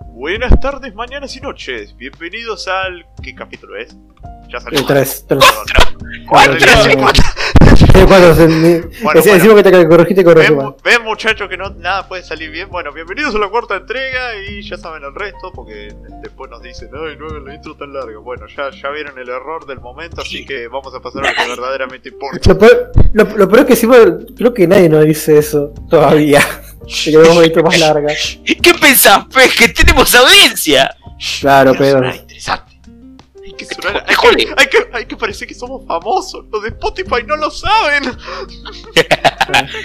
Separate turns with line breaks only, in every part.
Buenas tardes, mañanas y noches. Bienvenidos al. ¿Qué capítulo es? Ya salió.
El 3, 3.
Cuatro.
Decimos que te corregiste y corregiste
Ven, ven, muchachos que no nada puede salir bien. Bueno, bienvenidos a la cuarta entrega y ya saben el resto porque después nos dicen, ay, no hagan la intro tan larga. Bueno, ya, ya vieron el error del momento, así que vamos a pasar a lo que verdaderamente importa.
Lo peor, lo, lo peor es que encima creo que nadie nos dice eso todavía. Que queremos intro más larga.
¿Qué pensás, pez? ¡Que tenemos audiencia!
Claro, pero.
sonar interesante. Hay que sonar, hay que, hay que, hay que parecer que somos famosos. Los de Spotify no lo saben.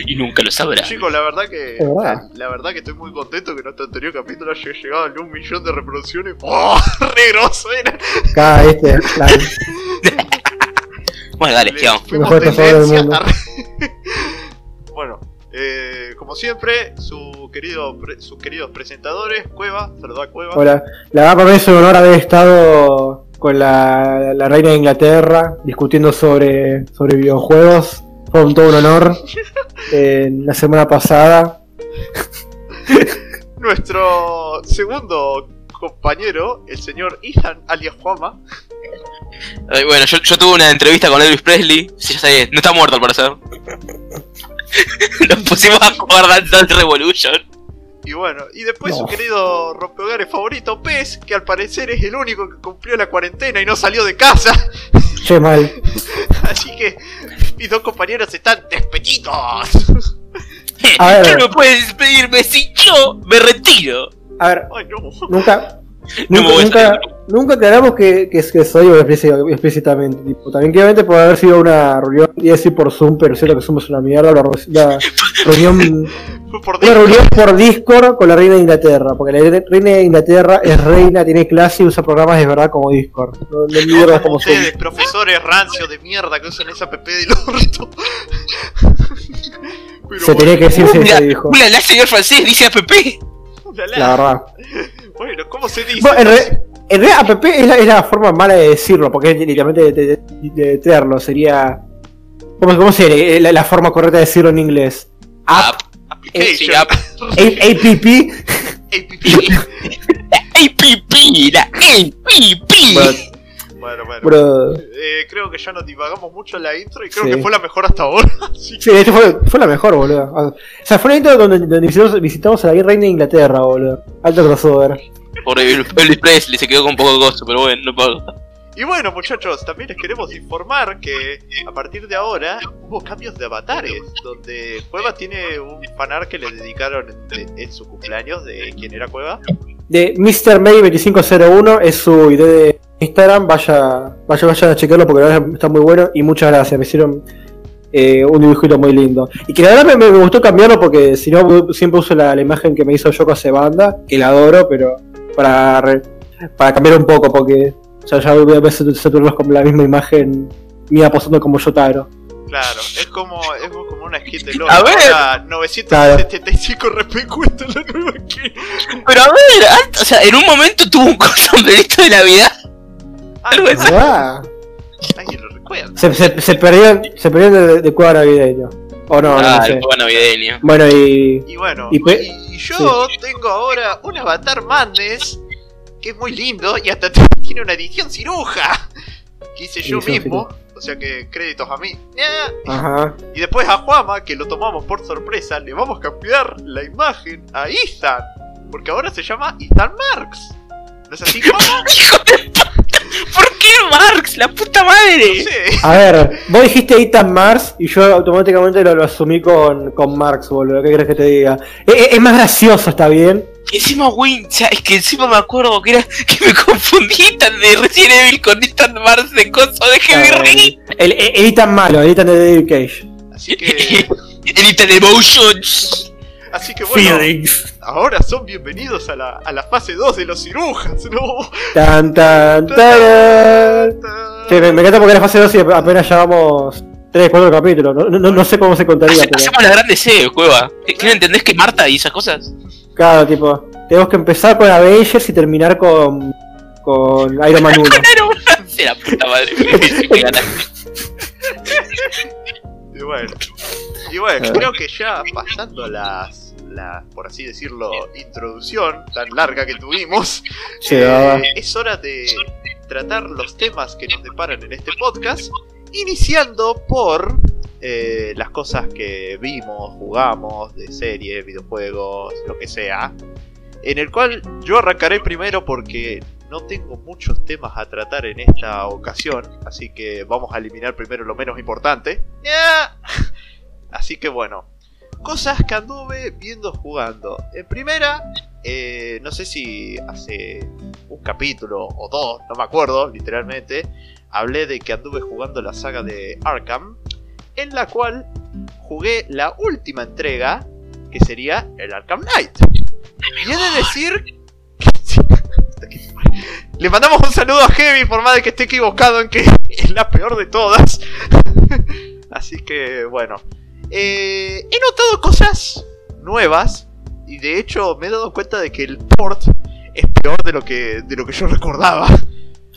y nunca lo sabrá.
Chicos, la verdad que
verdad.
la verdad que estoy muy contento que nuestro anterior capítulo haya llegado a un millón de reproducciones. ¡Oh! ¡Re grosso era!
Acá, este. claro.
Bueno, dale,
Le fuimos
Mejor del mundo.
bueno, eh, como siempre, su querido, pre- sus queridos presentadores, Cueva, saluda a Cueva.
Hola. La verdad, para mí es un honor haber estado con la, la reina de Inglaterra discutiendo sobre, sobre videojuegos. Fue un todo un honor. Eh, la semana pasada.
Nuestro segundo compañero, el señor Ethan alias Juama.
Ay, bueno, yo, yo tuve una entrevista con Elvis Presley. Sí, ya sabía, no está muerto al parecer. Nos pusimos a jugar Dance Dance Revolution.
Y bueno, y después
No.
su querido rompehogares favorito, Pez, que al parecer es el único que cumplió la cuarentena y no salió de casa.
Che, mal.
Así que mis dos compañeros están despedidos.
A ver.
Yo no me puedes despedirme si yo me retiro.
A ver,
Ay, no.
nunca.
No
Nunca,
a
nunca, nunca aclaramos que, que, que soy explícit- explícitamente. Tipo, también claramente puede haber sido una reunión, y decir por Zoom, pero siento que Zoom es una mierda. La, la reunión,
por
una
Discord.
reunión por Discord con la reina de Inglaterra. Porque la reina de Inglaterra es reina, tiene clase y usa programas de verdad como Discord. No, no mierda
como
como Zoom.
ustedes, profesores rancios de mierda que usan esa PP del orto. Pero
Se tenía que decir, se, dijo.
mira, la señor francés dice APP.
Ulala.
La verdad.
Bueno, ¿cómo se dice?
Bueno, en, re- en realidad, app es la, es la forma mala de decirlo, porque es literalmente de, de, de, de leerlo. Sería. ¿Cómo, cómo sería la, la forma correcta de decirlo en inglés? App.
Application.
Sí, app.
A- APP.
APP.
APP, la APP.
Bueno, bueno.
Bro.
Eh, creo que ya nos divagamos mucho en la intro y creo
Sí.
que fue la mejor hasta ahora.
Sí, fue, fue la mejor, boludo. O sea, fue la intro donde, donde visitamos, visitamos a la reina de Inglaterra, boludo. Alto crossover.
Por Elvis Presley se quedó con un poco de gozo, pero bueno, no puedo.
Y bueno, muchachos, también les queremos informar que a partir de ahora hubo cambios de avatares, donde Cueva tiene un fanart que le dedicaron en, en su cumpleaños de quién era Cueva.
De Mr. May 2501 es su idea de Instagram. Vaya, vaya, vayan a checarlo porque está muy bueno. Y muchas gracias, me hicieron eh, un dibujito muy lindo. Y que la verdad me, gustó cambiarlo porque si no, siempre uso la, imagen que me hizo Yoko Banda, que la adoro, pero para, re- para cambiar un poco porque ya, ya voy a ver saturarlos con la misma imagen mía posando como Yotaro.
Claro, es como, es como una skin de LOL.
A ver.
Ahora 975 RP cuesta la nueva skin.
Pero a ver, antes- o sea, en un momento tuvo un sombrerito de Navidad.
Ah,
Algo así.
¿Verdad?
alguien lo recuerda.
Se, se, se perdieron, se perdieron de, de cuadro navideño. O no, no,
ah,
sé.
el navideño.
Bueno, y.
Y bueno,
Y
y,
pe-
y yo tengo ahora un avatar Madness que es muy lindo y hasta tiene una edición ciruja que hice yo
Edición
mismo. O sea que créditos a mí.
Ajá.
Y después a Juama, que lo tomamos por sorpresa, le vamos a cambiar la imagen a Ethan. Porque ahora se llama Ethan Marks. ¿No es así, Juama?
¡Hijo de puta! ¿Por qué Marx? ¡La puta
No
madre!
sé.
A ver, vos dijiste Ethan Mars y yo automáticamente lo, lo asumí con, con Marx, boludo. ¿Qué crees que te diga? Es, es- es más gracioso, está bien.
Encima, güey, es que encima me acuerdo que era que me confundí tan de Resident Evil con Ethan Mars de coso de Heavy Rain.
El, el, el Ethan malo, el Ethan de David Cage.
Así que.
El Ethan Emotions.
Así que bueno.
Feelings.
Ahora son bienvenidos a la, a la fase 2 de los cirujas, ¿no?
Tan, tan, tarán. Sí, me, me encanta porque era fase 2 y apenas llevamos 3, 4 capítulos. No, no, no sé cómo se contaría,
Hace-
pero.
Hacemos la grande C, cueva. ¿Qué no entendés que Marta y esas cosas?
Claro, tipo, tenemos que empezar con Avengers y terminar con. con Iron Man 1.
Claro, sí, la puta madre.
Y bueno, y bueno creo que ya pasando las, la, por así decirlo, introducción tan larga que tuvimos,
Sí,
eh, es hora de tratar los temas que nos deparan en este podcast, iniciando por eh, las cosas que vimos, jugamos, de series, videojuegos, lo que sea, en el cual yo arrancaré primero porque no tengo muchos temas a tratar en esta ocasión, así que vamos a eliminar primero lo menos importante. Así que bueno, cosas que anduve viendo jugando. En primera, eh, no sé si hace un capítulo o dos, no me acuerdo, literalmente, hablé de que anduve jugando la saga de Arkham, en la cual jugué la última entrega, que sería el Arkham Knight. Y he de decir... Le mandamos un saludo a Heavy por más de que esté equivocado en que es la peor de todas. Así que bueno. Eh, he notado cosas nuevas. Y de hecho me he dado cuenta de que el port es peor de lo que, de lo que yo recordaba.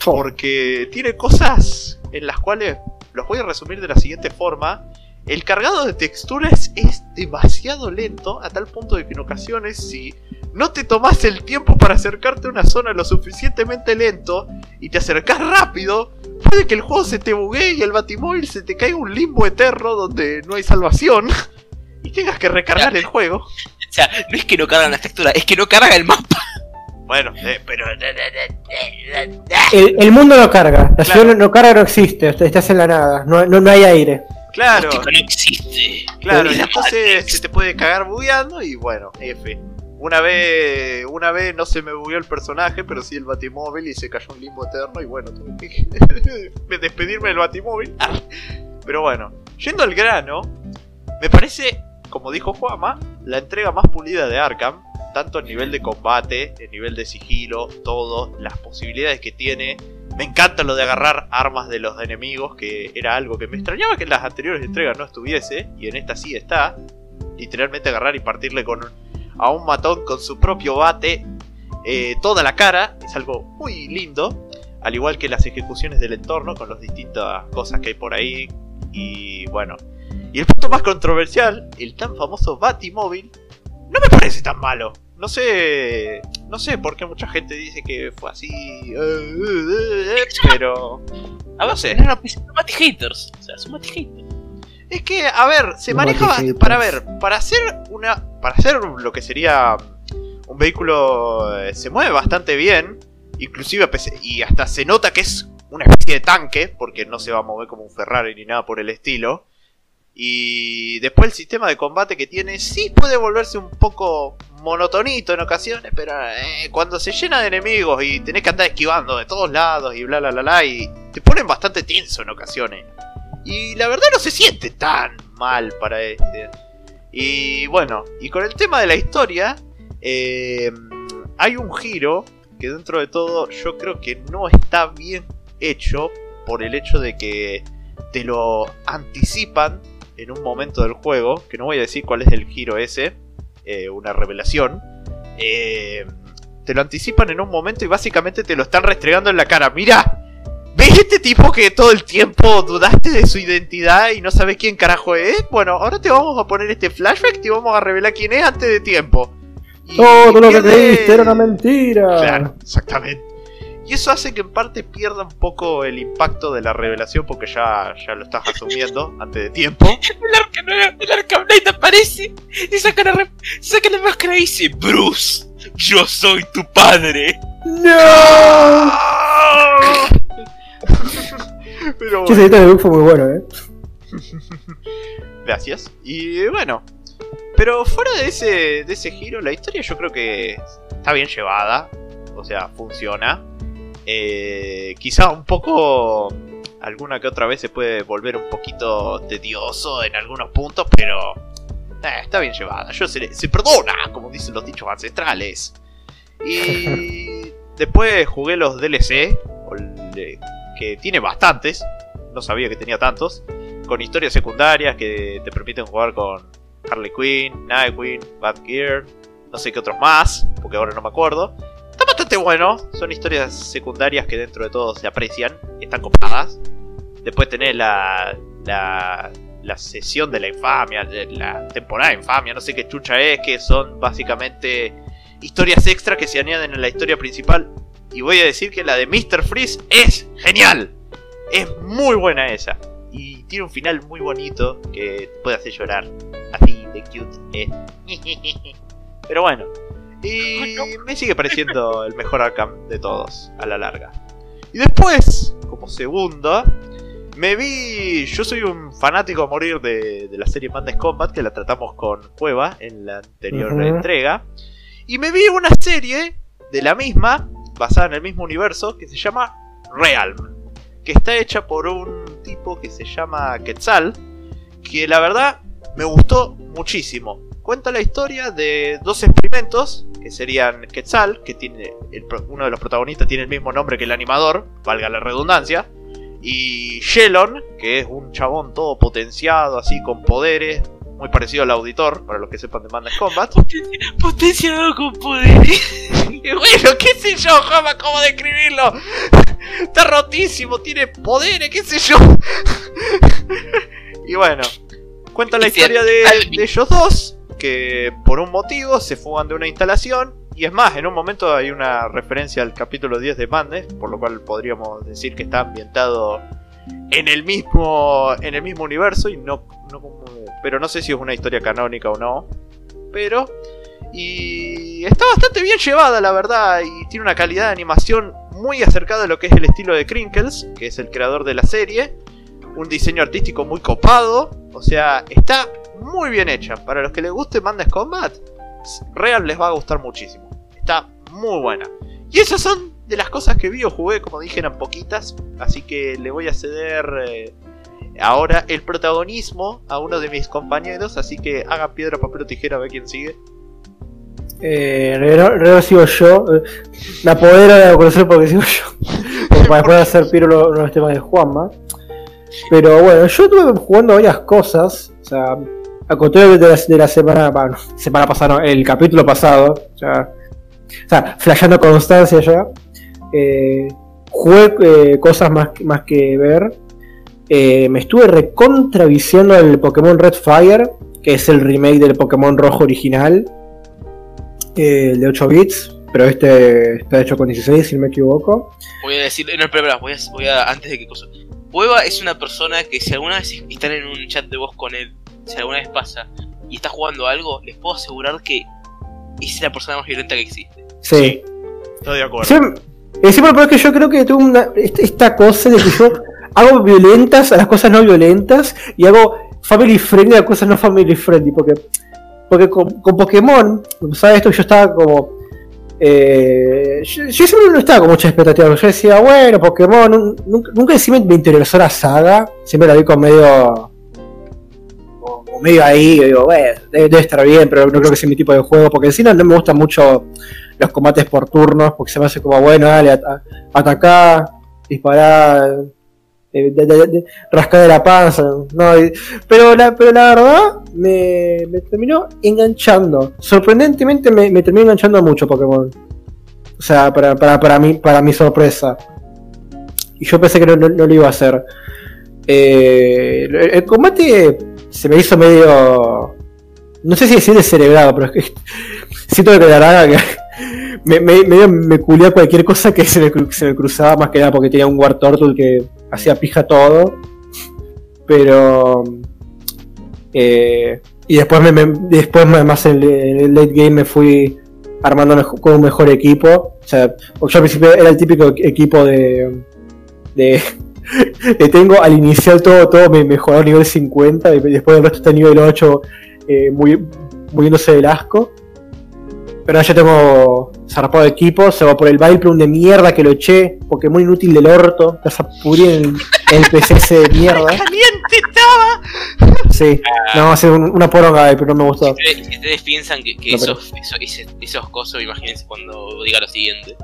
Porque tiene cosas en las cuales los voy a resumir de la siguiente forma. El cargado de texturas es demasiado lento a tal punto de que en ocasiones si no te tomas el tiempo para acercarte a una zona lo suficientemente lento y te acercas rápido, puede que el juego se te buguee y el batimóvil se te caiga un limbo eterno donde no hay salvación y tengas que recargar el juego.
O sea, no es que no cargan las texturas, es que no carga el mapa.
Bueno, eh, pero...
El, el mundo no carga, la
Claro.
ciudad no carga, no existe, estás en la nada, no, no, no hay aire.
Claro,
Hostia, no existe.
claro, y entonces se te puede cagar bugueando y bueno, F. Una vez, una vez no se me bugueó el personaje, pero sí el batimóvil y se cayó un limbo eterno y bueno, tuve que despedirme del batimóvil. Pero bueno, yendo al grano, me parece, como dijo Juama, la entrega más pulida de Arkham, tanto a nivel de combate, a nivel de sigilo, todo, las posibilidades que tiene. Me encanta lo de agarrar armas de los enemigos, que era algo que me extrañaba que en las anteriores entregas no estuviese, y en esta sí está. Literalmente agarrar y partirle con a un matón con su propio bate eh, toda la cara, es algo muy lindo, al igual que las ejecuciones del entorno con las distintas cosas que hay por ahí. Y bueno, y el punto más controversial, el tan famoso Batimóvil, no me parece tan malo. No sé, no sé por qué mucha gente dice que fue así, eh, eh, eh, pero
A ver,
no sé.
pues, son Mati haters. O sea, son Mati haters.
Es que, a ver, se maneja
matijitos.
para ver, para hacer una, para hacer lo que sería un vehículo eh, se mueve bastante bien, inclusive y hasta se nota que es una especie de tanque porque no se va a mover como un Ferrari ni nada por el estilo. Y después el sistema de combate que tiene sí puede volverse un poco monotonito en ocasiones, pero eh, cuando se llena de enemigos y tenés que andar esquivando de todos lados y bla bla bla bla y te ponen bastante tenso en ocasiones. Y la verdad no se siente tan mal para este. Y bueno, y con el tema de la historia, eh, hay un giro que dentro de todo yo creo que no está bien hecho por el hecho de que te lo anticipan en un momento del juego, que no voy a decir cuál es el giro ese, eh, una revelación. eh, te lo anticipan en un momento y básicamente te lo están restregando en la cara. Mira, ¿Ves este tipo que todo el tiempo dudaste de su identidad y no sabes quién carajo es? Bueno, ahora te vamos a poner este flashback y te vamos a revelar quién es antes de tiempo. Y
Todo lo que creíste era una mentira.
Claro, exactamente. Y eso hace que en parte pierda un poco el impacto de la revelación porque ya, ya lo estás asumiendo antes de tiempo.
El Arkham, el Arkham Knight aparece y saca la, re- saca la máscara y dice: Bruce, yo soy tu padre.
¡No!
Pero
ese
bueno,
edito de fue muy bueno, eh.
gracias. Y bueno, pero fuera de ese, de ese giro, la historia yo creo que está bien llevada. O sea, funciona. Eh, quizá un poco. Alguna que otra vez se puede volver un poquito tedioso en algunos puntos, pero. eh, está bien llevada. Yo se, se perdona, como dicen los dichos ancestrales. Y. después jugué los DLC, que tiene bastantes. No sabía que tenía tantos. Con historias secundarias que te permiten jugar con Harley Quinn, Nightwing, Batgear, no sé qué otros más, porque ahora no me acuerdo. Bastante bueno, son historias secundarias que dentro de todo se aprecian, están copadas. Después tenés la, la la sesión de la infamia, la temporada de infamia, no sé qué chucha es, que son básicamente historias extra que se añaden en la historia principal. Y voy a decir que la de Mr. Freeze es genial. Es muy buena esa. Y tiene un final muy bonito que puede hacer llorar. Así de cute. eh. Pero bueno. Y me sigue pareciendo el mejor Arkham de todos, a la larga. Y después, como segundo, me vi. Yo soy un fanático a morir de, de la serie Madness Combat, que la tratamos con Cueva en la anterior entrega. Y me vi una serie de la misma, basada en el mismo universo, que se llama Realm. Que está hecha por un tipo que se llama Quetzal. Que la verdad me gustó muchísimo. Cuenta la historia de dos experimentos, que serían Quetzal, que tiene el uno de los protagonistas tiene el mismo nombre que el animador, valga la redundancia, y Shelon, que es un chabón todo potenciado, así con poderes, muy parecido al auditor, para los que sepan de Madness Combat.
Potencia- Potenciado con poderes.
bueno, qué sé yo, Jama, cómo describirlo. Está rotísimo, tiene poderes, qué sé yo. y bueno, cuenta la historia de, de ellos dos, que por un motivo se fugan de una instalación. Y es más, en un momento hay una referencia al capítulo 10 de Madness, por lo cual podríamos decir que está ambientado en el mismo en el mismo universo y no, no pero no sé si es una historia canónica o no. Pero y está bastante bien llevada, la verdad, y tiene una calidad de animación muy acercada a lo que es el estilo de Crinkles, que es el creador de la serie. Un diseño artístico muy copado, o sea, está muy bien hecha. Para los que les guste Madness Combat, Real les va a gustar muchísimo. Está muy buena. Y esas son de las cosas que vi o jugué, como dije, eran poquitas, así que le voy a ceder eh, ahora el protagonismo a uno de mis compañeros, así que haga piedra, papel o tijera a ver quién sigue.
Eh, re- re- sigo yo. Me apodero de conocer porque sigo yo. Como para después hacer piro los, los temas de Juanma. Pero bueno, yo estuve jugando varias cosas. O sea, a contrario de la, de la semana, bueno, semana pasada, el capítulo pasado. Sea, o sea flasheando constancia ya. Eh, jugué eh, cosas más, más que ver. Eh, me estuve recontraviciando el Pokémon Red Fire, que es el remake del Pokémon Rojo original eh, de 8 bits, pero este está hecho con 16, si no me equivoco.
Voy a decir, no, espera, voy a, voy a, antes de que cosa. Cueva es una persona que si alguna vez están en un chat de voz con él, si alguna vez pasa y está jugando algo, les puedo asegurar que es la persona más violenta que existe.
Sí.
Estoy de acuerdo.
Siempre, eh, siempre pero es que yo creo que tengo una, esta, cosa de que yo hago violentas a las cosas no violentas y hago family friendly a las cosas no family friendly. Porque, porque con, con Pokémon, ¿sabes esto? Yo estaba como. eh, yo, yo siempre no estaba con mucha expectativa. Yo decía, bueno, Pokémon, nun- nunca, nunca encima me interesó la saga. Siempre la vi con medio. Medio ahí. Yo digo, bueno, debe, estar bien, pero no creo que sea mi tipo de juego. Porque encima no me gustan mucho los combates por turnos, porque se me hace como, bueno, dale, at- atacar, disparar, eh, rascar de la panza. No, pero, la, pero la verdad me, me terminó enganchando. Sorprendentemente me, me terminó enganchando mucho Pokémon. O sea, para, para, para, mí, para mi sorpresa. Y yo pensé que no, no- lo iba a hacer. Eh, el combate se me hizo medio... No sé si decir descerebrado, pero es que siento que la verdad que me, me, me culé a cualquier cosa que se me, cruzaba más que nada porque tenía un War Turtle que hacía pija todo. Pero. eh, y después, me, después más en el, late game me fui armando con un mejor equipo. O sea, yo al principio era el típico equipo de. de que tengo al inicial todo, todo me mejoró a nivel 50 y después el resto está nivel 8 eh, muy, muriéndose del asco. Pero ahora ya tengo zarpado de equipo, se va por el Vileplume de mierda que lo eché, Pokémon inútil del orto, te vas a pudrir en el, en el PC ese de mierda.
¡Caliente estaba!
Sí, no, va a ser un- una poronga, eh, pero no me gustó.
Si ustedes, si ustedes piensan que, que
No, pero-
esos, esos, ese- esos cosos, imagínense cuando diga lo siguiente.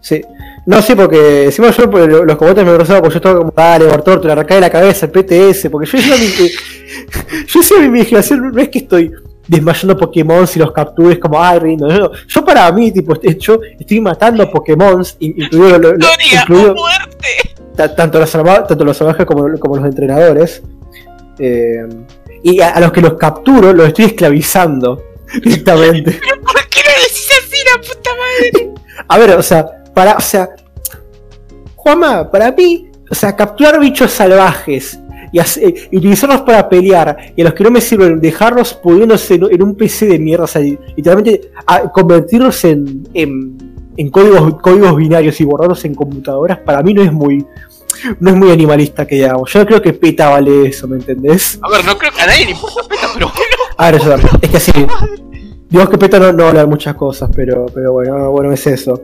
Sí. No, sí, porque encima yo por lo- los combates me cruzaba porque yo estaba como, dale, Bartor, te la de la cabeza, el PTS, porque yo decía mi, yo decía mi imaginación, no es que estoy desmayando Pokémon si los captures como, ay, rindo, no, no. yo para mí, tipo, est- yo estoy matando Pokémon, incluido, lo- lo-
¡Gloria
incluido tanto los tanto los salvajes como, como los entrenadores. Eh, y a, a los que los capturo los estoy esclavizando directamente.
¿Por qué no decís así la puta madre?
A ver, o sea, para, o sea, Juanma, para mí, o sea, capturar bichos salvajes y, y utilizarlos para pelear y a los que no me sirven, dejarlos pudiéndose en, en un PC de mierda, o sea, literalmente a- convertirlos en, en, en códigos, códigos binarios y borrarlos en computadoras, para mí no es muy, no es muy animalista que digamos. Yo no creo que PETA vale eso, ¿me entendés?
A ver, no creo que a nadie le importa peta, pero bueno.
A ver, eso, es que sí. Digamos que PETA no, no habla de muchas cosas, pero, pero bueno, bueno, es eso.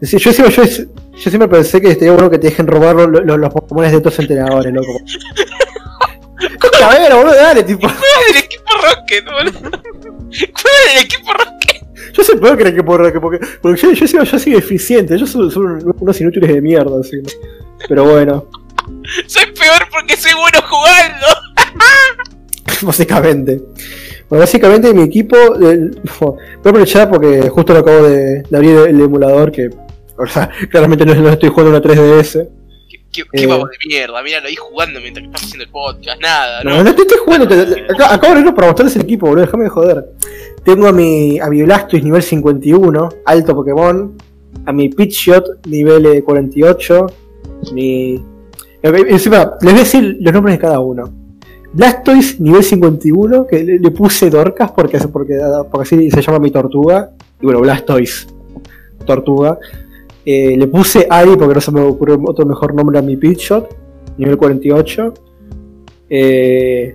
Es decir, yo, siempre- yo, yo siempre pensé que estaría bueno que te dejen robar los, Pokémon de otros entrenadores, loco. Coca, boludo, dale, tipo.
Juega del equipo Rocket, boludo. Juega del equipo Rocket.
Yo sé peor que el equipo Rocket, porque, porque yo, yo, sigo, yo soy eficiente, ellos son, son unos inútiles de mierda, así. Pero bueno,
Soy peor porque soy bueno jugando.
básicamente. Bueno, básicamente mi equipo. voy a aprovechar porque justo lo acabo de, de abrir el, emulador que. O sea, claramente no, no estoy jugando una 3DS.
Qué, qué, qué
Eh.
de mierda, míralo ahí jugando mientras que estás haciendo el podcast, nada,
No,
¿no?
no, te estoy jugando. te- acá- acabo de abrirlo para mostrarles el equipo, boludo. Déjame de joder. Tengo a mi, a mi Blastoise nivel 51, alto Pokémon. A mi Pidgeot nivel eh, 48. Mi. eh, Encima, les voy a decir los nombres de cada uno. Blastoise nivel 51, que le, le puse Dorcas porque, porque, porque así se llama mi tortuga. Y bueno, Blastoise, tortuga. Eh, le puse Ari porque no se me ocurrió otro mejor nombre a mi Pidgeot, nivel 48. Eh,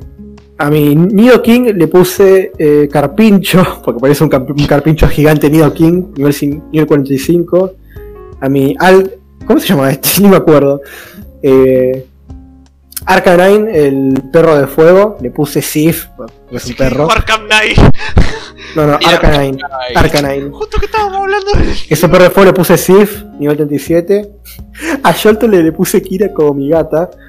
a mi Nido King le puse eh, Carpincho, porque parece un, carpincho gigante Nido King, nivel, nivel 45. A mi Al. ¿Cómo se llama este? Ni me acuerdo. Eh, Arcanine, el perro de fuego, le puse Sif, porque es un perro.
Knight.
No, no, Arcanine. Arcanine.
Justo que estábamos hablando de
ese perro de fuego le puse Sif, nivel 37. A Sholto le, le puse Kira como mi gata.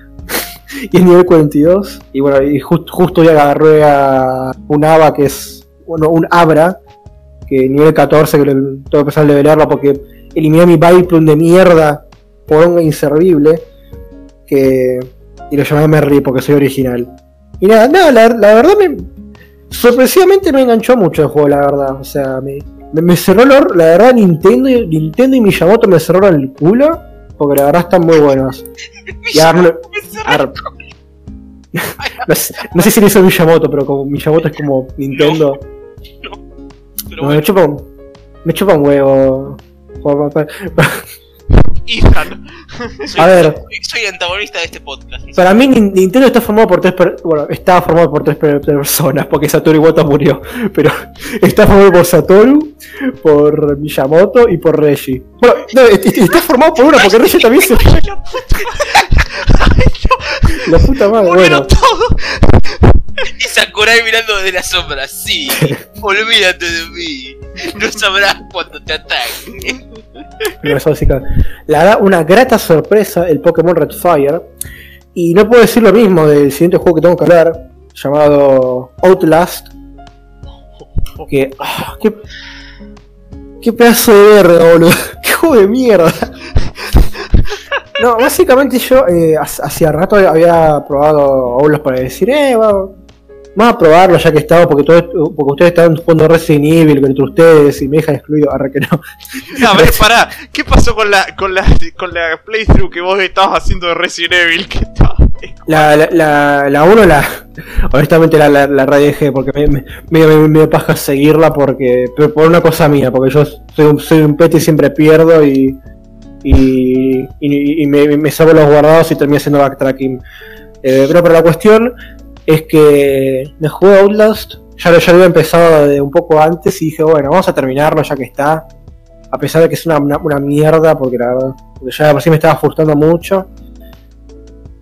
Y es nivel 42. Y bueno, y just- justo ya agarré a un Ava que es. Bueno, un Abra. Que nivel 14, que le, tengo que empezar a levelarla porque eliminé mi Viplum de mierda. Poronga inservible. Que. Y lo llamé Merry porque soy original. Y nada, nada, la, la verdad me. Sorpresivamente me enganchó mucho el juego, la verdad. O sea, me, me, me cerró el or- la verdad Nintendo, y- Nintendo y Miyamoto me cerraron el culo. Porque la verdad están muy buenos. Y ahora no- no, sé, no sé si le hizo Miyamoto, pero como Miyamoto es como Nintendo.
Pero
No,
bueno,
me, chupa un, me chupa un huevo.
Ethan.
soy,
a ver.
soy, antagonista de este podcast.
Para mí Nin- Nintendo está formado por tres per- bueno, estaba formado por tres per- personas, porque Satoru Iwata murió, pero está formado por Satoru, por Miyamoto y por Reggie. Bueno, no, est- est- está formado por uno, porque Reggie también se.
La puta.
Madre, bueno.
todos.
Y Sakurai mirando desde la sombra, sí, olvídate de mí, no sabrás cuándo te ataque.
La verdad, una grata sorpresa el Pokémon Red Fire. Y no puedo decir lo mismo del siguiente juego que tengo que hablar, llamado Outlast. Que. ah, qué, qué pedazo de verga, boludo. Qué juego de mierda. No, básicamente yo eh, hacía rato había probado Outlast para decir, eh, va- vamos a probarlo ya que estaba, porque, todo, porque ustedes estaban jugando Resident Evil entre ustedes y me dejan excluido. Arre que no.
A ver, pará. ¿Qué pasó con la, con la, con la playthrough que vos estabas haciendo de Resident Evil? ¿Qué estaba?
La, la, la, la 1 la. Honestamente la, la, la redejé porque me, me, me, me- paja seguirla porque. Pero por una cosa mía, porque yo soy un, soy un pete y siempre pierdo y. Y, y, y me, me salgo los guardados y termino haciendo backtracking. Eh, pero, pero la cuestión es que me jugué Outlast, ya lo, ya había empezado de un poco antes y dije, bueno, vamos a terminarlo ya que está. A pesar de que es una, una, mierda, porque la verdad, ya por sí me estaba frustrando mucho.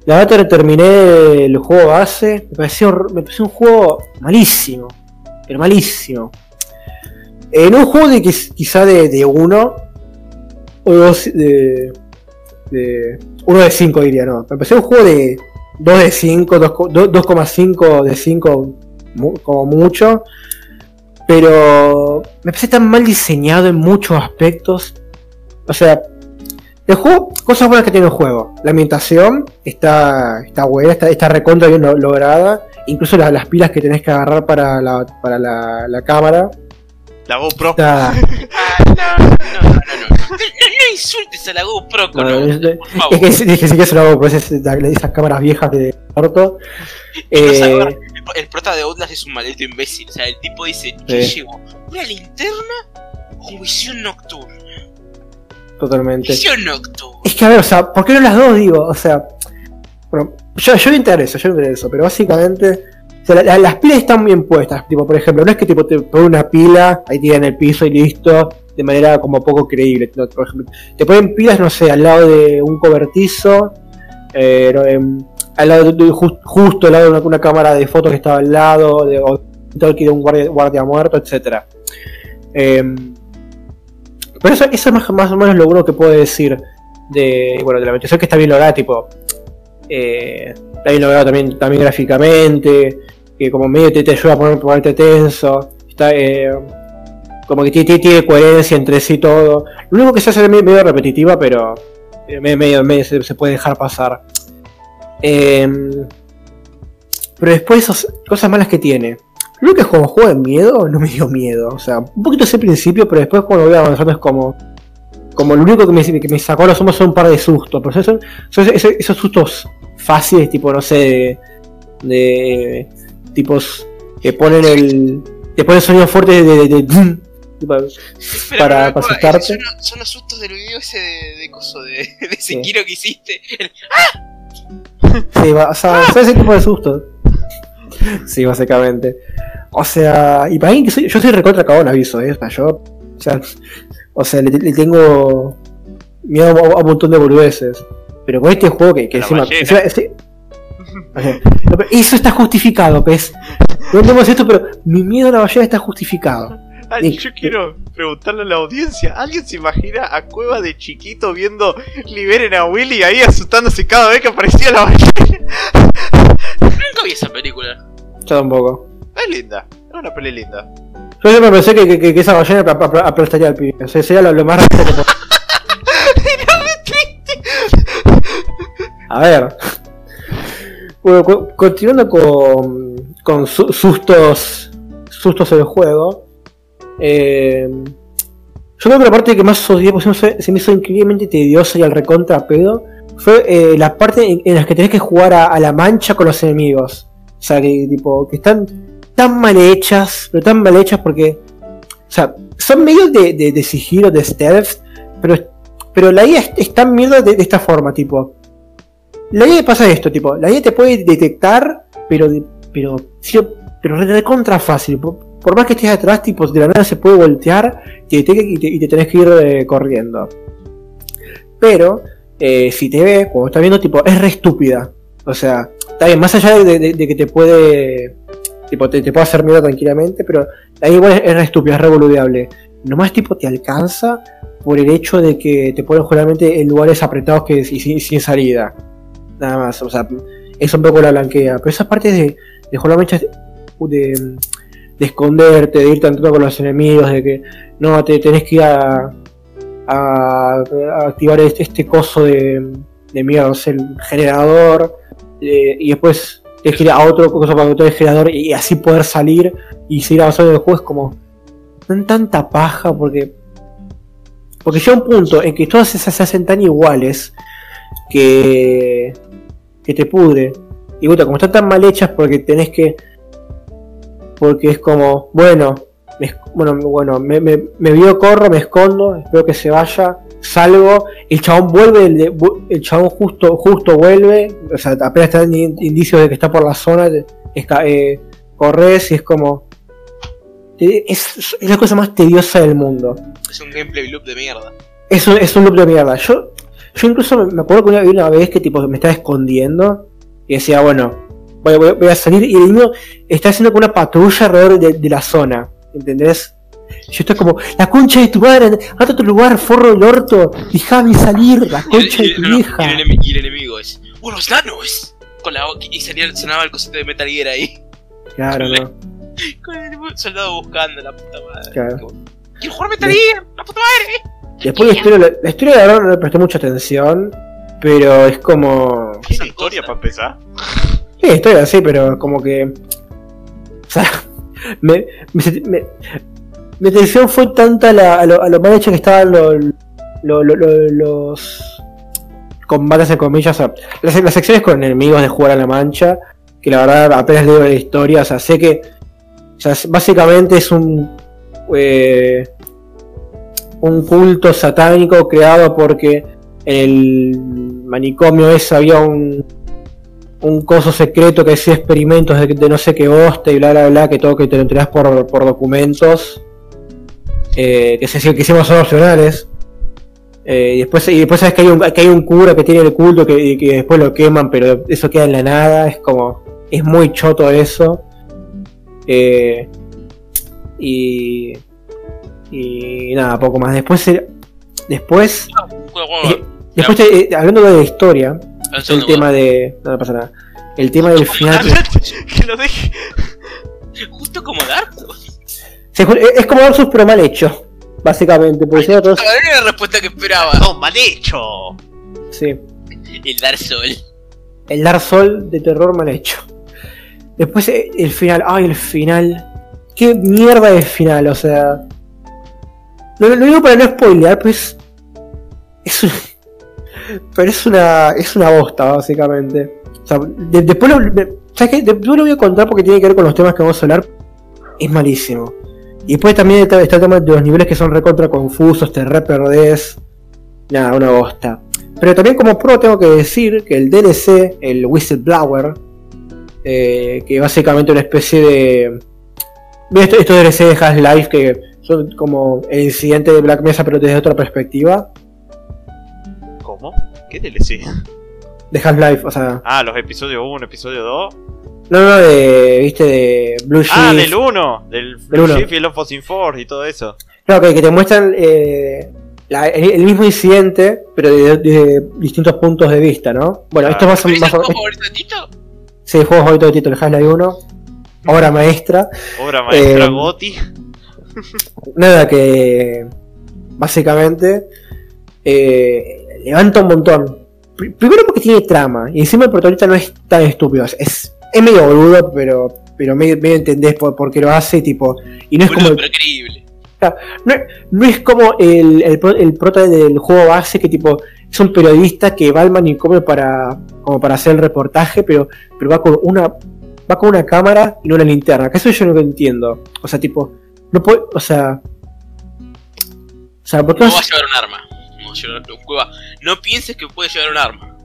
La verdad ter- terminé el juego base, me pareció, me pareció un juego malísimo, pero malísimo. En un juego de quiz- quizá de, de uno o dos de, de uno de 5 diría, no. Me pareció un juego de 2 de 5, 2,5 de 5 mu- como mucho. Pero me parece tan mal diseñado en muchos aspectos. O sea, El juego, cosas buenas que tiene el juego. La ambientación está, está buena, está, está recontra bien lo- lograda. Incluso la- las pilas que tenés que agarrar para la, para la, la cámara.
La GoPro.
Está,
Ah, no, no, no, no, no, no, no, no insultes a la GoPro con
No, es-
por
es
favor.
que, es que sí que es una GoPro, es esa- esas cámaras viejas de orto.
Y no sabe,
Eh,
el, el prota de Outlast es un maldito imbécil. O sea, el tipo dice, ¿qué
Sí.
llevo? ¿Una linterna o visión nocturna?
totalmente.
Visión nocturna.
Es que a ver, o sea, ¿por qué no las dos digo? O sea, bueno, yo, yo a eso, yo voy a eso, pero básicamente, o sea, la- la- las pilas están bien puestas. Tipo, por ejemplo, no es que tipo te ponen una pila, ahí tiran el piso y listo, de manera como poco creíble. Por ejemplo, te ponen pilas, no sé, al lado de un cobertizo, eh, em, al lado justo al lado de una, cámara de fotos que estaba al lado, de, o de un guardia, guardia muerto, etcétera. Em, pero eso, eso es más, más o menos lo bueno que puedo decir de, bueno, de la ambientación que está bien lograda, tipo, eh, está bien logrado también, también gráficamente, que como medio te, te ayuda a poner, ponerte tenso, está, eh, como que tiene, tiene coherencia entre sí todo. Lo único que se hace medio, medio repetitiva, pero eh, medio, medio, se, puede dejar pasar. Em, pero después esas cosas malas que tiene. Lo que como juego de miedo no me dio miedo. O sea, un poquito ese principio, pero después cuando voy avanzando es como. Como lo único que me, que me sacó los ojos son un par de sustos. Pero son, son esos, esos sustos fáciles, tipo, no sé, de. tipos que ponen el. te ponen sonido fuerte de. de, para- asustarte.
Son, los- son los sustos del video ese de, de coso, de, de
Sí.
Sekiro que hiciste. El-
Sí, va- o sea, son ese tipo de sustos. Sí, básicamente. O sea, y para mí que soy, yo soy recontra cagón, aviso, ¿eh? Yo, o sea, o sea le, le tengo miedo a, a un montón de boludeces. Pero con este juego que, que encima. sí. Eso está justificado, pez. No entendemos esto, pero mi miedo a la ballena está justificado.
Ay,
Sí.
yo quiero preguntarle a la audiencia. ¿Alguien se imagina a Cueva de chiquito viendo Liberen a Willy ahí asustándose cada vez que aparecía la ballena?
Nunca vi esa película.
Yo tampoco.
Es linda, es una peli linda.
Yo siempre pensé que, que- que esa ballena apl- apl- aplastaría al pibe. O sea, sería lo, lo más rápido que. A ver. Bueno, continuando con, con su- sustos sustos en el juego. Eh, yo creo que la parte que más odié, pues, se, me hizo increíblemente tediosa y al recontra pedo, fue eh, la parte en, en las que tenés que jugar a, la mancha con los enemigos. O sea, que tipo, que están tan mal hechas, pero tan mal hechas porque, o sea, son medios de, sigilo, de stealth, pero, pero la IA es, es tan mierda de, esta forma, tipo, la IA pasa esto, tipo, la IA te puede detectar, pero, pero, pero re- re contra fácil, por, más que estés atrás, tipo, de la nada se puede voltear, y te, y te tenés que ir eh, corriendo. Pero, eh, si te ve, cuando estás viendo, tipo, es re estúpida. O sea, está bien, más allá de, de- de que te puede tipo te, te puede hacer miedo tranquilamente, pero ahí igual es, re estúpido, es revoludeable. Nomás tipo te alcanza por el hecho de que te ponen generalmente en lugares apretados que y sin, salida. Nada más, o sea, es un poco la blanquea. Pero esa parte de, de generalmente de, de esconderte, de ir tanto con los enemigos, de que no, te tenés que ir a, activar este, este coso de, de mierda, el generador, eh, y después tienes que ir a otro cosa para botar el generador y así poder salir y seguir avanzando en el juego. Como tan tanta paja porque porque llega un punto en que todas esas se hacen tan iguales que que te pudre. Y bueno, como están tan mal hechas porque tenés que porque es como bueno me, bueno bueno me, me, me vio corro me escondo espero que se vaya salgo el chabón vuelve el, el chabón justo justo vuelve o sea apenas están in- indicios de que está por la zona esca- eh, corres y es como es, es la cosa más tediosa del mundo
Es un gameplay loop de mierda.
es un, es un loop de mierda. Yo, yo incluso me, me acuerdo que una, una vez que tipo me estaba escondiendo y decía, bueno, voy, voy- voy a salir y el niño está haciendo como una patrulla alrededor de, de la zona, ¿entendés? Yo estoy como, la concha de tu madre, andate a otro lugar, forro del orto, déjame salir, la
el,
concha
y
de tu
no, no,
vieja.
y el enemi- y el enemigo es. ¡Unos nanos! Con la y salía, sonaba el cosito de Metal Gear ahí.
Claro, no,
Con el soldado buscando la puta madre.
Claro.
¡Quiero jugar Metal Gear! ¡La puta madre!
Después la historia, la, la historia de verdad no le presté mucha atención, pero es como...
¿Tiene historia para empezar?
Sí, historia, sí, pero como que... O sea, me, me, me- mi atención fue tanta la- a, lo, a lo mal hecho que estaban lo- lo- lo- lo- los combates en comillas, o sea, las, las secciones con enemigos de jugar a la mancha, que la verdad apenas leo la historia, o sea, sé que o sea, básicamente es un eh, un culto satánico creado porque en el manicomio ese había un un coso secreto que hacía experimentos de, de no sé qué hoste y bla bla bla que todo que te lo enterás por, por documentos eh, que, se, que hicimos son opcionales. Eh, y después y después sabes que hay un que hay un cura que tiene el culto que, y que después lo queman pero eso queda en la nada es como es muy choto eso. Eh, y y nada poco más. Después después después te- eh, hablando de la historia el tema de no, no pasa nada el tema del final
que lo deje.
Justo como Dark Souls.
Es como Dark Souls pero mal hecho básicamente todos-
Ah, Era la respuesta que esperaba.
¡No, mal hecho!
sí
El Dark Souls.
el Dark Souls de terror mal hecho. Después eh, el final, ay, el final. Qué mierda de final, o sea. Lo, lo digo para no spoilear, pues. Es un- Pero es una. Es una bosta, básicamente. O sea, de- después lo. ¿Sabes qué? Después lo voy a contar porque tiene que ver con los temas que vamos a hablar. Es malísimo. Y después también está, el tema de los niveles que son recontra confusos, te re perdés. Nada, una bosta. Pero también como pro tengo que decir que el DLC, el Whistleblower, eh, que básicamente una especie de... ¿Ves estos, estos DLC de Half-Life que son como el incidente de Black Mesa pero desde otra perspectiva?
¿Cómo? ¿Qué DLC?
De Half-Life, o sea...
Ah, los episodios 1, episodio 2.
No, no, de... ¿Viste? De Blue Shift.
Ah, del 1, del Blue
uno.
Shift y el Love Force Force y todo eso.
Claro, que, que te muestran eh, la- el, el mismo incidente pero de, de distintos puntos de vista, ¿no? Bueno,
Ah.
esto es más,
¿Cuál es el juego
o
favorito de Tito?
Sí, el juego favorito de Tito, el Half-Life 1. Obra maestra.
Obra maestra
Eh,
Goti.
Nada, que básicamente eh, levanta un montón. Pr- Primero porque tiene trama, y encima el protagonista no es tan estúpido. Es, es medio boludo, pero, pero medio, medio entendés por, por qué lo hace, tipo. Y no es como
Boludo,
el,
pero creíble.
no, no es como el, el, el prota del juego base que tipo es un periodista que va al manicomio para como para hacer el reportaje, pero, pero va con una va con una cámara y no una linterna. Que eso yo no lo entiendo. O sea, tipo, no puede, o sea, o sea, ¿por qué
No
no
va a llevar un arma. No, llevar- cueva. no pienses que puede llevar un arma.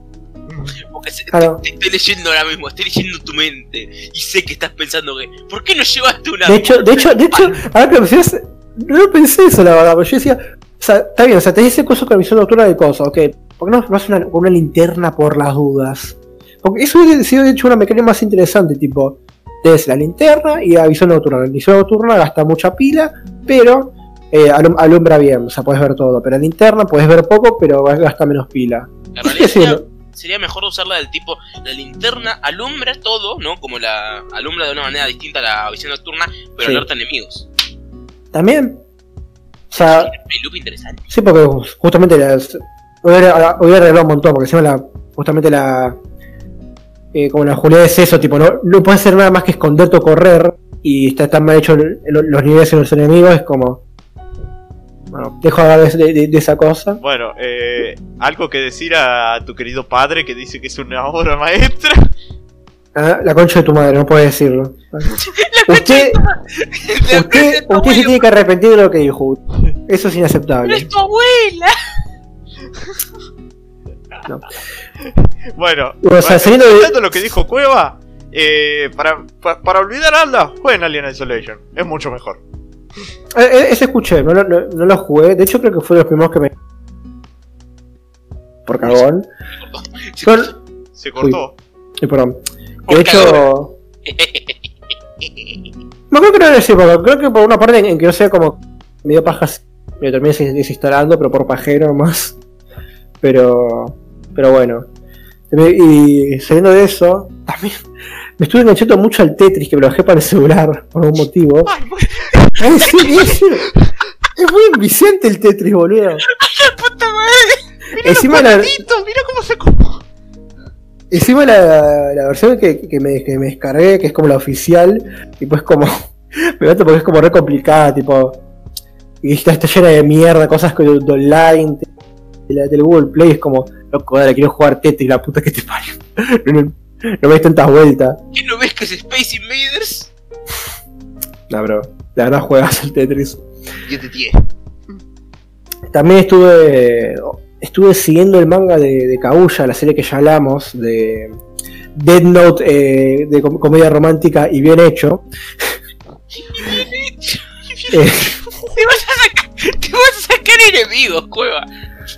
Porque se-
Claro.
te, te estoy leyendo ahora mismo, estoy leyendo tu mente. Y sé que estás pensando que. ¿Por qué no llevaste un arma?
De hecho, de hecho, de hecho, ahora que lo mencionas, no pensé eso la verdad, pero yo decía, o sea, está bien, o sea, tenés ese coso con la visión nocturna de cosas, ok, ¿por qué no, no haces una, con una linterna por las dudas? Porque eso hubiera sido de hecho una mecánica más interesante, tipo, tenés la linterna y la visión nocturna. La visión nocturna gasta mucha pila, pero eh, alum- alumbra bien, o sea, puedes ver todo, pero la linterna puedes ver poco, pero gasta menos pila.
En realidad sería, sería mejor usarla del tipo. La linterna alumbra todo, ¿no? Como la alumbra de una manera distinta a la visión nocturna, pero
Sí.
alerta enemigos.
También, o sea,
Un loop interesante.
Sí, porque ju- justamente las, hubiera, hubiera arreglado un montón, porque encima la, justamente la. eh, como la Julián es eso, tipo, no, no puedes hacer nada más que esconderte o correr, y está tan mal hecho el- el- los niveles en los enemigos, es como. Bueno, dejo de hablar de, de- de esa cosa.
Bueno, eh, algo que decir a tu querido padre que dice que es una obra maestra.
Ah, la concha de tu madre, no puedes decirlo. Usted, usted, usted se tiene que arrepentir de lo que dijo. Eso es
¡No
inaceptable.
es tu abuela!
Bueno,
O sea,
para-
saliendo de-
lo que dijo Cueva, eh, para, pa- para olvidar a Alda, jueguen Alien Isolation. Es mucho mejor.
Eh, eh, ese escuché, no, lo- no, no lo jugué. De hecho, creo que fue de los primeros que me. Por cagón.
Se cortó.
Eh, perdón.
Por
De hecho. Me acuerdo que no esa época, creo que por una parte en, que no sé como medio pajas me terminé des- desinstalando, pero por pajero nomás. Pero. Pero bueno. Y saliendo de eso, también me estuve enganchando mucho al Tetris, que me lo bajé para el celular, por algún motivo.
Ay,
Es muy enviciante el Tetris, boludo.
¡La puta madre!
Encima la,
mira cómo se como.
encima la, la versión que, que me, que me descargué, que es como la oficial, tipo es como. Me mata porque es como re complicada, tipo. Y está, está llena de mierda, cosas que de, de online, de la- del Google Play, es como, loco, dale, quiero jugar Tetris, la puta que te parió. No, no, no me des tantas vueltas.
¿Qué no ves que es Space Invaders?
No, bro, la verdad juegas el Tetris.
Yo te tié.
También estuve estuve siguiendo el manga de, de Kaguya, la serie que ya hablamos, de Dead Note, eh, de com- comedia romántica y bien hecho. Eh,
Te vas a sacar, te vas a sacar enemigos, cueva.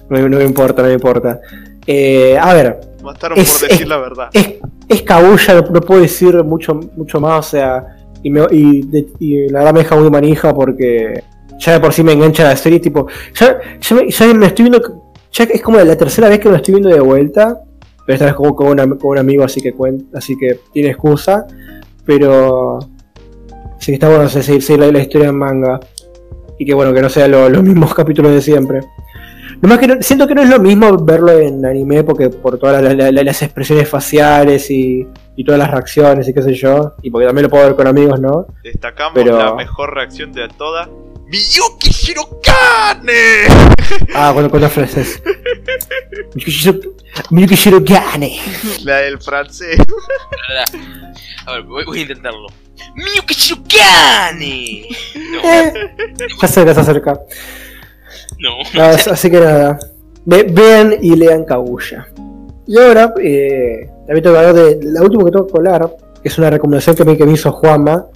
no, no me importa, no me importa. Eh, a ver,
Mataron
Es-
por decir
es-
la verdad.
es, es Kaguya, no, no puedo decir mucho, mucho más, o sea, y, me- y de- y la verdad me deja muy manija porque ya de por sí me engancha la serie, tipo, ya, ya, me, estoy viendo, ya es como la tercera vez que me estoy viendo de vuelta, pero esta vez como con, un amigo, así que cuenta, así que tiene excusa, pero sí que está bueno seguir, seguir la, historia en manga y que bueno, que no sean lo- los mismos capítulos de siempre. Nomás que no- siento que no es lo mismo verlo en anime porque por todas la- la- la- las expresiones faciales y, y todas las reacciones y qué sé yo, y porque también lo puedo ver con amigos, ¿no?
Destacamos
pero-
la mejor reacción de todas. ¡Miyuki Shirokane!
Ah, cuando con las frases. Miyuki Shirogane.
La del francés.
A ver, voy, voy a intentarlo. ¡Miyuki Shirokane! No,
Eh, se acerca, se acerca.
No.
Ah, as- así que nada. Ve- vean y lean Kaguya. Y ahora, eh, también tengo que hablar de la última que tengo que hablar, que es una recomendación que me, que me hizo Juanma,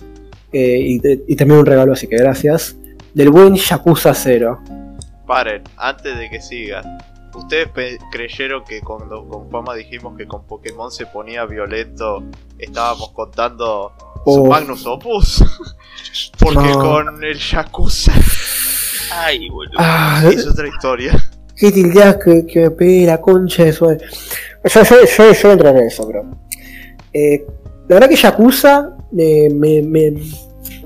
eh, y, de- y también un regalo, así que gracias. Del buen Yakuza 0.
Paren, antes de que sigas. ¿Ustedes creyeron que cuando con Fama dijimos que con Pokémon se ponía violento, estábamos contando su
Oh.
Magnus Opus? Porque
No.
con el Yakuza
Ah,
Ay, boludo.
es otra historia.
qué tildeas que, que me pegue la concha de su. Yo, yo, yo, en eso, bro. Eh, la verdad que Yakuza eh, me, me,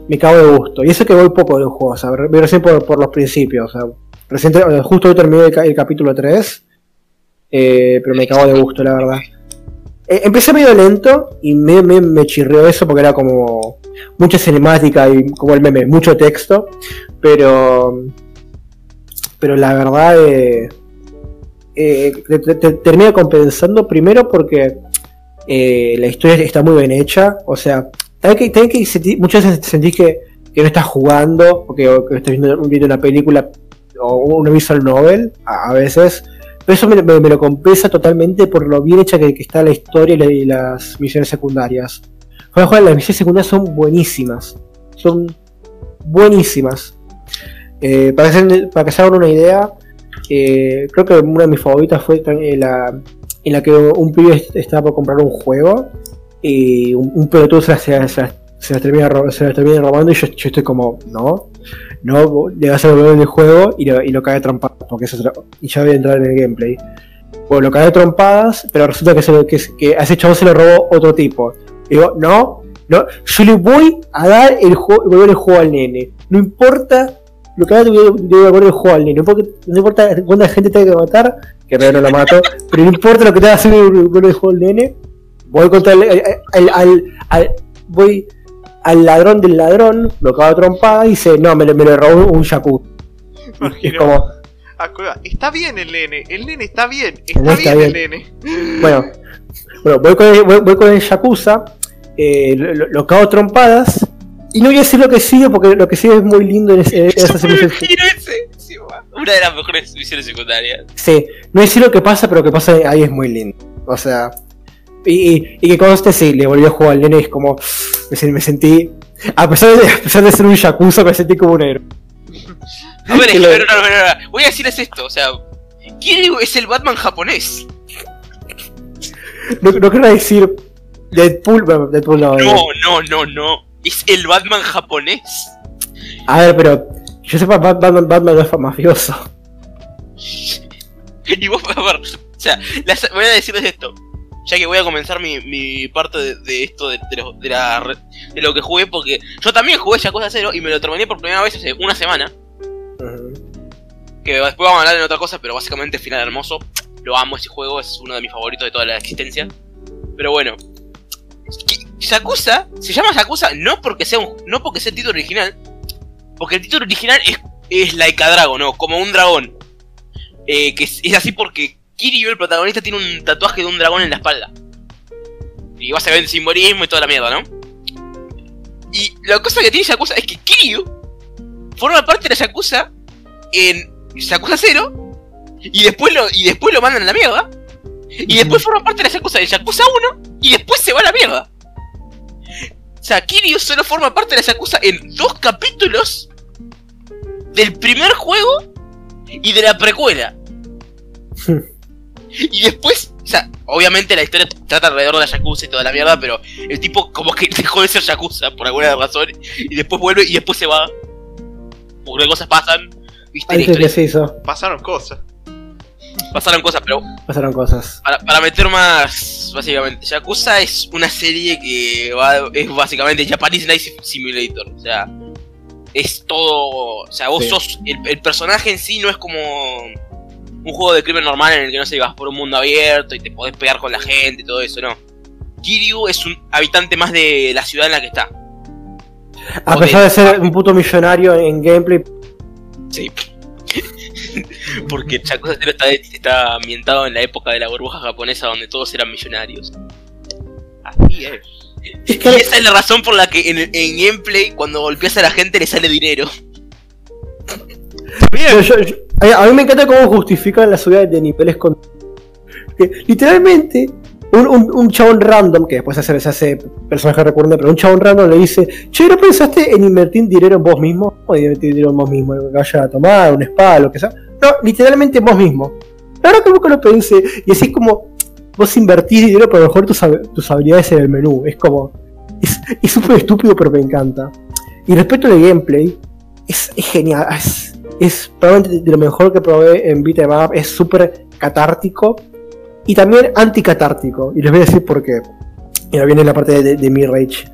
me cago de gusto. Y eso que voy poco del juego, o sea, re- recién por, por los principios. O sea, recién eh, justo hoy terminé el capítulo 3. eh, pero me cago de gusto, la verdad. Eh, empecé medio lento y me, me, me chirrió eso porque era como mucha cinemática y como el meme, mucho texto. Pero pero la verdad eh, eh, te, te- te termina compensando primero porque eh, la historia está muy bien hecha, o sea, también que, que muchas veces sentís que, que no estás jugando, o que, o que estás viendo, viendo una película o una visual novel, a, veces, eso me, lo compensa totalmente por lo bien hecha que, está la historia y, la- y las misiones secundarias. Fuera de las misiones secundarias son buenísimas, son buenísimas. Eh, para, que se, para que se hagan una idea, eh, creo que una de mis favoritas fue eh, la, en la que un pibe est- estaba por comprar un juego y un, un pelotudo se las, se las- termina, robando y yo estoy como, no, no, le vas a devolver el juego y lo, y lo cae a trompadas, porque eso y ya voy a entrar en el gameplay. Bueno, lo cae a trompadas, pero resulta que, se lo- que, que a ese chavo se lo robó otro tipo. Y digo, no, no, yo le voy a dar el juego, devolver el juego al nene. No importa lo que haga, voy a devolver el juego al nene. No importa, cuánta gente tenga que matar, que realmente no lo mato, pero no importa lo que tenga que hacer, devolver el juego al nene. Voy contra el, al- voy al ladrón del ladrón, lo cago trompada y dice, no, me, lo- me lo robó un Yaku. Es
Imagino.
como,
está bien el nene, el nene está bien,
El
está, bien,
bien.
el nene.
Bueno, bueno voy, con el, voy, voy con el Yakuza, eh, lo, lo- cago trompadas, y no voy a decir lo que sigue porque lo que sigue es muy lindo en, ese- en
va. Una de las mejores misiones secundarias.
Sí, no decir lo que pasa, pero lo que pasa ahí es muy lindo. O sea, y, y, que conste, sí, le volvió a jugar al nene, es como, me, sen- me sentí, a pesar, de, a pesar de ser un Yakuza, me sentí como un héroe.
A ver, es
lo-
no, no, no, no, voy a decirles esto, o sea, ¿quién es el Batman japonés?
No, no quiero decir Deadpool, Deadpool no. eh.
No, no, no, no, es el Batman japonés.
A ver, pero yo sepa, Bat- Batman, Batman no es mafioso.
Y vos, a ver, o sea, las- voy a decirles esto, ya que voy a comenzar mi, mi parte de, de esto, de, de lo, de, la re- de lo que jugué, porque yo también jugué Yakuza 0 y me lo terminé por primera vez hace una semana. que después vamos a hablar de otra cosa, pero básicamente final hermoso. Lo amo ese juego, es uno de mis favoritos de toda la existencia. Pero bueno, Yakuza se llama Yakuza no porque sea un, no porque sea el título original, porque el título original es, es Laika Dragon, ¿no? Como un dragón. Eh, que es, es así porque Kiryu, el protagonista, tiene un tatuaje de un dragón en la espalda. Y vas a ver el simbolismo y toda la mierda, ¿no? Y la cosa que tiene Yakuza es que Kiryu forma parte de la Yakuza en Yakuza 0 y después lo, y después lo mandan a la mierda. Y después forma parte de la Yakuza de Yakuza 1 y después se va a la mierda. O sea, Kiryu solo forma parte de la Yakuza en dos capítulos del primer juego y de la precuela. y después, o sea, obviamente la historia trata alrededor de la Yakuza y toda la mierda, pero el tipo como que dejó de ser Yakuza por alguna razón y después vuelve y después se va. Porque cosas pasan, viste,
Ahí que se hizo.
Pasaron cosas.
pasaron cosas, pero
Pasaron cosas.
para, para meter más, básicamente, Yakuza es una serie que va, es básicamente Japanese Night Simulator. O sea, es todo. O sea, vos
Sí.
sos. El, el personaje en sí no es como un juego de crimen normal en el que no sé, vas por un mundo abierto y te podés pegar con la gente y todo eso, no. Kiryu es un habitante más de la ciudad en la que está.
A pesar de ser un puto millonario en gameplay,
Sí. Porque Yakuza 0 está, está ambientado en la época de la burbuja japonesa donde todos eran millonarios.
Así es.
es
Y
que
esa es la razón por la que en, en gameplay, cuando golpeas a la gente, le sale dinero.
Bien.
Yo- yo- yo- a, mí me encanta cómo justifican la subida de niveles con. literalmente, un, un, chabón random, que después se hace, personaje recurrente, pero un chabón random le dice: Che, ¿no pensaste en invertir dinero en vos mismo? O invertir dinero en vos mismo, que vaya a tomar, un spa, lo que sea. No, literalmente en vos mismo. La verdad que lo pensé. Y así es como vos invertís dinero, pero mejor tus, tus habilidades en el menú. Es como. Es es súper estúpido, pero me encanta. Y respecto al gameplay, es, es genial. Es, es probablemente de lo mejor que probé en Beat'em Up. Es súper catártico y también anticatártico. Y les voy a decir por qué. Y ahora viene la parte de, de, mi rage.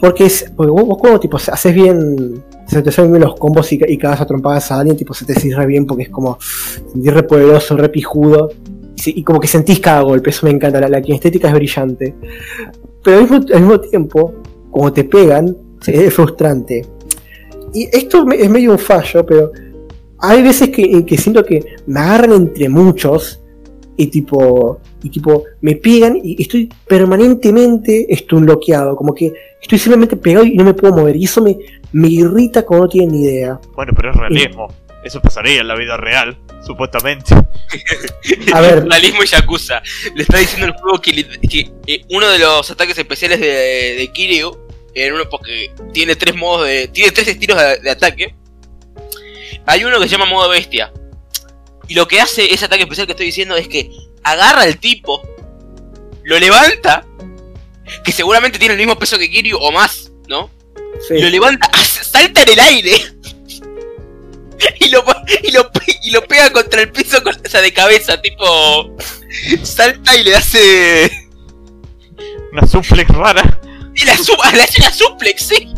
Porque es. Porque vos, vos cuando tipo haces bien. Se te salen bien los combos y, y cagas a trompadas a alguien, tipo se te cierra bien porque es como. Sentís re poderoso, re pijudo. Y, como que sentís cada golpe, eso me encanta. La, la kinestética es brillante. Pero al mismo, al mismo tiempo, como te pegan, es frustrante. Y esto es medio un fallo, pero hay veces que, en que siento que me agarran entre muchos y tipo, y tipo, me pegan y estoy permanentemente bloqueado, como que estoy simplemente pegado y no me puedo mover. Y eso me, me irrita como no tienen ni idea.
Bueno, pero es realismo. Eso pasaría en la vida real, supuestamente.
A ver.
Realismo y Yakuza. Le está diciendo el juego que, eh, uno de los ataques especiales de, de Kiryu, en uno porque tiene tres modos de. tiene tres estilos de, de ataque. Hay uno que se llama modo bestia. Y lo que hace ese ataque especial que estoy diciendo es que agarra al tipo, lo levanta, que seguramente tiene el mismo peso que Kiryu o más, ¿no?
Sí.
Lo levanta, salta en el aire. Y lo, y, lo, y lo pega contra el piso con, de cabeza, tipo. Salta y le hace.
Una suplex rara.
Y la su- le hace una suplex, sí.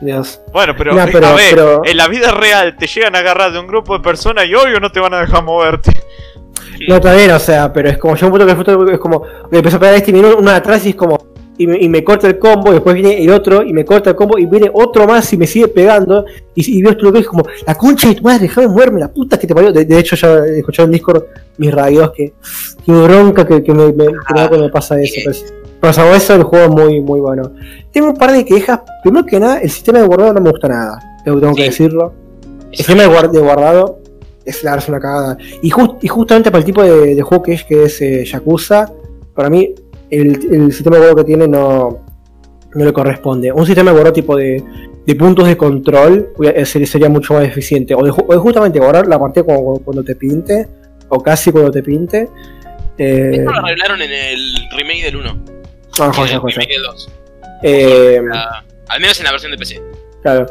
Dios.
Bueno, pero,
No, pero-
a ver,
pero-
en la vida real te llegan a agarrar de un grupo de personas y obvio no te van a dejar moverte.
No, bien, o sea, pero es como yo un punto que es como, me empezó a pegar este y viene uno de atrás y es como, y me, y me corta el combo, y después viene el otro y me corta el combo, y viene otro más y me sigue pegando, y, y veo esto lo que es como, la concha de tu madre, déjame moverme, la puta que te parió. De, de hecho, ya he escuchado en Discord mis radios que, que bronca que, que me, me, que me da cuando me pasa eso.
bien.
Pero, salvo eso, el juego es muy, muy bueno. Tengo un par de quejas, primero que nada, el sistema de guardado no me gusta nada, tengo, que decirlo. El sistema de, guard- de guardado es la una cagada. Y, jus- y justamente para el tipo de, de juego que es, que es eh, Yakuza, para mí el, el sistema de guardado que tiene no, no le corresponde. Un sistema de guardado tipo de, de puntos de control eh, sería, mucho más eficiente. O de, ju- o de justamente guardar la partida cuando, cuando te pinte, o casi cuando te pinte. Eh,
Esto lo arreglaron en el remake del 1. Remake del 2.
Eh,
La- al menos en la versión de PC.
Claro.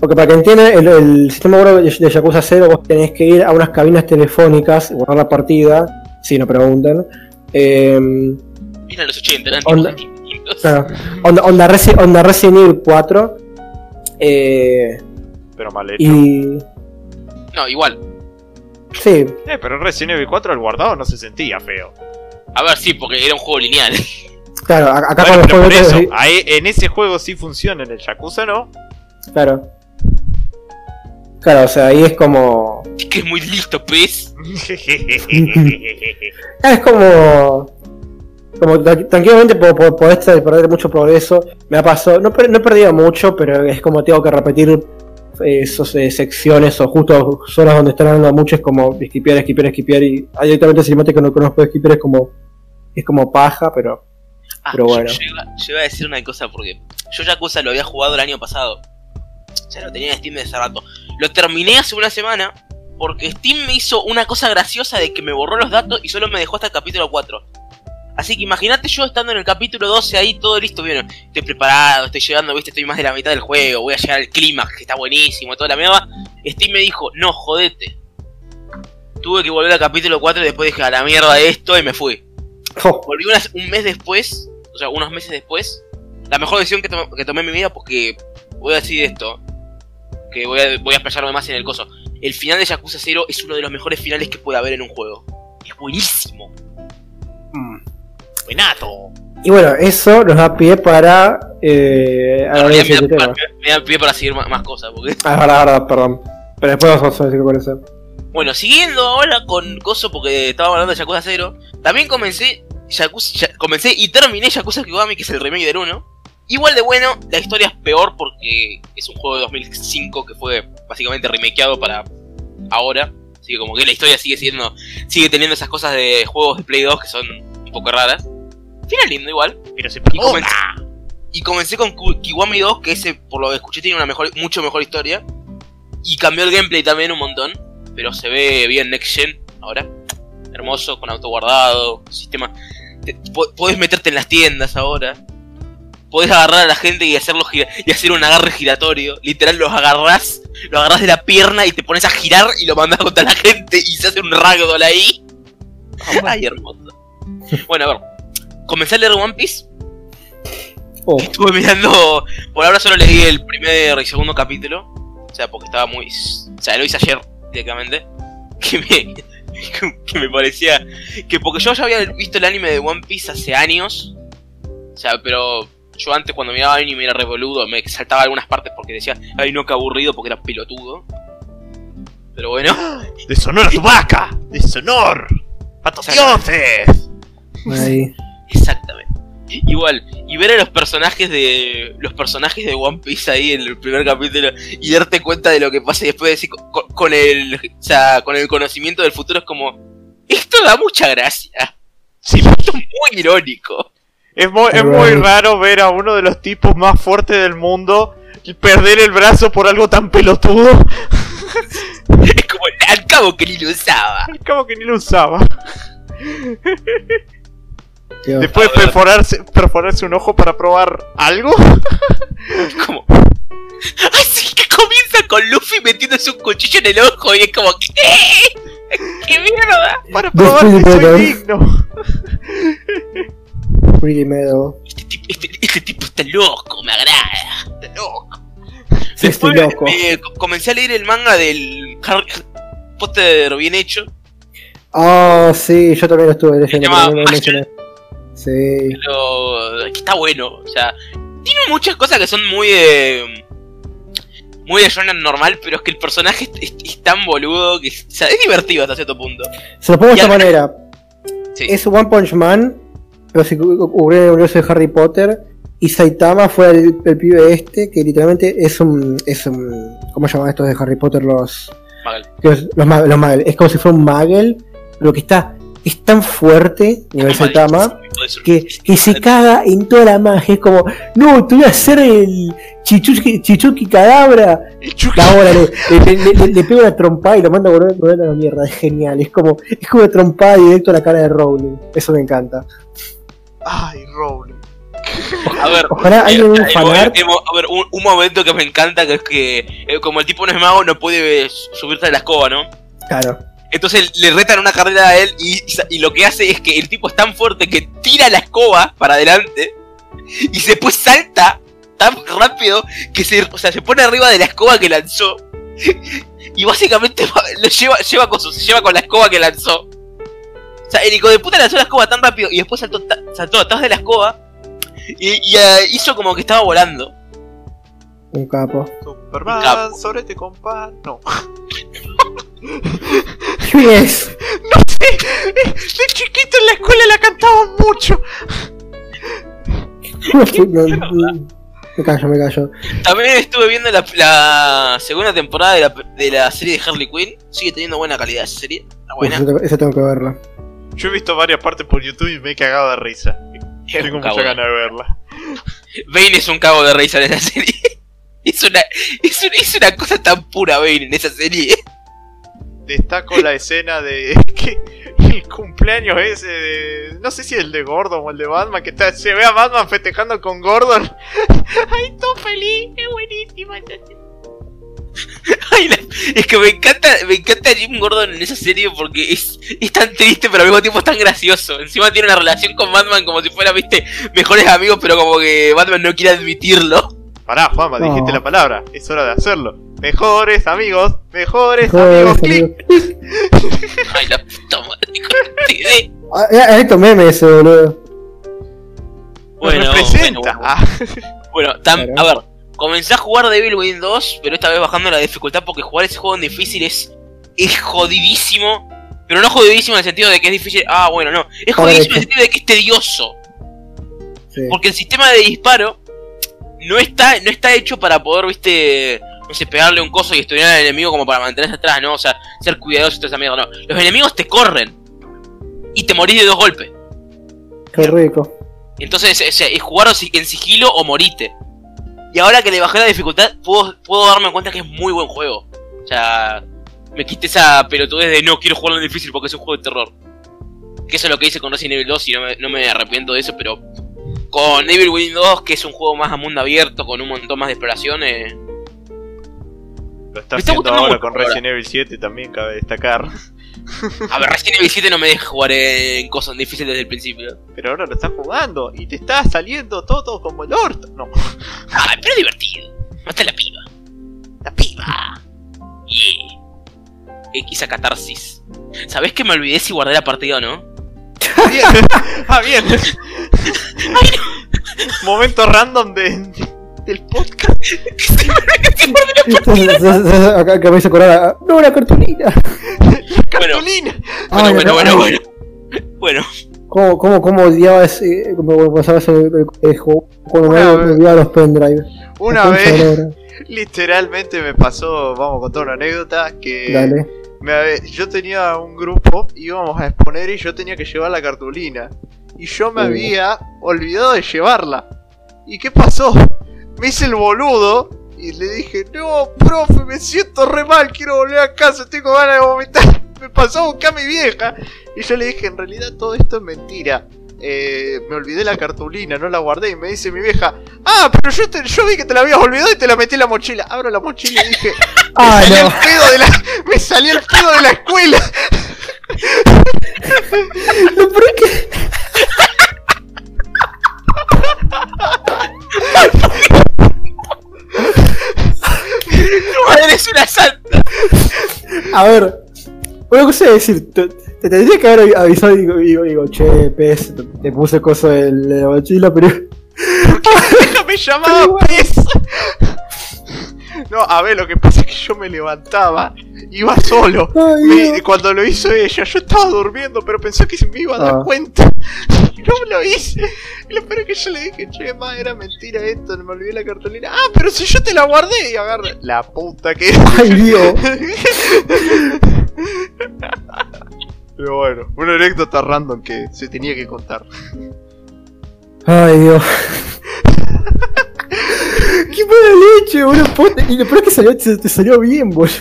Porque para que entiendan, el, el sistema de de, Yakuza 0, vos tenés que ir a unas cabinas telefónicas, guardar la partida, si no pregunten. Eh,
Mira los 80, eran
Onda. claro, onda, onda, Resi- onda Resident Evil 4. eh,
Pero mal hecho.
y.
No, igual.
Sí,
Eh, pero en Resident Evil 4 el guardado no se sentía feo.
A ver, sí, porque era un juego lineal.
claro, acá
Bueno,
con los
por
juegos
eso,
sí,
ahí, en ese juego sí funciona, en el Yakuza no.
Claro. Claro, o sea, ahí es como.
Es que es muy listo, pez.
Ah, es como. Como tra- tranquilamente po- po- podés perder mucho progreso. Me ha pasado. No, no he perdido mucho, pero es como tengo que repetir eh, esos, eh, secciones o justo zonas donde están hablando mucho. Es como esquipear, esquipear, esquipear. Y hay directamente cinemática que no conozco de esquipear. Es como. Es como paja, pero.
Ah,
Pero bueno.
Yo, iba, yo iba a decir una cosa porque yo Yakuza lo había jugado el año pasado. O sea, lo tenía en Steam desde hace rato. Lo terminé hace una semana porque Steam me hizo una cosa graciosa de que me borró los datos y solo me dejó hasta el capítulo 4. Así que imagínate yo estando en el capítulo 12 ahí todo listo, bien, estoy preparado, estoy llegando, viste, estoy más de la mitad del juego, voy a llegar al clímax, que está buenísimo, toda la mierda. Steam me dijo, no, jodete. Tuve que volver al capítulo 4 y después dije, a la mierda esto y me fui. Volví unas- un mes después, o sea, unos meses después. La mejor decisión que, tomé- que tomé en mi vida, porque voy a decir esto, que voy a, voy a explayarme más en el coso. El final de Yakuza 0 es uno de los mejores finales que puede haber en un juego. Es buenísimo.
mm.
Buenato.
Y bueno, eso nos da pie para. Eh, ese
me, da,
tema.
me- me da pie para seguir más, cosas. Porque...
Ah, verdad, verdad, perdón. Pero después vamos a decir con eso.
Bueno, siguiendo ahora con Coso, porque estábamos hablando de Yakuza 0, también comencé, Yakuza, ya- comencé y terminé Yakuza Kiwami, que es el remake del 1. Igual de bueno, la historia es peor porque es un juego de 2005 que fue básicamente remakeado para ahora. Así que como que la historia sigue siendo, sigue teniendo esas cosas de juegos de Play 2 que son un poco raras. Final lindo igual.
Pero se
Y comencé, y comencé con Kiwami 2, que ese, por lo que escuché, tiene una mejor, mucho mejor historia. Y cambió el gameplay también un montón. Pero se ve bien Next Gen ahora. Hermoso, con auto guardado, sistema. Te- po- podés meterte en las tiendas ahora. Podés agarrar a la gente y hacerlo gira- y hacer un agarre giratorio. Literal, los agarrás, lo agarrás de la pierna y te pones a girar y lo mandás contra la gente y se hace un ragdoll ahí. Ay, hermoso. Bueno, a ver. Comencé a leer One Piece
Oh,
Estuve mirando. Por ahora solo leí el primer y segundo capítulo. O sea, porque estaba muy. O sea, lo hice ayer directamente. Que me. Que me parecía. Que porque yo ya había visto el anime de One Piece hace años. O sea, pero. Yo antes cuando miraba anime era revoludo, me saltaba algunas partes porque decía, ay no, qué aburrido porque era pelotudo. Pero bueno,
Deshonor a tu vaca. Deshonor. A tus dioses.
Exactamente. Igual, y ver a los personajes de. los personajes de One Piece ahí en el primer capítulo y darte cuenta de lo que pasa y después decir con, con el. O sea, con el conocimiento del futuro es como. Esto da mucha gracia.
Sí,
Esto es muy irónico.
es muy, es muy raro ver a uno de los tipos más fuertes del mundo y perder el brazo por algo tan pelotudo.
Es como al cabo que ni lo usaba.
Al cabo que ni lo usaba.
Dios.
Después
ver.
perforarse, perforarse un ojo para probar algo.
Es como. Así que comienza con Luffy metiéndose un cuchillo en el ojo y es como. ¿Qué? ¿Qué mierda?
Para probar que soy digno.
Este tipo, este, este tipo está loco, me agrada. Está loco.
Sí, estoy
Después,
loco.
eh, co- comencé a leer el manga del Harry Potter bien hecho.
Ah, sí, yo también lo estuve leyendo.
llama
no
Marshall.
mencioné. Sí.
Pero que está bueno. O sea, tiene muchas cosas que son muy de. Muy de shonen normal, pero es que el personaje es, es- es tan boludo que o sea, es divertido hasta cierto punto.
Se lo pongo de esta
al-
manera.
Sí.
Es One Punch Man, pero si cubre el universo de Harry Potter. Y Saitama fue el, el pibe este, que literalmente es un. Es un ¿Cómo llaman estos de Harry Potter? Los. Es- los, los Magel. Es como si fuera un Magel, pero que está. Es tan fuerte, nivel Saitama, que, que se caga en toda la magia. Es como, no, te voy a hacer el Chichuki, Chichuki Cadabra. Ahora le, le, le, le- le pega una trompada y lo manda a volver, volver a la mierda. Es genial. Es como, es como una trompada directo a la cara de Rowling. Eso me encanta.
Ay, Rowling.
A ver,
Ojalá alguien un
eh,
fanart.
eh, a ver, un, un momento que me encanta que es que eh, como el tipo no es mago no puede subirse a la escoba, ¿no?
Claro.
Entonces le retan una carrera a él y, y lo que hace es que el tipo es tan fuerte que tira la escoba para adelante y después salta tan rápido que se, o sea, se pone arriba de la escoba que lanzó Y básicamente lo lleva, lleva con su, se lleva con la escoba que lanzó. O sea, el hijo de puta lanzó la escoba tan rápido y después saltó, saltó atrás de la escoba y, y, eh, hizo como que estaba volando.
Un capo.
Superman,
Capo.
sobre este compa. No.
¿Quién es?
De chiquito en la escuela la cantaban mucho.
No, no, me callo, me callo.
También estuve viendo la, la segunda temporada de la, de la serie de Harley Quinn. Sigue teniendo buena calidad esa serie. Está
Uf,
buena.
esa tengo- esa tengo que verla.
Yo he visto varias partes por YouTube y me he cagado de risa.
Es
Tengo mucha
cago.
ganas de verla.
Bane es un cabo de risa en esa serie. Es una, es una, es una cosa tan pura Bane en esa serie.
Destaco la escena de que el cumpleaños ese de. No sé si el de Gordon o el de Batman, que está, se ve a Batman festejando con Gordon. ¡Ay, todo feliz! ¡Es escena.
Ay, la- es que me encanta, me encanta Jim Gordon en esa serie porque es, es tan triste pero al mismo tiempo es tan gracioso. Encima tiene una relación con Batman como si fuera, viste, mejores amigos, pero como que Batman no quiere admitirlo.
Pará, Juanma,
No.
dijiste la palabra. Es hora de hacerlo. Mejores amigos, mejores amigos.
amigo.
clic.
Ay, la puta madre,
Ah, eh, Esto meme ese, boludo.
Bueno, bueno, bueno.
Ah,
Bueno, tam-
Claro.
a ver, comencé a jugar Devil Within 2, pero esta vez bajando la dificultad porque jugar ese juego en difícil es, es jodidísimo. Pero no jodidísimo en el sentido de que es difícil. Ah, bueno, no. Es jodidísimo en el sentido de que es tedioso.
Sí.
Porque el sistema de disparo no está, no está hecho para poder, viste, no sé, pegarle un coso y estudiar al enemigo como para mantenerse atrás, ¿no? O sea, ser cuidadoso y toda esa mierda, no. Los enemigos te corren y te morís de dos golpes.
Qué rico.
Entonces, es, es jugar o en sigilo o morite. Y ahora que le bajé la dificultad, puedo, puedo darme cuenta que es muy buen juego. O sea, me quité esa pelotudez de no quiero jugarlo en difícil porque es un juego de terror. Que eso es lo que hice con Resident Evil 2 y no me, no me arrepiento de eso, pero con Evil Within 2, que es un juego más a mundo abierto, con un montón más de exploración, eh,
Lo está
está
haciendo ahora con. Resident Evil 7 también, cabe destacar.
A ver, Resident Evil 7 no me deja jugar en cosas difíciles desde el principio.
Pero ahora lo estás jugando y te está saliendo todo como el orto. No,
Ay, pero es divertido. Mata la piba. La piba. Yeah. X a catarsis. ¿Sabés que me olvidé si guardé la partida o no?
bien. ah, bien. Momento random de, del podcast.
Acá que me hizo acordar. a- No, la cartulina.
Bueno,
Cartulina.
Ay,
bueno, bueno,
ay,
bueno, bueno. Bueno,
¿Cómo, cómo, cómo odiaba ese. Cómo pasaba eso? Cuando me
Una
me
vez-
olvidaba los pendrive.
Una
La
vez,
la
literalmente me pasó, vamos a contar una anécdota, que
Dale.
Me yo tenía un grupo, íbamos a exponer y yo tenía que llevar la cartulina. Y yo me había olvidado de llevarla. ¿Y qué pasó? Me hice el boludo y le dije, no, profe, me siento re mal, quiero volver a casa, tengo ganas de vomitar. Me pasó a buscar a mi vieja. Y yo le dije, en realidad todo esto es mentira. Eh, me olvidé la cartulina, no la guardé. Y me dice mi vieja, ah, pero yo, te- yo vi que te la habías olvidado y te la metí en la mochila. Abro la mochila y dije,
Ah,
me salió
no.
el pedo de la, me salió el pedo de la escuela.
No, es que.
eres una santa.
A ver. Una cosa es decir, te, te tendría que haber avisado y digo, digo, digo, che, pez, te, puse coso de la mochila, pero.
me llamaba pez. No, a ver, lo que pasa es que yo me levantaba, iba solo.
Ay,
Me-
no.
cuando lo hizo ella, yo estaba durmiendo, pero pensé que se me iba a dar
Ah.
cuenta. No lo hice. Y lo peor es que yo le dije, che, ma, era mentira esto, no me olvidé la cartulina. Ah, pero si yo te la guardé y agarra la puta que.
Ay, Dios.
Pero bueno, una anécdota random que se tenía que contar.
Ay, Dios. Qué mala leche, boludo. Y lo peor es que salió, te, te salió bien, boludo.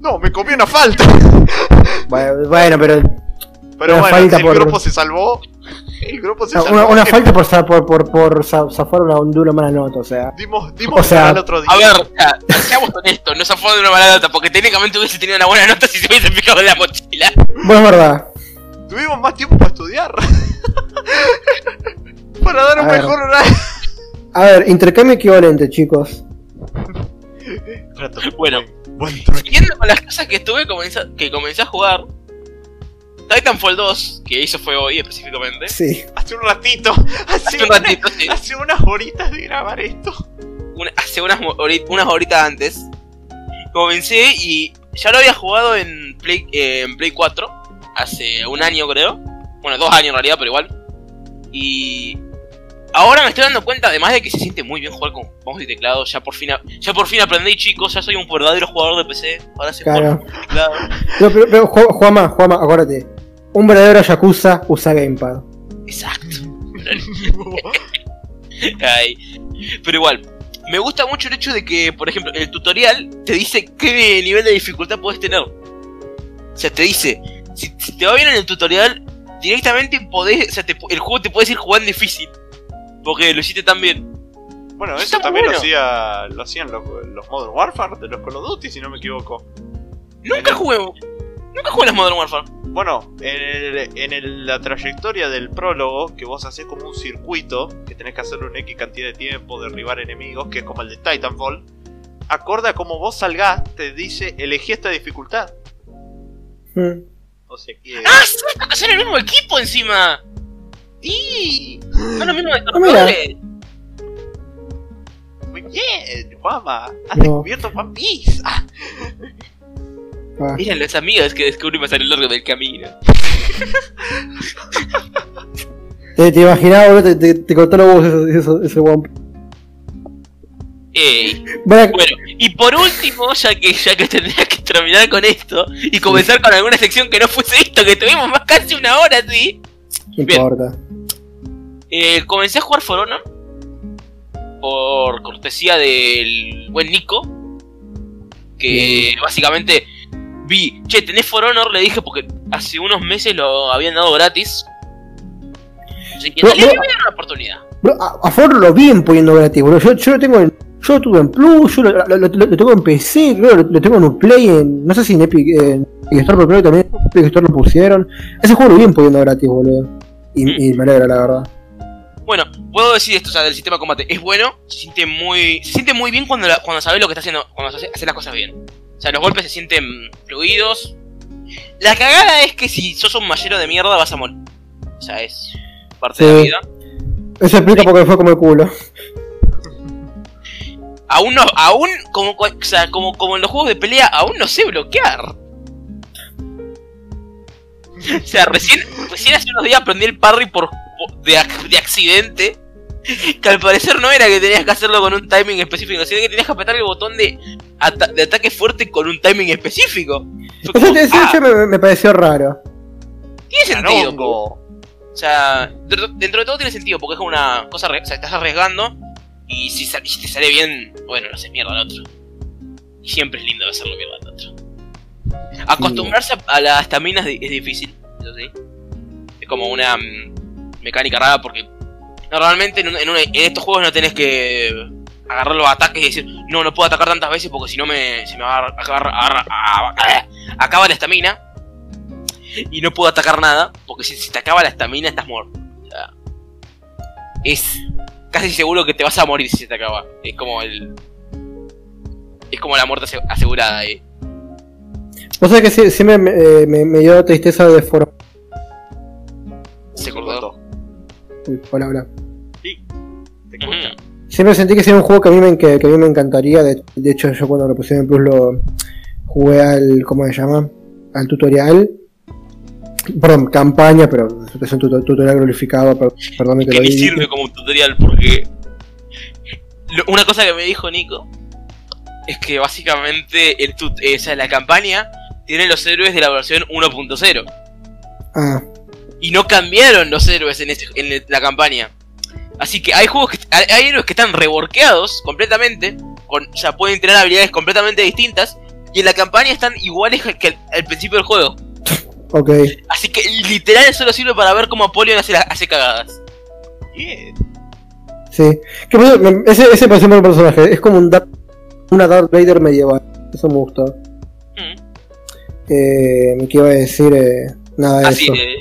No, me comí una falta.
Bueno, bueno, pero.
Pero bueno,
falta
el
por-
grupo se salvó. El grupo se
Una, una falta por, za- por, por, por za- zafar una hondura mala nota, o sea.
Dimos, dimos
O sea,
el otro día.
A ver, ya, seamos honestos, no zafó de una mala nota, porque técnicamente hubiese tenido una buena nota si se hubiese fijado en la mochila.
Bueno, es verdad.
Tuvimos más tiempo para estudiar. para dar un
A
mejor horario.
A ver, intercambio equivalente, chicos.
Bueno,
Buen trueque.
Siguiendo con las cosas que estuve que comencé a jugar. Titanfall 2, que hizo fue hoy específicamente.
Sí.
Hace un ratito. Hace,
Hace un
una-
ratito, sí.
hace unas horitas de grabar esto.
una- hace unas, unas horitas antes. Comencé y ya lo había jugado en Play, eh, en Play 4. Hace un año creo. Bueno, dos años en realidad, pero igual. Y ahora me estoy dando cuenta, además de que se siente muy bien jugar con mouse y teclado. Ya por fin, a- ya por fin aprendí, chicos. Ya soy un verdadero jugador de PC. Ahora se juega
Claro.
con teclado.
No, pero, pero Ju- Juanma, Juanma, acuérdate. Un verdadero Yakuza usa Gamepad.
Exacto. Ay. Pero igual, me gusta mucho el hecho de que, por ejemplo, en el tutorial te dice qué nivel de dificultad puedes tener. O sea, te dice, si, si te va bien en el tutorial, directamente podés, o sea, te- el juego te puede ir jugando difícil. Porque lo hiciste tan bien.
Bueno,
Está
eso también
bueno.
lo, hacía, lo hacían los, los Modern Warfare de los Call of Duty, si no me equivoco.
Nunca jugué, nunca jugué las Modern Warfare.
Bueno, en, el- en el- la trayectoria del prólogo, que vos haces como un circuito, que tenés que hacerlo en X cantidad de tiempo, derribar enemigos, que es como el de Titanfall, acorde a como vos salgás, te dice elegí esta dificultad.
Mm.
O sea que.
¡Ah, son el mismo equipo encima. ¡Sí! Son los mismos
Ah,
desarrolladores.
Muy bien, Juama, has
No.
descubierto One Piece. Ah.
Eran los amigos que descubrimos a lo largo del camino.
Te, te imaginaba, boludo, te, te, te cortó los huevos ese, ese.
Ey.
Bueno,
y por último, ya que ya que tendría que terminar con esto y comenzar con alguna sección que no fuese esto, que tuvimos más casi una hora, ¿sí?
no
bien.
importa.
Eh, comencé a jugar For Honor por cortesía del buen Nico, que básicamente vi, che, tenés For Honor, le dije porque hace unos meses lo habían dado gratis. Así que
no.
le voy a dar una oportunidad.
Bro, a, a Ford lo vienen poniendo gratis, boludo. Yo, yo lo tengo en. Yo lo tuve en Plus, yo lo, lo- lo- lo tengo en PC, creo, lo, tengo en Uplay, en. No sé si en Epic, en Epic Store, pero creo que también en Epic Store lo pusieron. Ese juego lo vienen poniendo gratis, boludo. Y, y me alegra, la verdad.
Bueno, puedo decir esto, o sea, del sistema de combate. Es bueno, se siente muy. Se siente muy bien cuando, la- cuando sabes lo que está haciendo. Cuando hace, hace las cosas bien. O sea, los golpes se sienten fluidos. La cagada es que si sos un mallero de mierda vas a morir. O sea, es parte de la
Sí.
vida.
Eso explica por qué fue como el culo.
Aún no, aún, como, o sea, como, como en los juegos de pelea, aún no sé bloquear. O sea, recién, recién hace unos días aprendí el parry por, de, de accidente. Que al parecer no era que tenías que hacerlo con un timing específico, sino que tenías que apretar el botón de, ata- de ataque fuerte con un timing específico. Fue
Eso,
como, ah,
me, me pareció raro.
tiene sentido.
Canongo.
O sea, dentro, dentro de todo tiene sentido porque es como una cosa, o sea, estás arriesgando y si, sal- y si te sale bien, bueno, no haces mierda al otro. Y siempre es lindo hacerlo mierda al otro. Acostumbrarse a, a las estaminas es difícil, eso sí. Es como una mm, mecánica rara porque normalmente en, un- en, una- en estos juegos no tenés que agarrar los ataques y decir, no, no puedo atacar tantas veces porque si no me, se me va a agarrar- agarrar- a- a- acaba la estamina y no puedo atacar nada, porque si, si te acaba la estamina estás muerto. O sea, es casi seguro que te vas a morir si se te acaba. Es como el. Es como la muerte ase- asegurada ahí.
Vos sabés que sí- siempre me, eh, me, me dio tristeza de Ford.
Se cortó.
Hola, hola.
Sí, te escucha.
Siempre sentí que sería un juego que a mí me, que, que a mí me encantaría. De, de hecho, yo cuando lo puse en Plus lo jugué al. ¿Cómo se llama? Al tutorial. Perdón, campaña, pero es un tuto- tutorial glorificado. per- Perdón que
Que
lo
ni sirve como tutorial porque. lo- una cosa que me dijo Nico es que básicamente el tut- eh, o sea, la campaña tiene los héroes de la versión 1.0.
Ah,
y no cambiaron los héroes en, este- en la campaña. Así que hay juegos que hay, hay héroes que están reworkeados completamente, con, o sea, pueden tener habilidades completamente distintas y en la campaña están iguales que al, al principio del juego.
ok.
Así que literal solo sirve para ver cómo Apollon hace, hace cagadas.
Bien.
Sí. Ese, ese pareció un buen personaje. Es como un Darth- una Darth Vader medieval. Eso me gustó.
Mm.
Eh, ¿Qué iba a decir? Eh, nada de
Así
eso.
de...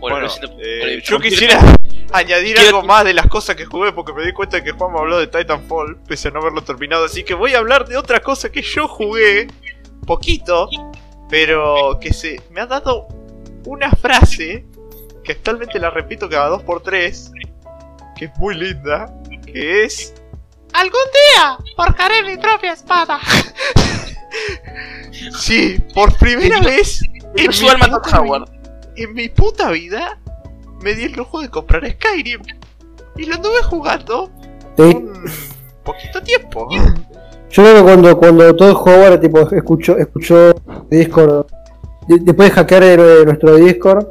Bueno,
Bueno,
lo siento por
eh,
el-
yo quisiera añadir
Quiero-
algo más de las cosas que jugué porque me di cuenta de que Juan me habló de Titanfall pese a no haberlo terminado. Así que voy a hablar de otra cosa que yo jugué poquito, pero que se me ha dado una frase que actualmente la repito cada dos por tres, que es muy linda, que es algún día forjaré mi propia espada. sí, por primera vez mi puta en mi puta vida me di el lujo de comprar Skyrim. Y lo anduve jugando
Sí.
un poquito tiempo.
Yo creo que cuando, cuando todo Howard tipo, escuchó, escuchó Discord, de- después de hackear eh, nuestro Discord,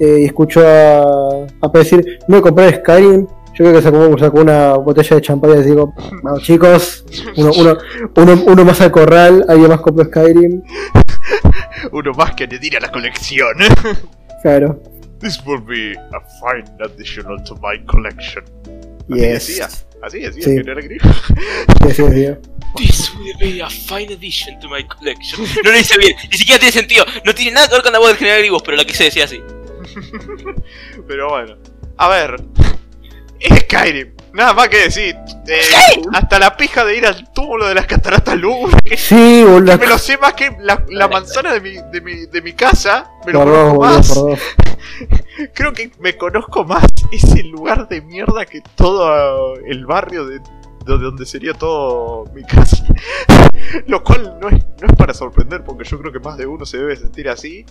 eh, y escuchó a, a decir, no voy a comprar Skyrim, yo creo que sacó, sacó una botella de champán y digo, vamos chicos, uno, uno, uno, uno más al corral, alguien más compró Skyrim,
Uno más que añadir a la colección.
claro,
This will be a fine additional to my collection. Así
yes,
decía. Así decía,
Sí.
que no era gringo.
sí, sí, sí.
This will be a fine addition to my collection. No lo dice bien, ni siquiera tiene sentido. No tiene nada que ver con la voz del general Gribos, pero la que se decía así.
Pero bueno. A ver. Skyrim. Nada más que decir. Eh, hasta la pija de ir al túmulo de las cataratas Lúgubres. Que
Sí, boludo,
me lo sé más que la, la manzana de mi, de, mi, de mi casa. Me lo conozco más. Creo que me conozco más ese lugar de mierda que todo el barrio de, de donde sería todo mi casa. Lo cual no es, no es para sorprender, porque yo creo que más de uno se debe sentir así.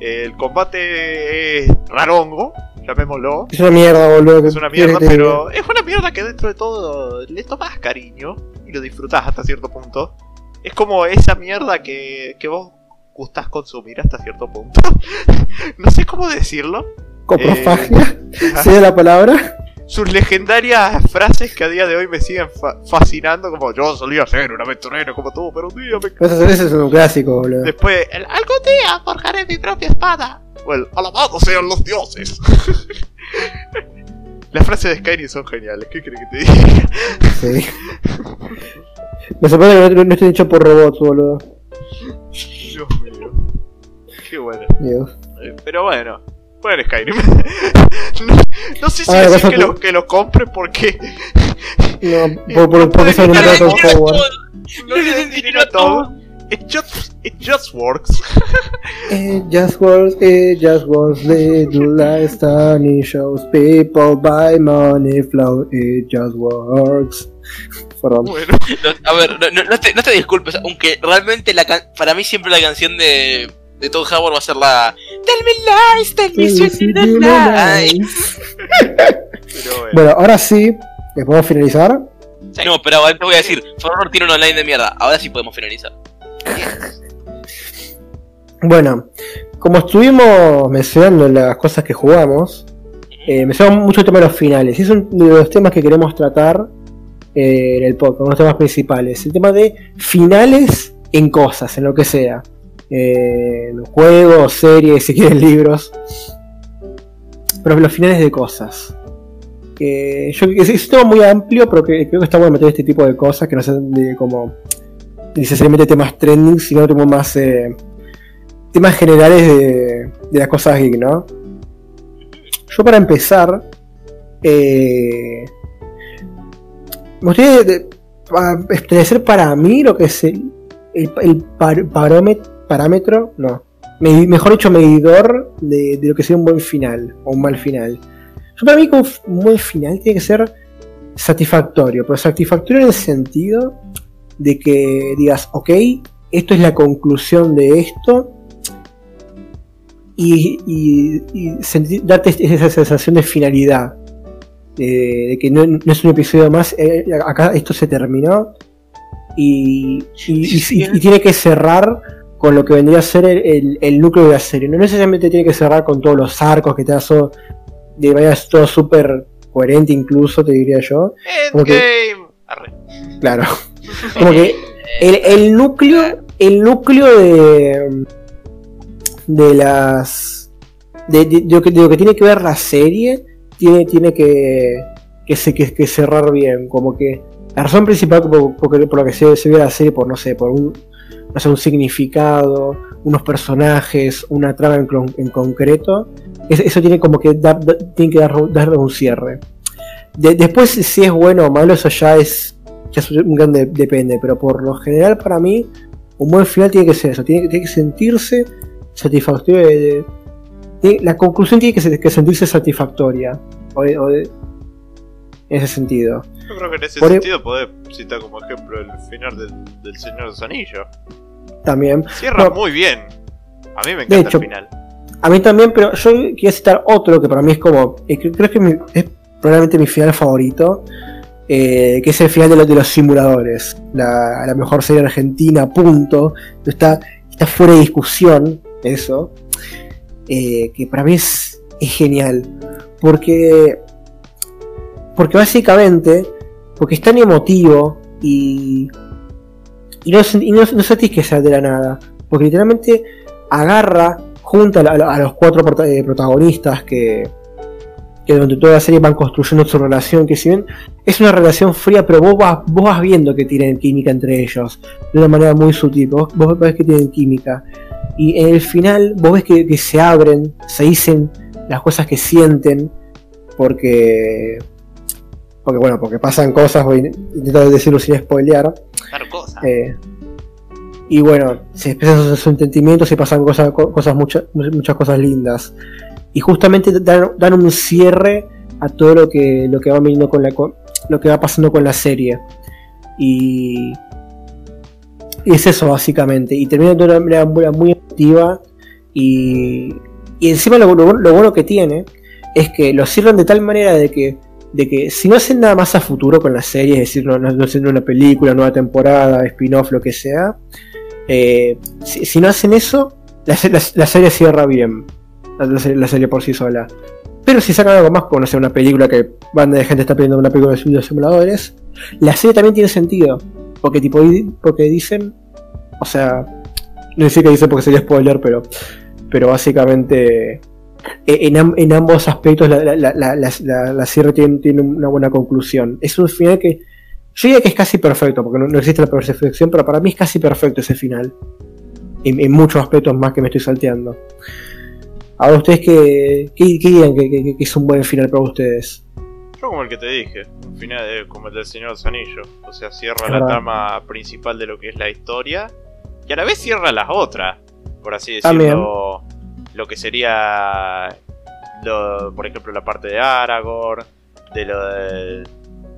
El combate es rarongo, llamémoslo.
Es una mierda, boludo.
Es una
¿qué querés
mierda, pero es una mierda que dentro de todo le tomas cariño y lo disfrutás hasta cierto punto. Es como esa mierda que, que vos gustás consumir hasta cierto punto. no sé cómo decirlo.
¿Coprofagia?
Ajá.
¿Sería la palabra?
sus legendarias frases que a día de hoy me siguen fa- fascinando, como yo solía ser un aventurero como tú, pero un día me...
Eso, eso es un clásico, boludo.
Después, el, algún día forjaré mi propia espada. O el, alabados sean los dioses. Las frases de Skyrim son geniales, ¿qué crees que te diga?
Sí. Me sorprende que no, no esté hecho por robots, boludo.
Dios mío. Qué bueno.
Dios.
Eh, Pero bueno, jueguen Skyrim. no, no sé si
Ah,
decir que
que-
lo, que lo compre porque
No, por, por, eso no.
It just, it just works.
It just works, it just works, little like Sunny shows people buy money flow, it just works. Perdón.
Bueno,
No, a ver, no, te, no te disculpes, aunque realmente la can- para mí siempre la canción de, de Todd Howard va a ser la Tell me lies, tell me sweet little lies.
bueno.
Bueno, ahora sí, ¿les podemos finalizar?
No, pero ahora te voy a decir, Favor tiene un online de mierda, ahora sí podemos finalizar.
Bueno, como estuvimos mencionando las cosas que jugamos, eh, mencionamos mucho el tema de los finales. Es uno de los temas que queremos tratar eh, en el podcast, uno de los temas principales. El tema de finales en cosas, en lo que sea. Eh, juegos, series, si quieren libros. Pero los finales de cosas. Eh, yo, es, es un tema muy amplio, pero creo que está bueno meter este tipo de cosas que no sean de como necesariamente temas trending, sino como más eh, temas generales de, las cosas geek, ¿no? Yo para empezar, eh, me gustaría establecer para mí lo que es el, el, el par- parómet- parámetro, no, mejor dicho, medidor de, lo que sería un buen final o un mal final. Yo para mí un buen final tiene que ser satisfactorio, pero satisfactorio en el sentido de que digas, ok, esto es la conclusión de esto, y, y- y sentir- darte esa sensación de finalidad, de, de que no, no es un episodio más, eh, acá esto se terminó, y, tiene que cerrar con lo que vendría a ser el, el- el núcleo de la serie. No necesariamente tiene que cerrar con todos los arcos que te hace de manera todo súper coherente incluso, te diría yo. Que-. Claro. Como que el, el núcleo, el núcleo de de las de, lo que, lo que tiene que ver la serie tiene, tiene que que, se, que, cerrar bien. Como que la razón principal por, por, la que se, se ve la serie, por no sé, por un, no sé, un significado, unos personajes, una trama en, en concreto, es- eso tiene como que tiene que dar, darle un cierre. De- después, si es bueno o malo, eso ya es, ya es un gran de- depende, pero por lo general, para mí, un buen final tiene que ser eso, tiene, tiene que sentirse satisfactorio. de- de- tiene- la conclusión tiene que, ser- que sentirse satisfactoria. o o en ese sentido.
Yo creo que en ese
Por e-
sentido podés citar como ejemplo el final del, del Señor de los Anillos.
También.
Cierra
No.
muy bien. A mí me
De
encanta
hecho,
el final.
A mí también, pero yo quería citar otro que para mí es como. eh, que creo que mi- es probablemente mi final favorito. Eh, que es el final de, los de los simuladores. La, mejor serie argentina, punto. Está, está fuera de discusión eso. eh, que para mí es, genial. Porque. Porque básicamente. Porque es tan emotivo y. Y no, y no, no sentís que de la nada. Porque literalmente agarra, junta a, a los cuatro eh, protagonistas que, que durante toda la serie van construyendo su relación, que si bien es una relación fría, pero vos vas, vos vas viendo que tienen química entre ellos, de una manera muy sutil, vos, vos ves que tienen química. Y en el final vos ves que, que se abren, se dicen las cosas que sienten, porque... Porque bueno, porque pasan cosas, voy a intentar decirlo sin spoilear.
Claro.
Eh, y bueno, se expresan sus, sentimientos y pasan cosas, co- cosas muchas, muchas cosas lindas. Y justamente dan, dan un cierre a todo lo que, lo que va con la, lo que va pasando con la serie. Y, y es eso básicamente. Y termina de una manera muy, emotiva. Y, y encima lo, bueno que tiene es que lo cierran de tal manera de que, de que si no hacen nada más a futuro con la serie, es decir, no, hacen una película, nueva temporada, spin-off, lo que sea, eh, si, no hacen eso, la serie cierra bien. La, serie, por sí sola. Pero si sacan algo más, como no sé, una película que banda de gente está pidiendo una película de simuladores, la serie también tiene sentido. Porque tipo porque dicen. O sea. No decir que dicen porque sería spoiler, pero. Pero básicamente. eh, En, en ambos aspectos la, la, la, la, serie tiene, tiene una buena conclusión. Es un final que. Yo diría que es casi perfecto, porque no, no existe la perfección, pero para mí es casi perfecto ese final. En, en muchos aspectos más que me estoy salteando. Ahora ustedes qué, qué, qué dirían que, que- que es un buen final para ustedes.
Yo como el que te dije, un final de- como el del Señor de los Anillos. O sea, cierra la trama principal de lo que es la historia. Y a la vez cierra las otras. Por así
También.
decirlo. Lo que sería. Lo, por ejemplo, la parte de Aragorn. De lo de.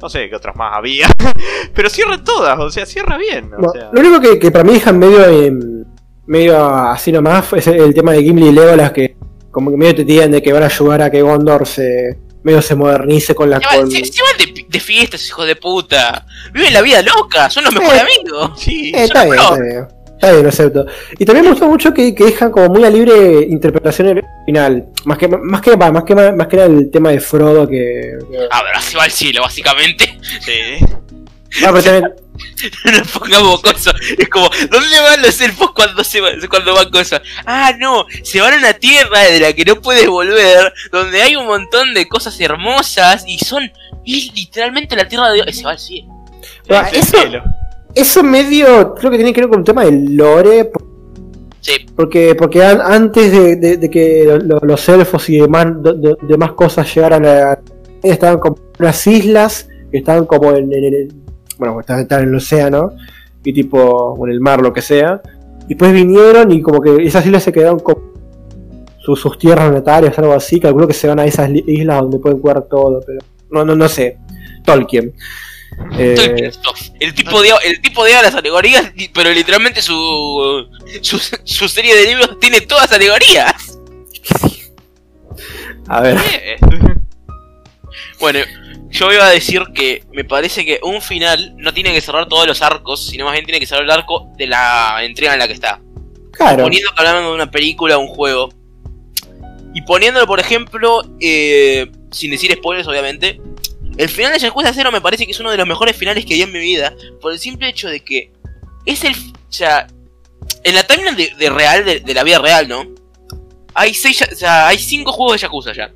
No sé qué otras más había. Pero cierra todas, o sea, cierra bien. O
Bueno,
sea,
Lo único que, que para mí dejan medio em, medio así nomás es el tema de Gimli y Legolas que como que medio te tiran de que van a ayudar a que Gondor se medio se modernice con la
Se van,
con-
se- se van de, de fiestas, hijos de puta. Viven la vida loca, son los mejores
Eh.
amigos.
sí,
Eh, está bien, está bien. Está bien, lo acepto. Y también me gustó mucho que, que dejan como muy a libre interpretación el final. Más que más que más que más que era el tema de Frodo que, que-
A ver, se va al cielo, básicamente.
sí.
No, pero también-
No nos pongamos cosas. Es como, ¿dónde van los elfos cuando se van, cuando van cosas? Ah, no, se van a una tierra de la que no puedes volver, donde hay un montón de cosas hermosas y son. Es literalmente la tierra de Dios. Se va al cielo.
Es el
eso-
cielo.
eso medio creo que tiene que ver con el tema del lore
Sí,
Porque, porque an- antes de, de- de que lo- lo- los elfos y demás, de- de- demás cosas llegaran a. Estaban como unas islas que estaban como en, en el. Bueno, estaban en el océano, y tipo. o en el mar, lo que sea. Y después vinieron y como que esas islas se quedaron con sus, sus tierras natales, algo así. Calculo que se van a esas islas donde pueden jugar todo, pero. No, no, no sé. Tolkien. Eh.
El tipo de el tipo de las alegorías, pero literalmente su, su su serie de libros tiene todas alegorías.
a ver.
Eh,
Bueno, yo iba a decir que me parece que un final no tiene que cerrar todos los arcos, sino más bien tiene que cerrar el arco de la entrega en la que está.
Claro.
Poniendo que hablando de una película o un juego. Y poniéndolo, por ejemplo, eh, sin decir spoilers, obviamente. El final de Yakuza 0 me parece que es uno de los mejores finales que vi en mi vida. Por el simple hecho de que es el. O sea, en la timeline de, de real, de, de la vida real, ¿no? Hay seis, o sea, hay cinco juegos de Yakuza ya.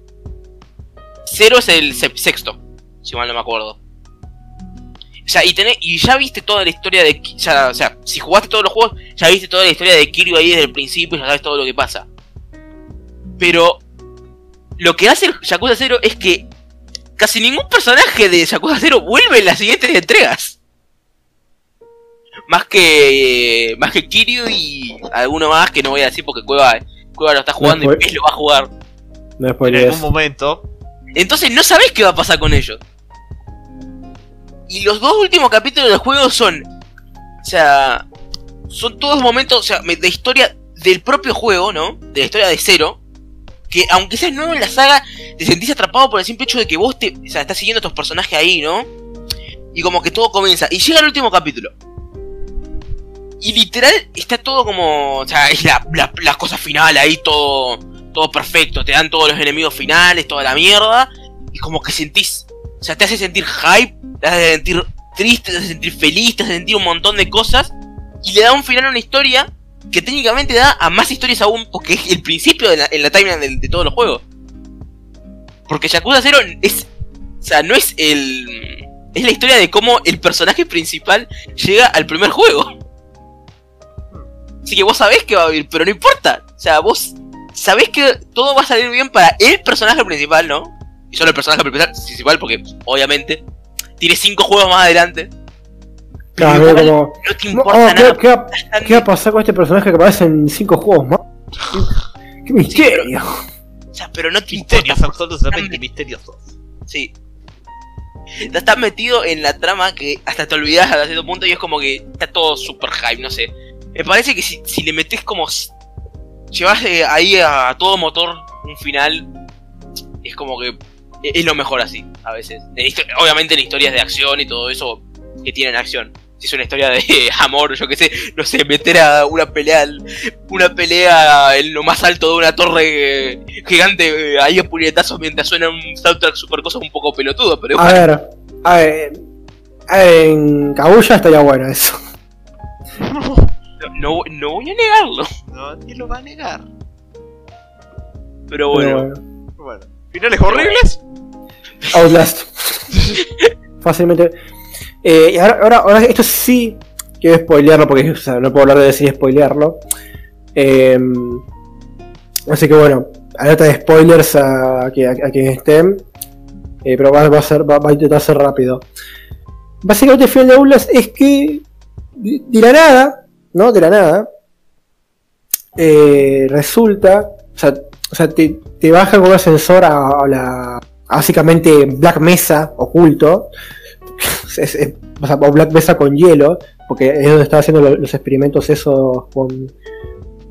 Cero es el se- sexto, si mal no me acuerdo. O sea, y, tenés, y ya viste toda la historia de... Ya, o sea, si jugaste todos los juegos, ya viste toda la historia de Kiryu ahí desde el principio, ya sabes todo lo que pasa. Pero lo que hace el Yakuza 0 es que casi ningún personaje de Yakuza 0 vuelve en las siguientes entregas. Más que más que Kiryu y alguno más que no voy a decir porque Cueva, Cueva lo está jugando y Pez lo va a jugar.
En algún momento.
Entonces no sabés qué va a pasar con ellos. Y los dos últimos capítulos del juego son. O sea. Son todos momentos, o sea, de historia del propio juego, ¿no? De la historia de cero. Que aunque seas nuevo en la saga, te sentís atrapado por el simple hecho de que vos te. O sea, estás siguiendo a estos personajes ahí, ¿no? Y como que todo comienza. Y llega el último capítulo. Y literal está todo como. O sea, es la, la, la cosa final ahí, todo. Todo perfecto. Te dan todos los enemigos finales, toda la mierda. Y como que sentís. O sea, te hace sentir hype, te hace sentir triste, te hace sentir feliz, te hace sentir un montón de cosas. Y le da un final a una historia que técnicamente da a más historias aún, porque es el principio de la, en la timeline de, de todos los juegos. Porque Yakuza 0 es. O sea, no es el. Es la historia de cómo el personaje principal llega al primer juego. Así que vos sabés que va a vivir, pero no importa. O sea, vos sabés que todo va a salir bien para el personaje principal, ¿no? Y solo el personaje principal, porque obviamente tiene cinco juegos más adelante.
Claro,
Pero igual
como.
no te
No,
importa
oh, ¿qué,
nada.
qué va, qué va a pasar con este personaje que aparece en 5 juegos más? ¿Qué, qué misterio?
O sea, pero no te
Misterios,
importa.
absolutamente misteriosos.
Sí. Estás metido en la trama que hasta te olvidas hasta cierto punto y es como que está todo super hype, no sé. Me parece que si, si le metes como... Llevas eh, ahí a, todo motor un final, es como que es lo mejor así, a veces. Obviamente en historias de acción y todo eso que tienen acción. Si es una historia de amor, yo qué sé, no sé, meter a una pelea, una pelea en lo más alto de una torre gigante, eh, ahí a puñetazos mientras suena un soundtrack super cosa un poco pelotudo, pero
A ver, a ver. a ver, En Kaguya estaría bueno eso.
no, no voy a negarlo.
No, nadie lo va a negar.
Pero
Pero
bueno,
bueno.
¿Finales horribles?
Outlast. Fácilmente. Eh, y ahora, ahora, esto sí quiero spoilearlo porque no puedo hablar de decir spoilearlo. Eh, así que bueno, alerta de spoilers a, a, a quienes estén. Eh, pero va, a ser, va, a intentar ser rápido. Básicamente el final de Outlast es que de la nada, ¿no? De la nada. eh, resulta. O sea, o sea te, te baja con un ascensor a, la. básicamente Black Mesa oculto. O, Black Mesa con hielo. Porque es donde estaba haciendo lo- los experimentos esos con.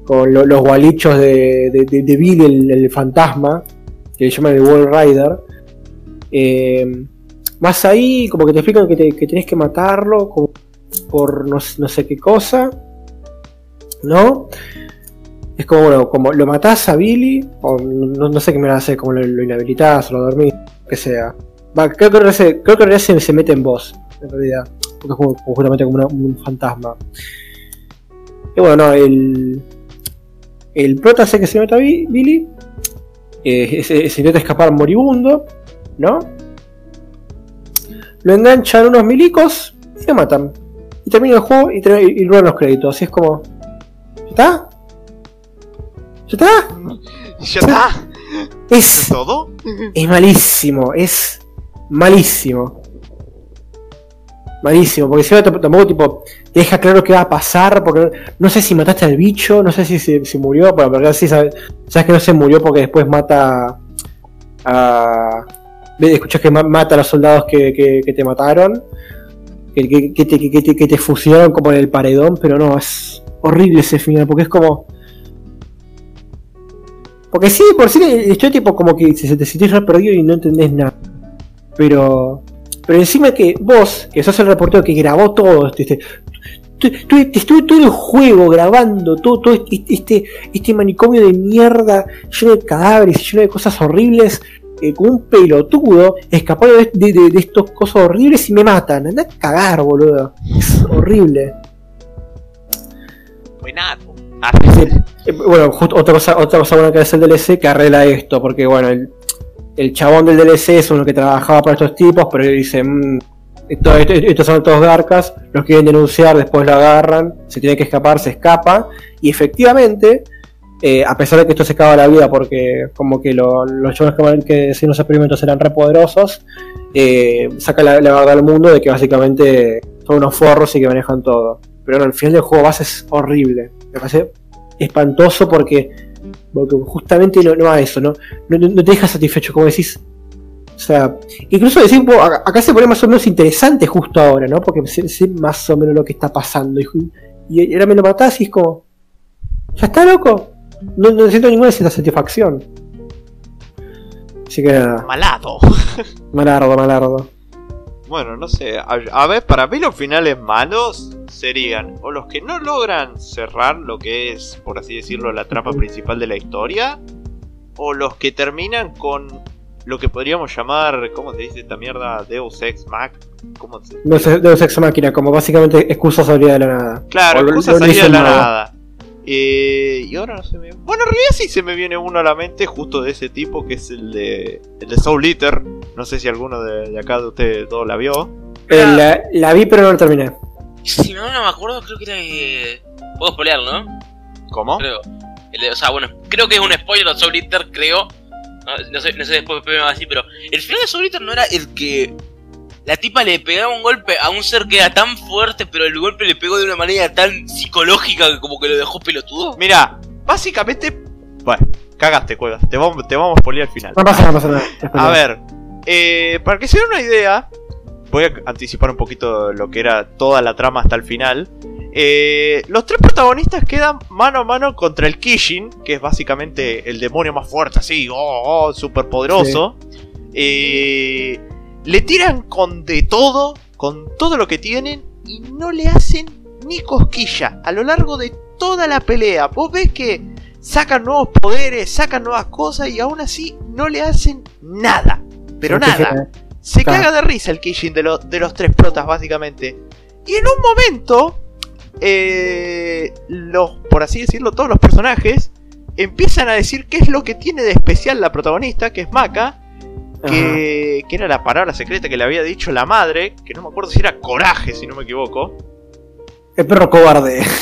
con lo- los gualichos de, de, Billy, el, fantasma. Que le llaman el Wall Rider. Eh, más ahí, como que te explican que, que tenés que matarlo como por no, no sé qué cosa. ¿No? Es como, bueno, como lo matás a Billy, o no, no sé qué me va a hacer, como lo, lo inhabilitás o lo dormís, que sea. Va, creo que se- creo que se, mete en vos, en realidad. Porque es como- justamente como un fantasma. Y bueno, no, el. El prota hace que se meta a Bi- Billy. eh, se, se intenta escapar moribundo, ¿no? Lo enganchan unos milicos y lo matan. Y termina el juego y, y, y ruedan los créditos. Así es como. ¿Ya está? ¿Ya está?
¿Ya está? ¿Es todo?
es malísimo, es malísimo. Malísimo, porque si tampoco tipo te deja claro qué va a pasar, porque no sé si mataste al bicho, no sé si se si murió, pero realidad sí sabes, sabes que no se murió porque después mata a... Escuchas que ma- mata a los soldados que, que- que te mataron, que, que- te, que te- que te fusilaron como en el paredón, pero no, es horrible ese final, porque es como... Porque sí, por sí estoy tipo como que se te sentís re y no entendés nada. Pero. Pero encima que vos, que sos el reportero que grabó todo, este, este, tu- estuve todo el juego grabando, todo, todo este, este, este manicomio de mierda, lleno de cadáveres, lleno de cosas horribles, eh, con un pelotudo, de, de- de estos cosas horribles y me matan. Anda a cagar, boludo. Es horrible.
Buenato.
Eh, bueno, justo otra cosa, otra cosa buena que hace el DLC que arregla esto, porque bueno, el, el chabón del DLC es uno que trabajaba para estos tipos, pero dice, "Mm, esto- esto- estos son todos garcas, los quieren denunciar, después lo agarran, se tiene que escapar, se escapa, y efectivamente, eh, a pesar de que esto se acaba la vida porque como que lo- los chavales que, hacían los experimentos eran re poderosos, eh, saca la, la verdad al mundo de que básicamente son unos forros y que manejan todo. Pero el final del juego base es horrible. Me parece espantoso porque, porque justamente no, no va a eso, ¿no? No, no- no te deja satisfecho, como decís. O sea, incluso decir, "Bueno, acá se pone más o menos interesante justo ahora, ¿no? Porque sé, sé más o menos lo que está pasando. Y, y ahora me lo matás y es como. ¿Ya está loco? No, no siento ninguna satisfacción. Así que nada,
Malado.
malardo, malardo.
Bueno, no sé. A, a ver, para mí los finales malos serían o los que no logran cerrar lo que es, por así decirlo, la trama principal de la historia, o los que terminan con lo que podríamos llamar, ¿cómo se dice esta mierda? Deus Ex Mac. ¿Cómo se
Deus Ex- Deus Ex Máquina, como básicamente excusa salida de la nada.
Claro, excusa salida de la
nada.
nada. Eh, y ahora no se me. Bueno, en realidad sí se me viene uno a la mente, justo de ese tipo, que es el de, el de Soul Eater. No sé si alguno de, de acá de ustedes dos la vio.
Eh, la, la vi pero no la terminé.
Si no, no me acuerdo, creo que era. Eh... Puedo spoilear, ¿no?
¿Cómo?
Creo. El de- o sea, bueno, creo que es un spoiler de Soul Eater, creo. No, no sé, no sé después me va a decir, pero el final de Soul Eater no era el que la tipa le pegaba un golpe a un ser que era tan fuerte, pero el golpe le pegó de una manera tan psicológica que como que lo dejó pelotudo.
Mira, básicamente. Bueno, cagaste, cuevas. Te vamos, te vamos a spoilear al final.
No pasa nada, no pasa nada.
A ver, eh, para que se den una idea, voy a anticipar un poquito lo que era toda la trama hasta el final. Eh, los tres protagonistas quedan mano a mano contra el Kishin, que es básicamente el demonio más fuerte, así, oh, oh, súper poderoso. Eh, le tiran con de todo, con todo lo que tienen, y no le hacen ni cosquilla a lo largo de toda la pelea. Vos ves que sacan nuevos poderes, sacan nuevas cosas, y aún así no le hacen nada. Pero nada. Se
Claro.
caga de risa el Kishin de, lo- de los tres protas, básicamente. Y en un momento, eh, los, por así decirlo, todos los personajes empiezan a decir qué es lo que tiene de especial la protagonista, que es Maka, que, que era la palabra secreta que le había dicho la madre, que no me acuerdo si era coraje, si no me equivoco.
El perro cobarde.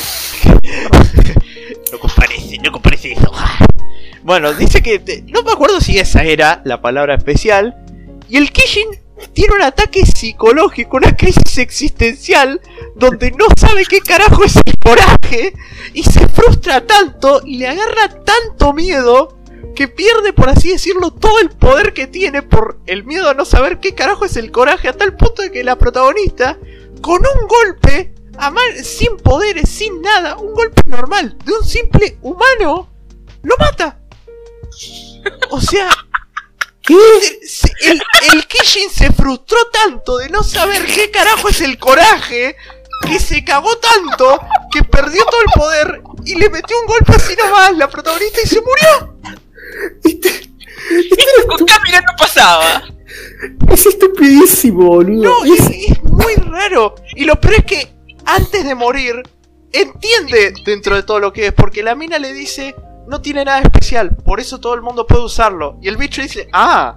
No comparece, no comparece eso. Bueno, dice que. te- no me acuerdo si esa era la palabra especial. Y el Kishin tiene un ataque psicológico, una crisis existencial, donde no sabe qué carajo es el coraje. Y se frustra tanto y le agarra tanto miedo. Que pierde, por así decirlo, todo el poder que tiene por el miedo a no saber qué carajo es el coraje. A tal punto de que la protagonista, con un golpe, a ma- sin poderes, sin nada, un golpe normal de un simple humano, lo mata. O sea, el, el Kishin se frustró tanto de no saber qué carajo es el coraje, que se cagó tanto, que perdió todo el poder y le metió un golpe así nomás la protagonista y se murió.
Con Camila no pasaba.
Es estupidísimo, boludo.
No,
Es-
muy raro. Y lo peor es que antes de morir, entiende dentro de todo lo que es, porque la mina le dice, no tiene nada especial, por eso todo el mundo puede usarlo. Y el bicho dice, ah,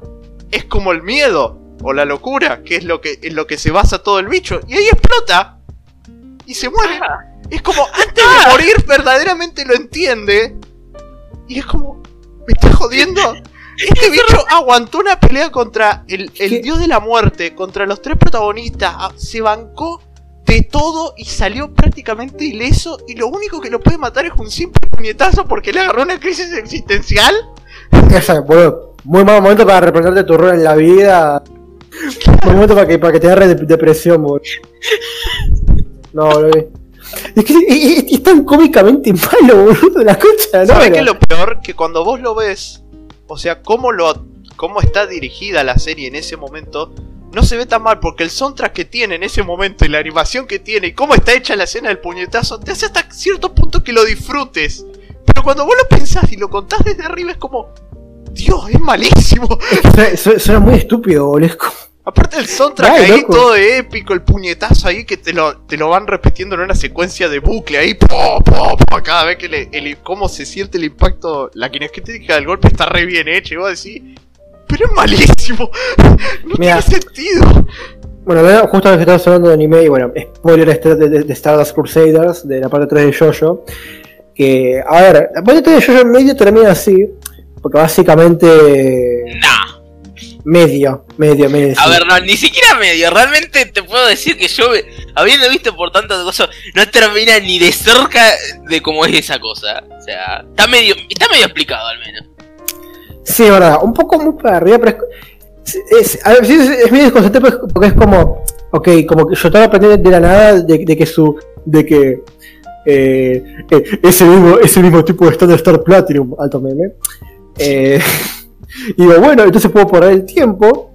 es como el miedo o la locura, que es lo que, en lo que se basa todo el bicho. Y ahí explota. Y se muere. Es como, antes de morir, verdaderamente lo entiende. Y es como, ¿me estás jodiendo? Este bicho aguantó una pelea contra el, dios de la muerte, contra los tres protagonistas. ah, Se bancó de todo y salió prácticamente ileso. Y lo único que lo puede matar es un simple puñetazo porque le agarró una crisis existencial.
Esa, boludo. Muy mal momento para representarte tu rol en la vida. Buen momento para que, para que te agarre de- depresión, boludo. No, boludo. Es que es, tan cómicamente malo, boludo, la concha, ¿no?
¿Sabes qué es lo peor? Que cuando vos lo ves, o sea, cómo, lo, cómo está dirigida la serie en ese momento, no se ve tan mal porque el soundtrack que tiene en ese momento y la animación que tiene y cómo está hecha la escena del puñetazo, te hace hasta cierto punto que lo disfrutes. Pero cuando vos lo pensás y lo contás desde arriba es como, Dios, es malísimo.
Suena, su- suena muy estúpido, boludo.
Aparte el soundtrack
Ay,
ahí
loco.
todo épico, el puñetazo ahí que te lo, te lo van repitiendo en una secuencia de bucle ahí, po, po, po, cada vez que le, el- cómo se siente el impacto, la kinestética del golpe está re bien hecha, y vos decís, pero es malísimo, no
Mira.
tiene sentido.
Bueno, justo que estamos hablando de anime, y bueno, spoiler este de, de- de Stardust Crusaders, de la parte 3 de Jojo. Que, a ver, la parte de Jojo medio termina así, porque básicamente. Medio, medio, medio.
A ver, no, ni siquiera medio. Realmente te puedo decir que yo, habiendo visto por tantas cosas, no termina ni de cerca de cómo es esa cosa. O sea, está medio, está medio explicado al menos.
Sí, es verdad, un poco muy para arriba, pero es, es, a ver, sí, es, es medio desconcertante porque- es como, ok, como que Yotaro aprende de la nada de, de que su, de que eh, eh, es, el mismo, es el mismo tipo de Standard Star Platinum, alto meme. Eh, y digo, bueno, entonces puedo parar el tiempo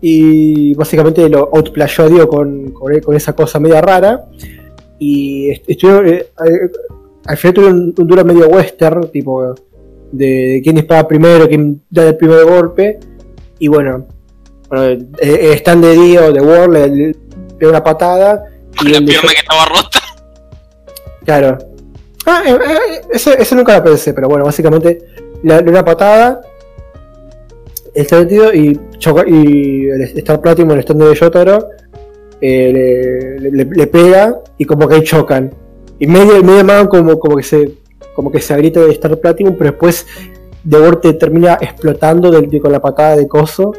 y básicamente lo outplayó a Dio con, con, con esa cosa media rara. Y est- estuvieron, eh, al final tuvieron un, un duro medio western, tipo de, de quién dispara primero, quién da el primer golpe. Y bueno, bueno eh, el stand de Dio, de World, le, le una patada. Y
la pierna que estaba rota.
Claro. Ah, eh, eh, eso, eso nunca lo pensé, pero bueno, básicamente le una patada. Está metido y y el Star Platinum, el stand de Yotaro, eh, le, le- pega y como que ahí chocan. Y medio, medio más como, como que se como que se de Star Platinum, pero después de Vorte termina explotando del- de- con la patada de coso.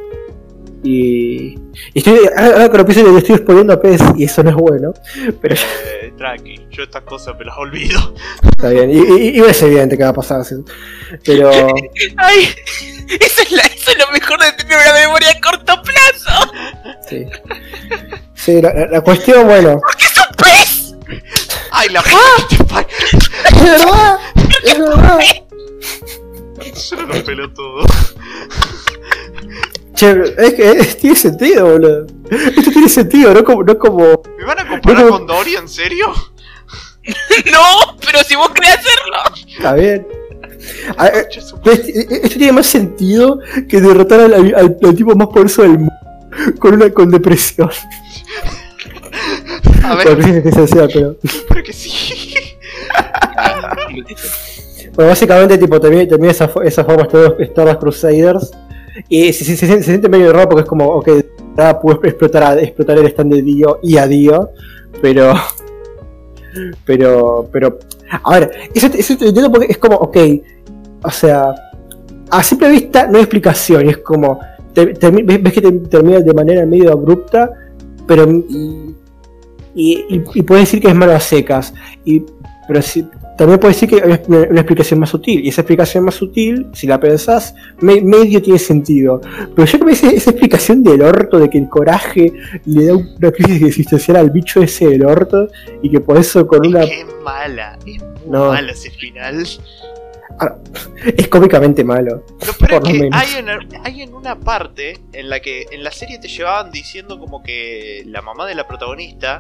Y, y estoy, ahora que lo pienso, le estoy exponiendo a Pez y eso no es bueno. Pero ya
Eh, tranqui, yo estas cosas me las olvido.
está bien. Y, y, y es evidente que va a pasar así. Pero.
Ay, eso es, la- eso es lo mejor de tener una memoria a corto plazo.
Sí. Sí, la, la- la cuestión, bueno.
Porque es un pez.
¡Ay, la puta te pa-
¡Es verdad! ¡Es verdad!
Son unos pelotudos.
Che, es que es- tiene sentido, boludo. Esto tiene sentido, no como. No como
¿Me van a comparar
No,
con Dory, en serio?
No, pero si vos querés hacerlo.
está bien. A ver, Esto, esto tiene más sentido que derrotar al, al- al tipo más poderoso del mundo con una con depresión.
A
Bueno,
ver,
crisis existencial, pero.
pero que sí.
Bueno, básicamente, tipo, termina, termina esa, fo- esa forma Star Star Wars Crusaders. Y se, se- siente- medio raro porque es como, ok, ahora puedo explotar, explotar el stand de Dio y a Dio, pero. Pero. Pero. A ver, eso, eso te entiendo porque es como, ok, o sea, a simple vista no hay explicación, es como. te- ves, que te- termina de manera medio abrupta, pero. Y- y puedes decir que es mano a secas. Y, pero si, también puedes decir que hay una, una explicación más sutil. Y esa explicación más sutil, si la pensás, me- medio tiene sentido. Pero yo que me dice esa explicación del orto, de que el coraje le da una crisis existencial al bicho ese del orto, y que por eso con una.
Es que es mala, es muy
No.
mala ese final.
Es cómicamente malo. Por
es que
menos.
hay en, hay en una parte en la que en la serie te llevaban diciendo como que la mamá de la protagonista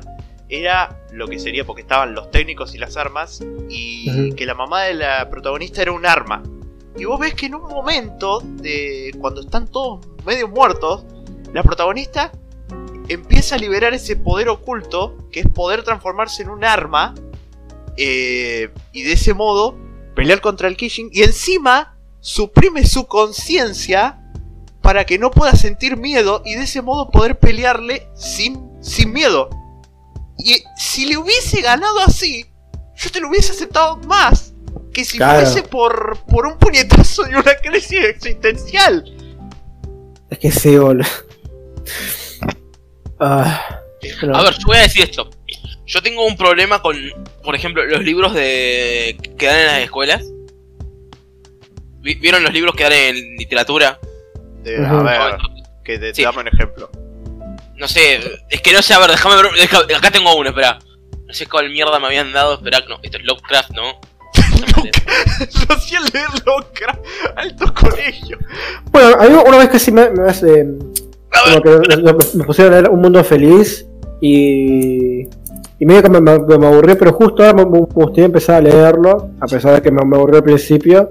era lo que sería porque estaban los técnicos y las armas y que la mamá de la protagonista era un arma. Y vos ves que en un momento de cuando están todos medio muertos, la protagonista empieza a liberar ese poder oculto que es poder transformarse en un arma eh, y de ese modo pelear contra el Kishin y encima suprime su conciencia para que no pueda sentir miedo y de ese modo poder pelearle sin, sin miedo. Y si le hubiese ganado así, yo te lo hubiese aceptado más que si
Claro.
fuese por, por un puñetazo y una crisis existencial.
Es que sí, boludo. Ah, pero-
A ver, yo voy a decir esto. Yo tengo un problema con, por ejemplo, los libros de que dan en las escuelas. Vi- ¿Vieron los libros que dan en literatura?
De-. A ver, que te, te
Sí.
dame un ejemplo.
No sé, es que no sé, a ver, déjame ver. deja- acá tengo uno, espera. No sé cuál mierda me habían dado, espera, no, esto es Lovecraft, ¿no?
Lo hacía leer loca. Alto colegio.
Bueno, a mí una vez casi me, me hace. Como que me, me pusieron a leer Un Mundo Feliz y. Y medio que me, me, me aburrió, pero justo ahora me, me gustaría empezar a leerlo, a pesar de que me, me aburrió al principio.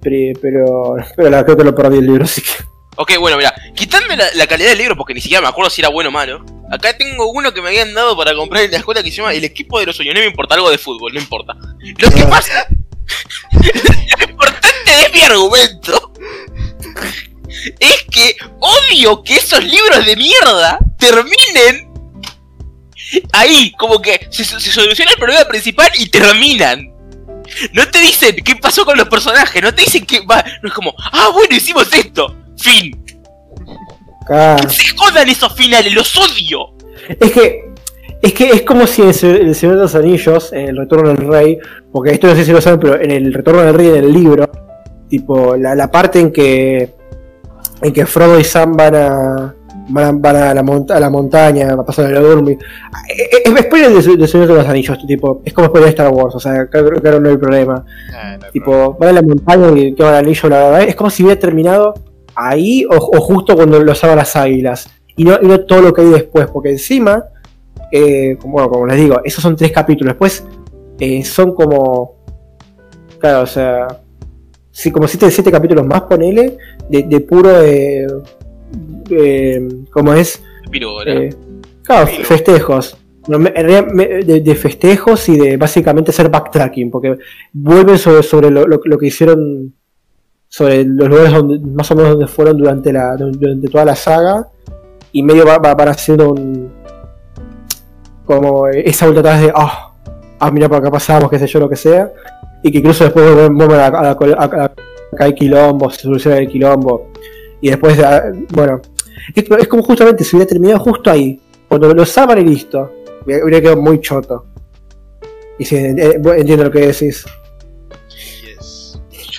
Pero, pero, pero la, creo que lo perdí el libro, así que.
Ok, bueno, mira, quitadme la, la calidad del libro porque ni siquiera me acuerdo si era bueno o malo. Acá tengo uno que me habían dado para comprar en la escuela que se llama El equipo de los sueños. No me importa algo de fútbol, no importa. Lo que pasa. lo importante de mi argumento es que odio que esos libros de mierda terminen ahí, como que se, se soluciona el problema principal y terminan. No te dicen qué pasó con los personajes, no te dicen que va. No es como, ah, bueno, hicimos esto. Fin.
Claro.
Se jodan esos finales, los odio.
Es que. Es que es como si en el Señor de los Anillos, en el Retorno del Rey, porque esto no sé si lo saben, pero en el Retorno del Rey, en el libro, tipo, la, la parte en que. En que Frodo y Sam van a. Van a, van a la, monta- a la montaña, a pasar el Dormi. Es, es spoiler de, de Señor de los Anillos, tipo, es como spoiler de Star Wars, o sea, claro, claro, no hay problema.
Ah, no hay
Tipo, van a la montaña y quedan el anillo, la verdad. Es como si hubiera terminado ahí o, o justo cuando lo usaban las águilas. Y no, y no todo lo que hay después, porque encima, eh, como, bueno, como les digo, esos son tres capítulos. Después eh, son como. Claro, o sea. Sí, como siete, siete capítulos más, ponele, de, de puro. Eh, ¿Cómo es? Eh, claro, festejos. De, de festejos y de básicamente hacer backtracking, porque vuelven sobre, sobre lo, lo- lo que hicieron, sobre los lugares donde, más o menos donde fueron durante, la, durante toda la saga, y medio va- va- van un. como esa vuelta atrás de, ah, ah, mira por acá pasamos, qué sé yo, lo que sea, y que incluso después vuelven a, a, a, acá quilombo, se soluciona el quilombo, y después, de- ah, bueno, es, como justamente si hubiera terminado justo ahí. Cuando lo salvan y listo. Hubiera hubiera quedado muy choto. Y eh, entiendo lo que decís.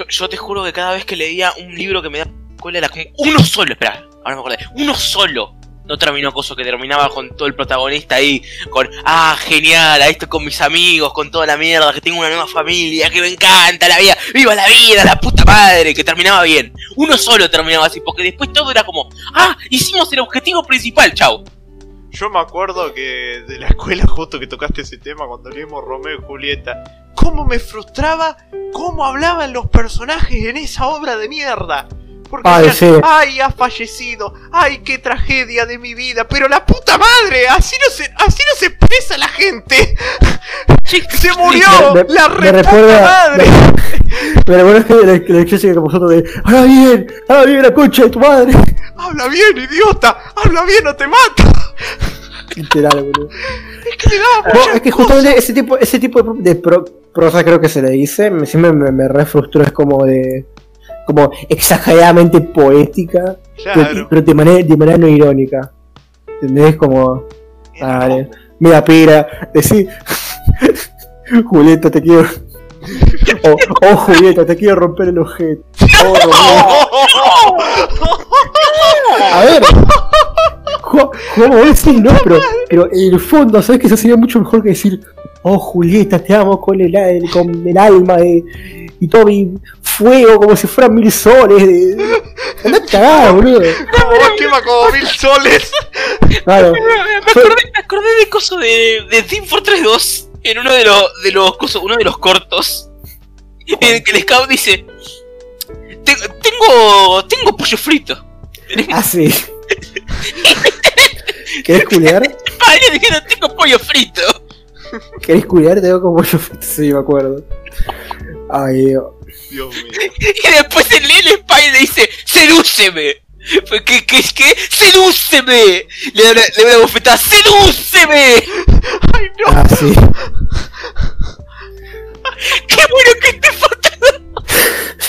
Yo, te juro que cada vez que leía un libro que me da cola era como uno solo, espera, ahora me acordé, uno solo. No terminó cosa que terminaba con todo el protagonista ahí, con, ah, genial, ahí estoy con mis amigos, con toda la mierda, que tengo una nueva familia, que me encanta la vida, viva la vida, la puta madre, que terminaba bien. Uno solo terminaba así, porque después todo era como, ah, hicimos el objetivo principal, chau.
Yo me acuerdo que de la escuela, justo que tocaste ese tema, cuando leímos Romeo y Julieta, cómo me frustraba cómo hablaban los personajes en esa obra de mierda. Porque
Ay,
decían,
sí.
ay, ha fallecido, ay, qué tragedia de mi vida, pero la puta madre, así no se, así no se expresa la gente. Se murió,
Me- me-
la
me
re puta
recuerda-
madre.
Pero bueno, es que la, clásica que vosotros de. ¡Ahora bien! ¡Ahora bien la concha de tu madre!
Habla bien, idiota, habla bien o te mata.
Literal, boludo.
Es que
No, es justamente ese tipo, ese tipo de, de pro- prosa creo que se le dice, me, siempre me, me re frustró, es como de. como exageradamente poética, pero,
Claro.
pero de, manera, de manera no irónica. ¿Entendés? Como. Dale. Mira, pira, decí. Julieta, te quiero. Oh, oh, Julieta, te quiero romper el ojete. Oh, Romeo. A ver. A decir, no, pero, pero en el fondo, ¿sabes que eso sería mucho mejor que decir, oh Julieta, te amo con el, al- con el alma de, y todo mi fuego como si fueran mil soles? De... Andá cagada, boludo.
Como vos quema como mil soles.
Claro.
Me, acordé, me acordé de coso de, de Team Fortress 2 en uno de los de los coso- uno de los cortos. En el que el scout dice "Te- tengo tengo pollo frito.
Ah, sí. ¿Querés culiar?
Padre diciendo tengo pollo frito.
¿Querés culiar? Te veo como yo. Sí, me acuerdo. Ay, Dios.
Dios mío.
Y después el Lil Spy le dice sedúceme. ¿Qué, qué, qué? ¡Sedúceme! Le da una, le da una bofetada, ¡sedúceme!
Ay, no.
Ah, sí.
¡Qué bueno que te falta!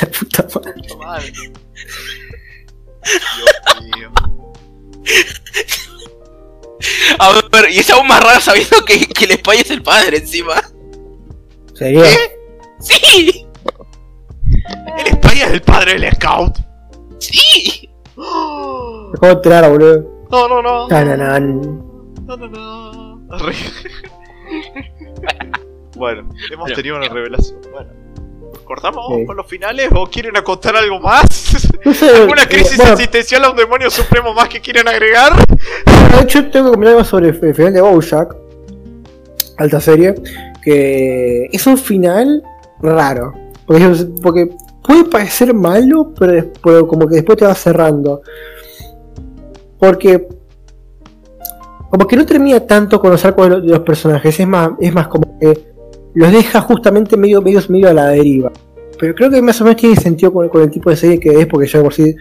La puta madre.
Madre. Dios mío.
A ver, y es aún más raro sabiendo que, que el Spy es el padre encima.
¿Sería?
¡Sí!
El Spy es el padre del scout.
¡Sí!
Acabo de enterar, boludo.
No, no, no. No, no, no. Bueno, hemos
Bueno.
tenido una revelación. Bueno. ¿Cortamos
Sí.
con los finales o quieren acotar algo más?
No sé.
¿Alguna
eh,
crisis
bueno,
existencial a un demonio supremo más que quieren agregar?
de hecho, tengo que comentar algo sobre el final de Bojack. Alta serie. Que es un final raro. Porque, porque puede parecer malo, pero, pero como que después te va cerrando. Porque. Como que no termina tanto con los arcos de los, de los personajes. Es más, es más como que los deja justamente medio, medio, medio a la deriva. Pero creo que más o menos tiene sentido con, el tipo de serie que es, porque ya de por sí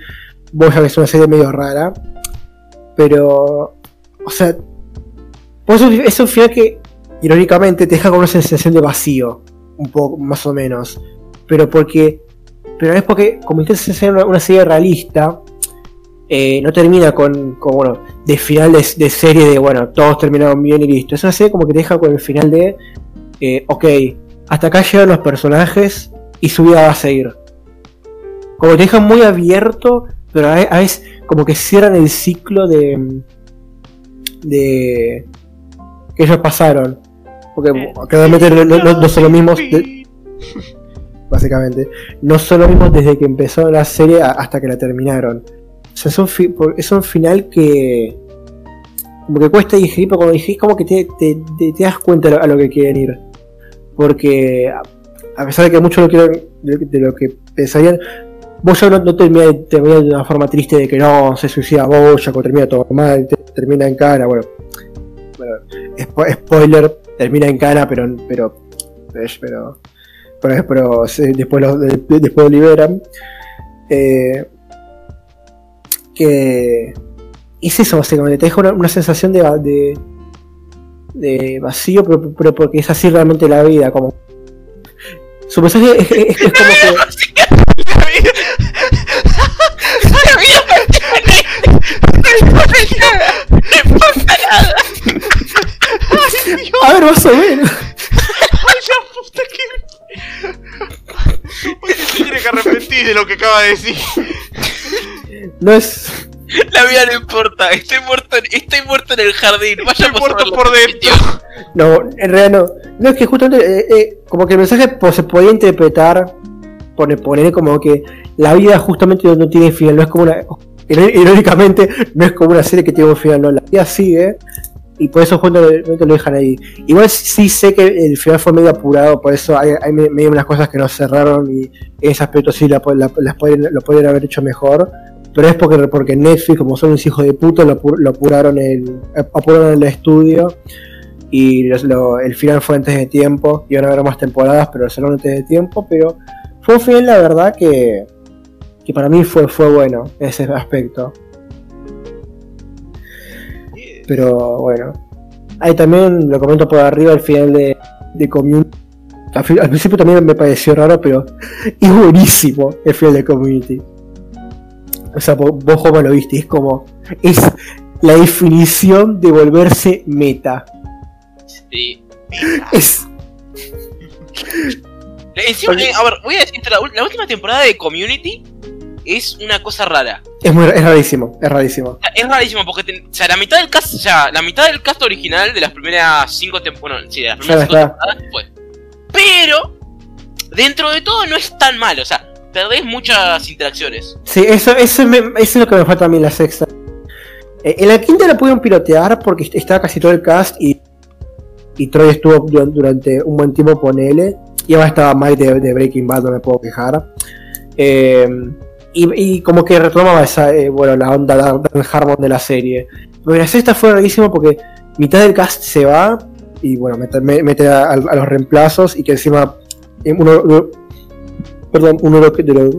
Bojack es una serie medio rara. Pero. O sea. es un- final que, irónicamente, te deja con una sensación de vacío. un poco, más o menos. Pero porque. Pero es porque, como intenta hacer una, una serie realista, eh, no termina con, con, bueno, de final de, de serie de, bueno, todos terminaron bien y listo. Es una serie como que te deja con el final de, eh, ok, hasta acá llegan los personajes y su vida va a seguir. Como te dejan muy abierto, pero a veces como que cierran el ciclo de, de que ellos pasaron. Porque
Eh,
claramente no, no- son los mismos, de- básicamente. No son los mismos desde que empezó la serie hasta que la terminaron. O sea, es un, fi- es un final que. Como que cuesta digerir, pero cuando digerís, como que te, te- te- te das cuenta a lo, a lo que quieren ir. Porque, a, pesar de que muchos lo quieren, de, lo que pensarían, Bojack no, termina, de una forma triste de que no se suicida Bojack o termina todo mal, te- termina en cana. Bueno, bueno spo- spoiler, termina en cana, pero, pero, pero, pero, después lo, de- de- después lo liberan. Eh, que es eso básicamente, te deja una, sensación de, de vacío, pero, pero porque es así realmente la vida, como su mensaje es, es- es como que a ver más o menos
¡Ay, la puta que. Oye, se tiene que arrepentir de lo que acaba de decir.
no es
La vida no importa. Estoy muerto en, estoy muerto en el jardín. Vaya
Estoy muerto por dentro.
no en realidad no no es que justamente eh, eh, como que el mensaje pues, se podía interpretar poner, poner como que la vida justamente no, no tiene final no es como una iró- irónicamente no es como una serie que tiene un final no la vida sigue y por eso justamente lo dejan ahí igual sí sé que el final fue medio apurado por eso hay, hay me- medio unas cosas que no cerraron y en ese aspecto sí la, la- las pueden, lo pueden haber hecho mejor pero es porque, porque Netflix, como son unos hijos de puta, lo, apu- lo apuraron el, apuraron el estudio y el final fue antes de tiempo. Iban a haber más temporadas, pero lo hicieron antes de tiempo. Pero fue un final, la verdad, que, que para mí fue, fue bueno en ese aspecto. Pero bueno, ahí también lo comento por arriba el final de, de Community. Al principio también me pareció raro, pero es buenísimo el final de Community. O sea, vos, como lo viste, es como. Es la definición de volverse meta.
Sí.
Es.
Encima, eh, a ver, voy a decirte, la, última temporada de Community es una cosa rara.
Es, muy, es rarísimo, es rarísimo.
Es rarísimo porque te- o sea, la mitad del cast, o sea, la mitad del cast original de las primeras cinco temporadas, bueno, sí, de las primeras cinco temporadas fue. Pero dentro de todo no es tan malo, o sea, perdés muchas interacciones.
Sí, eso, eso, me- eso es lo que me falta a mí en la sexta. Eh, en la quinta la pudieron pilotear porque est- estaba casi todo el cast y, y Troy estuvo du- durante un buen tiempo con él. Y ahora estaba Mike de, Breaking Bad, no me puedo quejar. Eh, y, y como que retomaba esa, eh, bueno, la onda Dan Harmon de la serie. Pero la sexta fue rarísimo porque mitad del cast se va y bueno, mete, me- mete a, a los reemplazos y que encima eh, uno- perdón, uno de los, de los-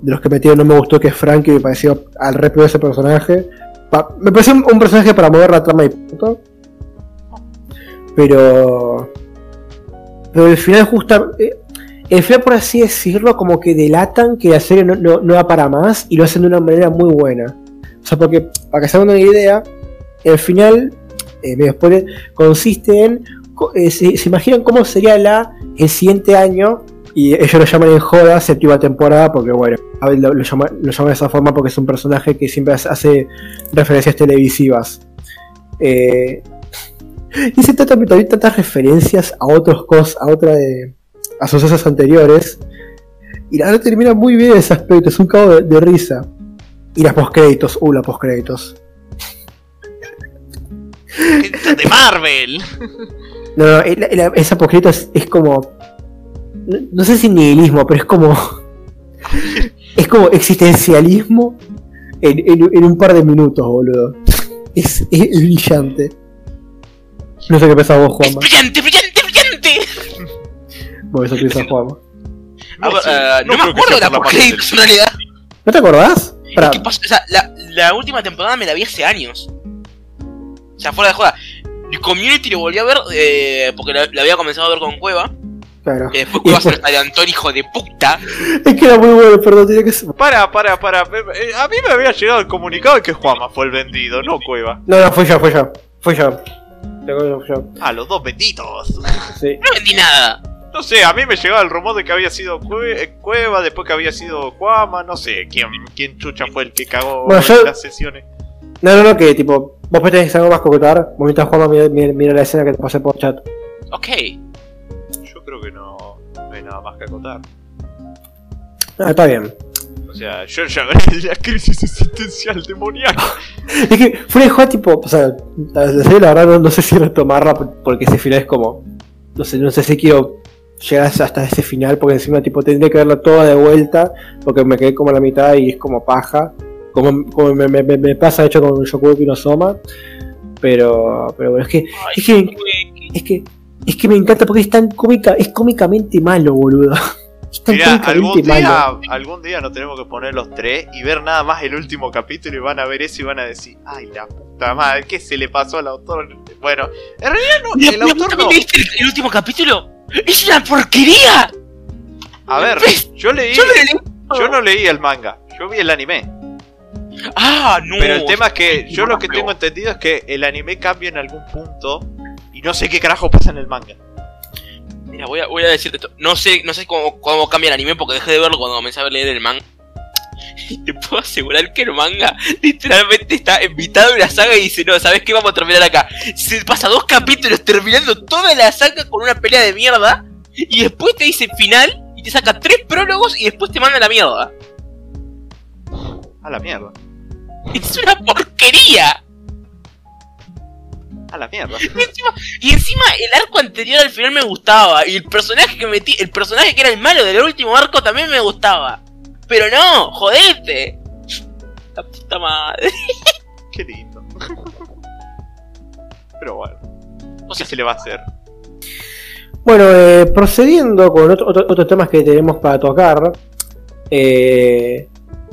de los que metieron no me gustó que es Frankie, me pareció al re peor ese personaje. Me pareció un, personaje para mover la trama y punto. Pero. Pero el final justa. eh, el final, por así decirlo, como que delatan que la serie no, no, no va para más y lo hacen de una manera muy buena. O sea, porque, para que se hagan una idea, el final, eh, spoiler, consiste en. eh, se, se imaginan cómo sería la el siguiente año y ellos lo llaman en joda séptima temporada porque bueno lo, lo llaman, lo llaman de esa forma porque es un personaje que siempre hace- referencias televisivas. Eh, y se trata también tantas referencias a otros cosas a otra de a sucesos anteriores. Y la verdad termina muy bien ese aspecto es un cabo de, de risa. Y las postcréditos uh las postcréditos.
De Marvel.
no no el- esa postcrédito es, es como no, no sé si nihilismo pero es como es como existencialismo en, en- en un par de minutos, boludo. Es, es brillante. No sé qué pensás vos,
¡Es
Juanma.
brillante, brillante, brillante!
Vos eso piensas, Juanma.
Ver,
sé,
eh, no, me
creo que
acuerdo de la postcréditos en realidad.
¿No te acordás? Pará,
¿Qué pasó? O sea, la, la última temporada me la vi hace años. O sea, fuera de joda. El Community lo volví a ver eh, porque la, la había comenzado a ver con Cueva.
Claro.
Que después lo adelantó el hijo de puta.
Es que era muy bueno, perdón, tenía que ser.
Para, para, para. eh, A mí me había llegado el comunicado de que Juanma fue el vendido, no Cueva.
No, no, fue yo, fue yo. Fue yo. Tengo- fue yo.
Ah, los dos benditos.
Sí.
No vendí nada.
No sé, a mí me llegaba el rumor de que había sido Cue- eh, Cueva, después que había sido Juanma, no sé quién, quién chucha fue el que cagó
Bueno, yo-
las sesiones.
No, no, no, que tipo, vos tenés algo más que contar. Vos mientras mira, mira, mira la escena que te pasé por chat.
Ok.
Creo que no, no hay nada más que acotar.
Ah, está bien.
O sea, yo ya gané la crisis existencial demoníaca.
Es que fuera de juego, tipo, o sea, la, la serie, la verdad no, no sé si retomarla por- porque ese final es como. No sé, no sé si quiero llegar hasta ese final porque encima, tipo, tendría que verlo todo de vuelta porque me quedé como a la mitad y es como paja. Como, como me, me- me- me pasa, de hecho, con Shokubu no Soma. Pero, pero bueno, es que,
Ay,
es que,
güey.
es que, es que me encanta porque es tan cómica, es cómicamente malo, boludo. Es tan
Mira, algún día,
malo.
algún día nos tenemos que poner los tres y ver nada más el último capítulo y van a ver eso y van a decir, ay la puta madre, ¿qué se le pasó al autor? Bueno, en realidad no, el autor
¿también
no.
leíste el, el último capítulo? ¡Es una porquería!
A ver, yo leí,
Yo
yo no leí el manga, yo vi el anime.
Ah, no.
Pero el tema es que yo lo que tengo entendido es que el anime cambia en algún punto y no sé qué carajo pasa en el manga.
Mira, voy a, voy a decirte esto. No sé, no sé cómo, cómo cambia el anime porque dejé de verlo cuando comencé a leer el manga. Y te puedo asegurar que el manga literalmente está invitado en la saga y dice, no, ¿sabes qué? Vamos a terminar acá. Se pasa dos capítulos terminando toda la saga con una pelea de mierda. Y después te dice final y te saca tres prólogos y después te manda a la mierda.
A la mierda,
Es una porquería.
A la mierda.
Y encima, y encima el arco anterior al final me gustaba. Y el personaje que metí, el personaje que era el malo del último arco también me gustaba. Pero no, jodete. La puta madre.
Qué lindo. Pero bueno,
O
¿qué
sea,
se le va a hacer?
Bueno, eh, procediendo con otro- otro- otros temas que tenemos para tocar, eh,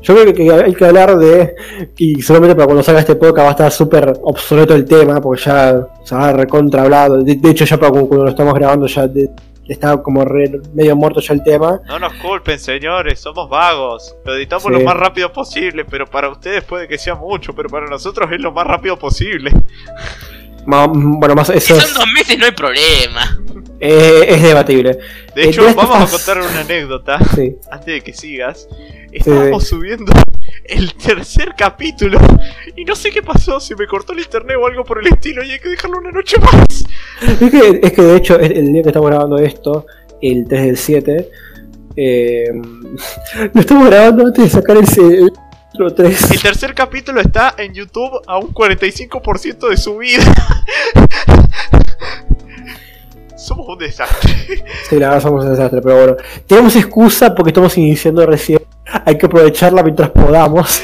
yo creo que, hay que hablar de, y solamente para cuando salga este podcast va a estar súper obsoleto el tema, porque ya se ha recontra hablado, de, de hecho ya para cuando, lo estamos grabando ya de- está como re- medio muerto ya el tema,
No nos culpen, señores, somos vagos. Lo editamos
Sí.
lo más rápido posible, pero para ustedes puede que sea mucho, pero para nosotros es lo más rápido posible.
Bueno, más
si
eso
son
es,
dos meses no hay problema.
Eh, es debatible,
De
Eh,
hecho, vamos a contar una anécdota
sí.
antes de que sigas. Estábamos subiendo el tercer capítulo y no sé qué pasó, si me cortó el internet o algo por el estilo y hay que dejarlo una noche más.
Es que, es que de hecho el, el día que estamos grabando esto, el 3 del 7, eh, lo estamos grabando antes de sacar ese el capítulo 3.
El tercer capítulo está en YouTube a un 45% de su vida. Somos un desastre.
Sí, la verdad somos un desastre, pero bueno. Tenemos excusa porque estamos iniciando recién. Hay que aprovecharla mientras podamos.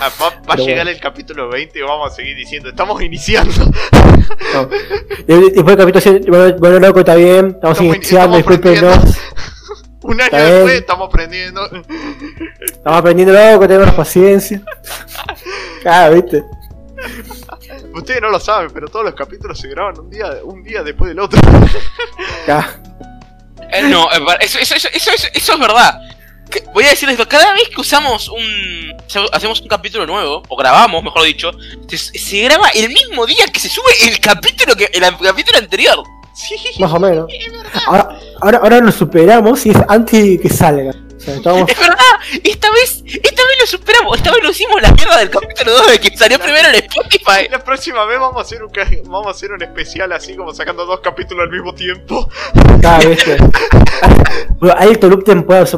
Ah, Va, a llegar el capítulo 20 y vamos a seguir diciendo, estamos iniciando.
No. Después del capítulo 7, bueno, bueno, loco, está bien. Estamos,
Estamos-
iniciando,
estamos
discúlpenos.
Un año
bien.
después estamos aprendiendo.
Estamos aprendiendo loco, tenemos paciencia. Claro, viste.
Ustedes no lo saben, pero todos los capítulos se graban un día, un día después del otro.
Claro.
Eh, no, eso, eso, eso, eso, eso- eso es verdad. Voy a decir esto, cada vez que usamos un... Hacemos un capítulo nuevo, o grabamos, mejor dicho, se, se graba el mismo día que se sube el capítulo que el capítulo anterior.
Sí.
Más o menos. Ahora, ahora, ahora lo superamos y es antes de que salga. O sea, estamos.
Es verdad, esta vez, esta vez lo superamos, esta vez lo hicimos la mierda del capítulo 2 de que salió primero en Spotify.
La próxima vez vamos a hacer un vamos a hacer un especial así como sacando dos capítulos al mismo tiempo.
Cada vez que. Bueno, hay esto loop temporal.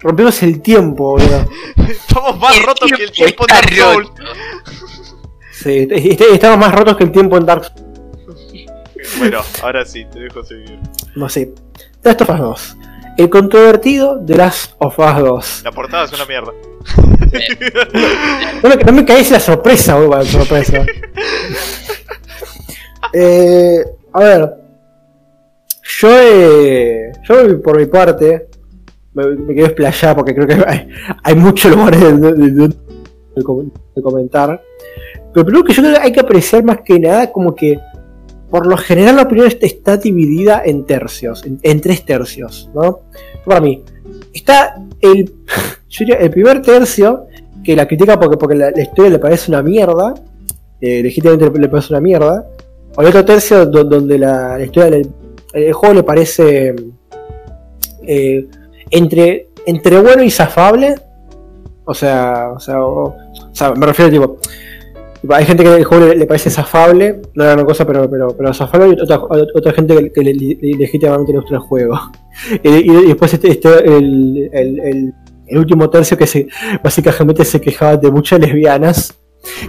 Rompimos el tiempo, boludo.
Estamos más
El
rotos que el
tiempo
en Dark Souls.
Sí, est- est- estamos más rotos que el tiempo en Dark Souls.
Bueno, ahora sí, te dejo seguir.
No sé. The Last of Us 2. El controvertido de Last of Us 2.
La portada es una mierda.
No me, no me caes la sorpresa, la sorpresa. eh, a ver. Yo, eh, yo por mi parte, me, me quiero explayar porque creo que hay, hay muchos lugares de, de- de- de com- de comentar. Pero primero que yo creo que hay que apreciar más que nada como que por lo general la opinión est- está dividida en tercios, en, tres tercios, ¿no? Para mí, está el, el primer tercio que la critica porque, porque la, historia le parece una mierda, eh, legítimamente le, parece una mierda, o el otro tercio do- donde la, historia, le- el juego le parece eh, entre, entre bueno y zafable, o sea, o sea, o- sea, me refiero tipo, hay gente que el juego le, le parece zafable, no era una cosa, pero, pero, pero zafable, y otra, otra gente que, que le- le- legítimamente le gusta el juego. y, y- y después este, este, el, el, el, el último tercio que se básicamente se quejaba de muchas lesbianas,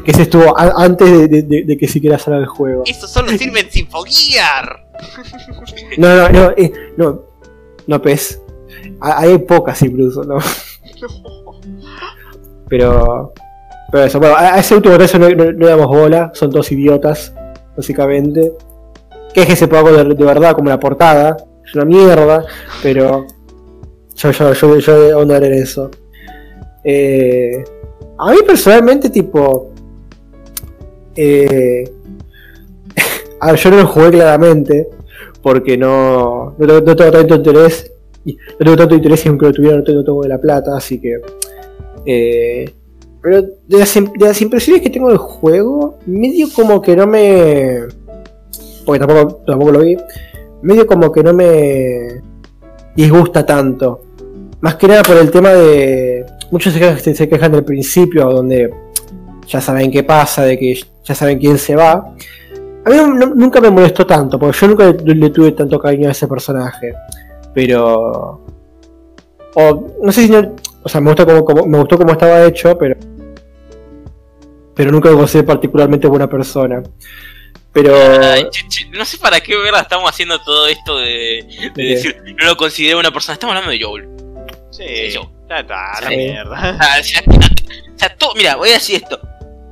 que se estuvo a- antes de, de- de- de que siquiera salga el juego.
Eso solo sirve en Sinfogear.
No, no, no, eh, no, no, pez. Ha- Hay pocas incluso, ¿no? Pero, pero eso, bueno, a ese último tercio no, no, no damos bola, son dos idiotas, básicamente. Que es que se algo de, de verdad, como la portada, es una mierda, pero yo, yo, yo, yo en eso. Eh, a mí personalmente, tipo. Eh, a ver, yo no lo jugué claramente, porque no, no, tengo- tanto interés. No tengo tanto interés y aunque lo tuviera no tengo, no tengo de la plata, así que. eh, pero de las, impresiones que tengo del juego, medio como que no me. Porque tampoco, tampoco lo vi. Medio como que no me disgusta tanto. Más que nada por el tema de. Muchos se quejan, se- quejan del principio, donde ya saben qué pasa, de que ya saben quién se va. A mí nunca me molestó tanto, porque yo nunca le, tuve tanto cariño a ese personaje. Pero. O no sé si no. O sea, me gustó como, como- me gustó cómo estaba hecho, pero. Pero nunca lo consideré particularmente buena persona. Pero.
Ay, che, che, no sé para qué verga estamos haciendo todo esto de, de
¿De
decir no lo considero una persona. Estamos hablando de Joel.
Sí,
Yo.
ya está, la
Sí.
mierda.
Ah, o sea, o sea, todo- mira, voy a decir esto.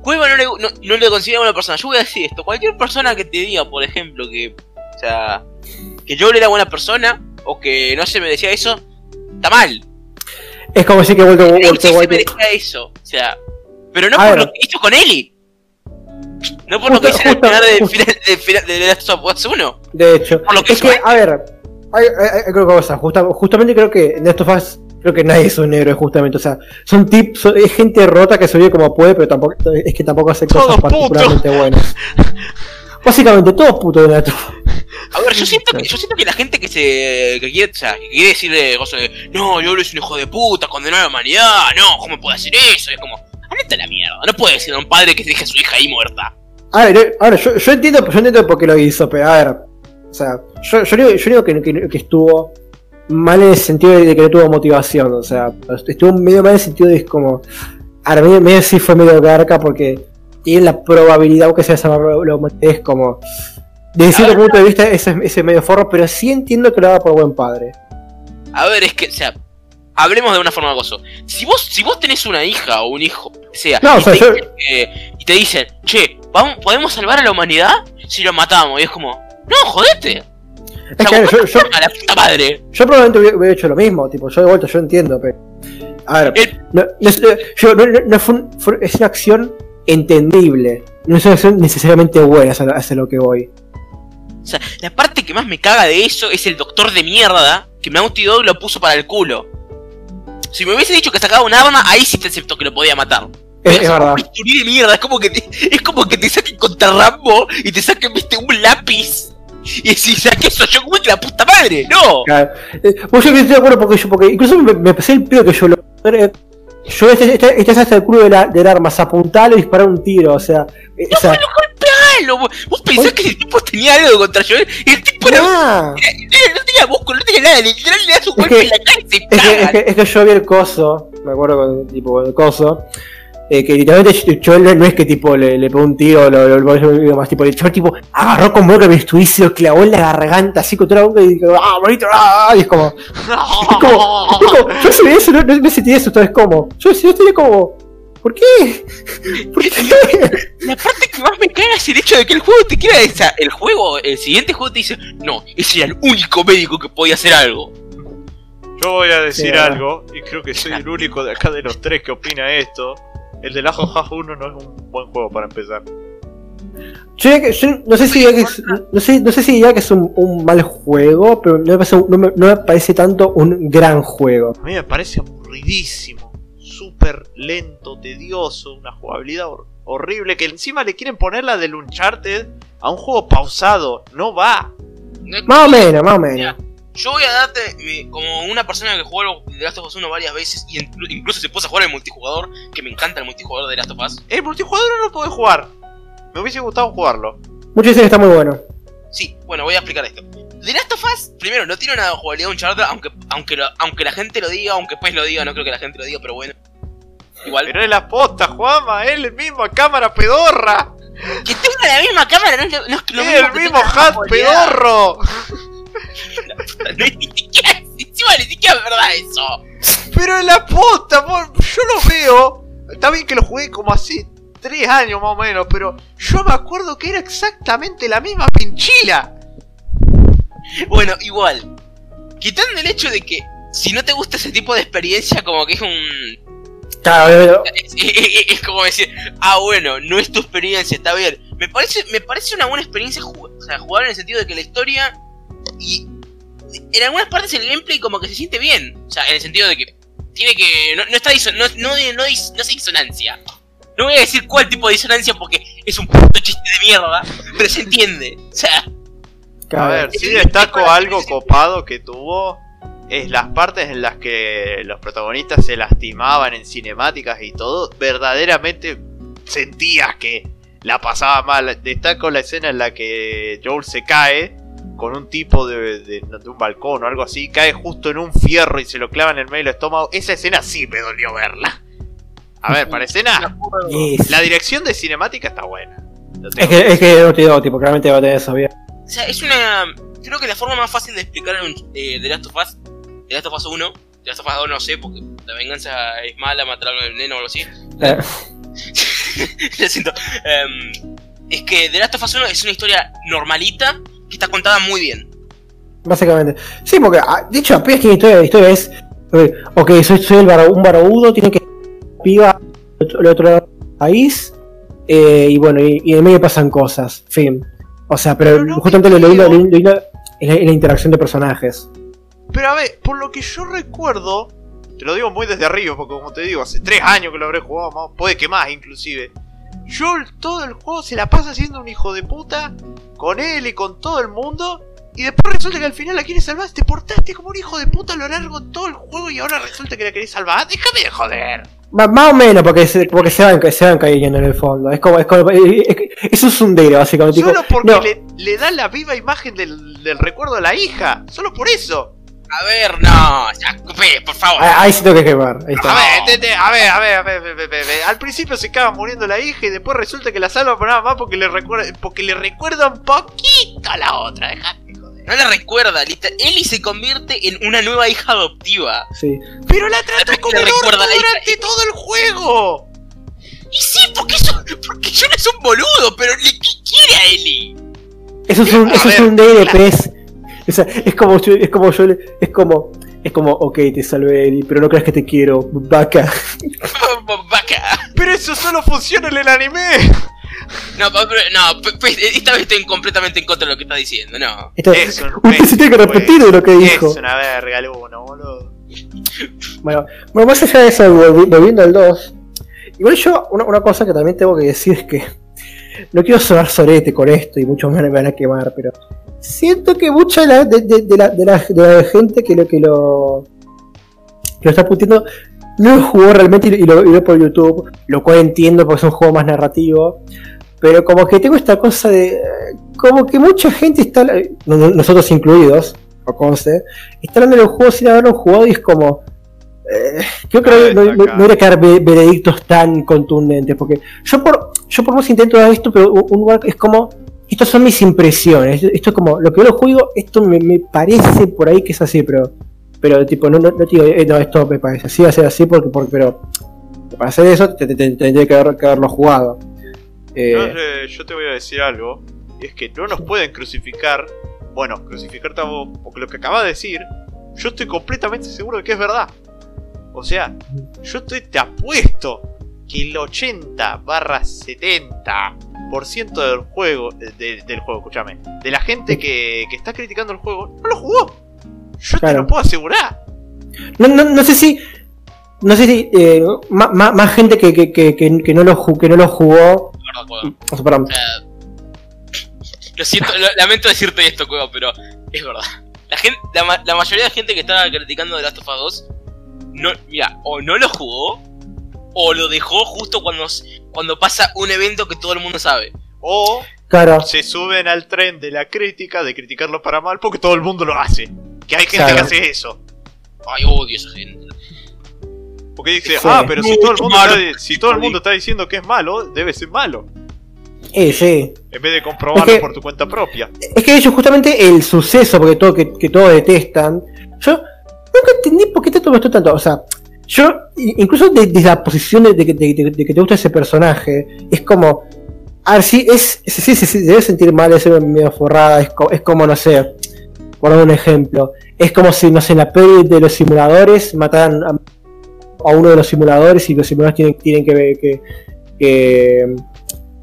Cueva no le, no, no le considera una persona. Yo voy a decir esto. Cualquier persona que te diga, por ejemplo, que. O sea. Que Joel era buena persona. O que no se merecía eso. Está mal.
Es como decir que Walter, Walter
sí se
White.
merecía eso. O sea. Pero no
A
por
ver.
lo que hizo con Ellie. No por lo que hizo en el final de, final, de, final de The Last of Us 1.
De hecho,
Por lo que
es
hizo
que,
él.
a ver, hay, hay, hay- creo que cosa, justa- justamente creo que en estos fans, creo que nadie es un héroe, justamente, o sea, son tip, son- es gente rota que se vive como puede, pero tampoco, es que tampoco hace cosas
Todos
particularmente buenas. Básicamente, todos putos de la
A ver, yo siento que, yo siento que la gente que se. que quiere, o sea, que quiere decirle cosas de. No, yo es un hijo de puta, condenó a la humanidad, no, ¿cómo puede hacer eso? Y es como. Andate a la mierda, no puede decir a un padre que deje a su hija ahí muerta.
A ver, eh, a ver, yo, yo entiendo, yo entiendo por qué lo hizo, pero a ver, o sea, yo, yo digo, yo digo que, que- que estuvo mal en el sentido de que no tuvo motivación, o sea, estuvo medio mal en el sentido de es como, a ver, medio, medio sí fue medio garca porque tiene la probabilidad que se desarrolle la humanidad, es como, desde cierto punto de vista ese, ese medio forro, pero sí entiendo que lo haga por buen padre.
A ver, es que, o sea, hablemos de una forma gozo. Si vos, si vos tenés una hija o un hijo, o sea,
No, o
y,
sea,
te
yo-
dicen que- y te dicen, che, ¿vamos, ¿podemos salvar a la humanidad si lo matamos? Y es como, no, jodete.
Es que yo, yo,
A la puta madre.
yo probablemente hubiera, hecho lo mismo, tipo, yo de vuelta, yo entiendo, pero, a ver,
El-
No, no es, yo- no- fue un- fue- es una acción entendible. No es una acción necesariamente buena hacia, lo- hacia lo que voy.
O sea, la parte que más me caga de eso es el doctor de mierda que Naughty Dog lo puso para el culo. Si me hubiese dicho que sacaba un arma, ahí sí te acepto que lo podía matar.
Es, es verdad.
Un de mierda, es como que te, es como que te saquen contra Rambo y te saquen, viste, un lápiz. Y si saqué eso yo como que la puta madre, no.
Claro. Eh, bueno, yo estoy de acuerdo porque yo, porque incluso me, me pasé el pedo que yo lo. eh, Yo este, este, este es hasta el culo de la- del arma, se apuntalo y disparar un tiro, o sea. eh, o sea
vos, vos pensás que el tipo tenía algo contra Joel y el tipo era-
nah.
era- no tenía músculo, no tenía nada, literal le das un golpe en la cara y se
Es que, es, que, yo vi el coso, me acuerdo con tipo con el coso, eh, que literalmente yo no, es que tipo le, le pegó un tiro lo, lo, lo- más tipo, el chaval tipo agarró con boca lo clavó en la garganta así contra la boca y dijo, ah, bonito, ah, y es como, es como, es como, yo veía eso, no, no me sentía eso, entonces como, yo si yo estaría como, ¿por qué? ¿Por qué?
La parte que más me caga es el hecho de que el juego te quiera esa, el juego, el siguiente juego te dice, no, ese era el único médico que podía hacer algo.
Yo voy a decir
Sí,
algo, y creo que soy el único de acá de los tres que opina esto. El de of Us 1 no es un buen juego para empezar.
Yo, diría que- yo no sé si diría que es, no sé, no sé si diría que es un, un mal juego, pero no me, parece, no, me, no me parece tanto un gran juego.
A mí me parece aburridísimo, súper lento, tedioso, una jugabilidad hor- horrible que encima le quieren poner la del Uncharted a un juego pausado. No va.
No-
Más o menos, más o menos.
Yo voy a darte, mi- como una persona que jugó The Last of Us 1 varias veces, y inclu- incluso se puso a jugar el multijugador, que me encanta el multijugador de The Last of Us.
El multijugador no lo puede jugar. Me hubiese gustado jugarlo.
Muchos dicen que está muy bueno.
Sí, bueno, voy a explicar esto. The Last of Us, primero, no tiene una jugabilidad de Uncharted, aunque, aunque, lo- aunque la gente lo diga, aunque después lo diga, no creo que la gente lo diga, pero bueno. Igual.
Pero es la posta, Juanma, es el mismo cámara pedorra.
que tenga la misma cámara, no no es lo mismo
el mismo
la
hat pedorro.
No ni siquiera, encima ni siquiera es verdad eso.
Pero es la posta, yo lo veo. Está bien que lo jugué como hace tres años más o menos, pero yo me acuerdo que era exactamente la misma pinchila.
Bueno, igual. Quitando el hecho de que si no te gusta ese tipo de experiencia, como que es un.
Claro,
Es, es- es como decir, ah, bueno, no es tu experiencia, está bien. Me parece, me parece una buena experiencia ju- o sea, jugar en el sentido de que la historia y en algunas partes el gameplay como que se siente bien. O sea, en el sentido de que tiene que. No, no está diso- no, no, no, dis- no es disonancia. No voy a decir cuál tipo de disonancia porque es un puto chiste de mierda, pero se entiende. O sea.
A ver, sí destaco algo copado que tuvo. Es las partes en las que los protagonistas se lastimaban en cinemáticas y todo. Verdaderamente sentías que la pasaba mal. Destaco la escena en la que Joel se cae con un tipo de, de- de un balcón o algo así. Cae justo en un fierro y se lo clava en el medio del estómago. Esa escena sí me dolió verla. A ver, para escena,
Yes.
la dirección de cinemática está buena.
Es que, es que tipo, claramente va a tener eso bien.
O sea, es una. Creo que la forma más fácil de explicar un, eh, The Last of Us, The Last of Us 1, The Last of Us 2 no sé, porque la venganza es mala, matar al neno o algo así.
Eh,
Lo siento. Em, es que The Last of Us 1 es una historia normalita que está contada muy bien.
básicamente. Sí, porque, ah, de hecho, apenas que la historia, la historia es. eh, Ok, soy, soy el baro- un barabudo, tiene que. Piba al otro, lado del país. eh, y bueno, y, y en el medio pasan cosas. Fin. O sea, pero,
Pero no
justamente
me
lo
creo.
lo la, es la interacción de personajes.
Pero a ver, por lo que yo recuerdo, te lo digo muy desde arriba, porque como te digo, hace tres años que lo habré jugado, más, puede que más inclusive. Joel todo el juego se la pasa siendo un hijo de puta con él y con todo el mundo. Y después resulta que al final la quieres salvar. Te portaste como un hijo de puta a lo largo de todo el juego y ahora resulta que la querés salvar. Déjame de joder.
Ma- Más o menos, porque se, porque se van, se van cayendo en el fondo. Es como, es como, es- es- eso es un dele, básicamente. Tipo,
Solo porque
no,
le, le da la viva imagen del, del recuerdo a la hija. Solo por eso.
A ver, no, ya, por favor.
ah, Ahí sí tengo que quemar. Ahí
A
está.
a ver, a ver, a ver, a ver, a ver, a ver. Al principio se acaba muriendo la hija y después resulta que la salva por nada más porque le recuerda, porque le recuerda un poquito a la otra. Dejate joder.
No la recuerda, liter- Ellie se convierte en una nueva hija adoptiva.
Sí.
Pero la trata como
Le
el durante todo el juego.
Y sí, porque eso, porque yo no es un boludo, pero le qui- quiere a Ellie.
Eso es un, eso es un DLP. Es, o sea, es como yo, es como yo, es como, es como, ok, te salvé, Eli, pero no creas que te quiero, vaca.
Vaca.
Pero eso solo funciona en el anime.
No, pero- no, pe- pe- esta vez estoy completamente en contra de lo que está diciendo, no.
Esto-
Es un
usted se tiene que
pésimo
repetir de lo que
Es
dijo.
una verga el uno, boludo.
Bueno, bueno, más allá de eso, volvi- volviendo al 2, igual yo, una, una cosa que también tengo que decir es que no quiero sonar sorete con esto y muchos me van a quemar, pero siento que mucha de la, de, de- de la, de la- de la gente que lo, que lo, que lo está puteando no lo jugó realmente y lo, y lo vio por YouTube, lo cual entiendo porque es un juego más narrativo. Pero como que tengo esta cosa de. Como que mucha gente está. no- no- Nosotros incluidos, o conste, está hablando de los juegos sin haberlo jugado y es como. eh, creo que no, no, debería quedar ve- veredictos tan contundentes. Porque yo por yo por más intento dar esto, pero un lugar es como. Estas son mis impresiones. Esto es como. Lo que yo lo juego, esto me, me parece por ahí que es así, pero. Pero tipo, no, no, no te digo, eh, no, esto me parece así, va a ser así, porque, porque pero. Para hacer eso, te, te- te- tendría que haberlo jugado. Eh,
No, eh, yo te voy a decir algo. Es que no nos pueden crucificar. Bueno, crucificarte a vos. Porque lo que acabas de decir. Yo estoy completamente seguro de que es verdad. O sea, yo estoy, te apuesto que el 80 barra 70 90% del juego, de- del juego, escúchame, de la gente que, que está criticando el juego, no lo jugó. Yo te lo puedo asegurar.
No, no, no sé si. No sé si. eh, ma- más, gente que, que, que, no lo, que no lo jugó.
Cueva. lo siento, lo- lamento decirte esto, Cueva, pero es verdad. La, gente, la, la mayoría de la gente que estaba criticando The Last of Us 2, no, mira, o no lo jugó, o lo dejó justo cuando, cuando pasa un evento que todo el mundo sabe.
O
Claro.
se suben al tren de la crítica, de criticarlo para mal, porque todo el mundo lo hace. Que hay gente
Claro.
que hace eso.
Ay, odio a esa gente.
Porque dice,
Sí.
ah, pero si todo el mundo, está, si todo el mundo está diciendo que es malo, debe ser malo.
Eh, sí.
En vez de comprobarlo
Es que-
por tu cuenta propia.
Es que ellos justamente el suceso, porque todo, que, que todos detestan. Yo nunca entendí por qué te gustó tanto. O sea, yo, incluso de- desde la posición de, de que- de- de- de que te gusta ese personaje, es como. A ver, sí, es, sí, sí, sí, sí, debe sentir mal, es medio forrada, es, co- es como, no sé, por dar un ejemplo, es como si, no sé, en la peli de los simuladores mataran a, a uno de los simuladores y los simuladores tienen, tienen que, que, que,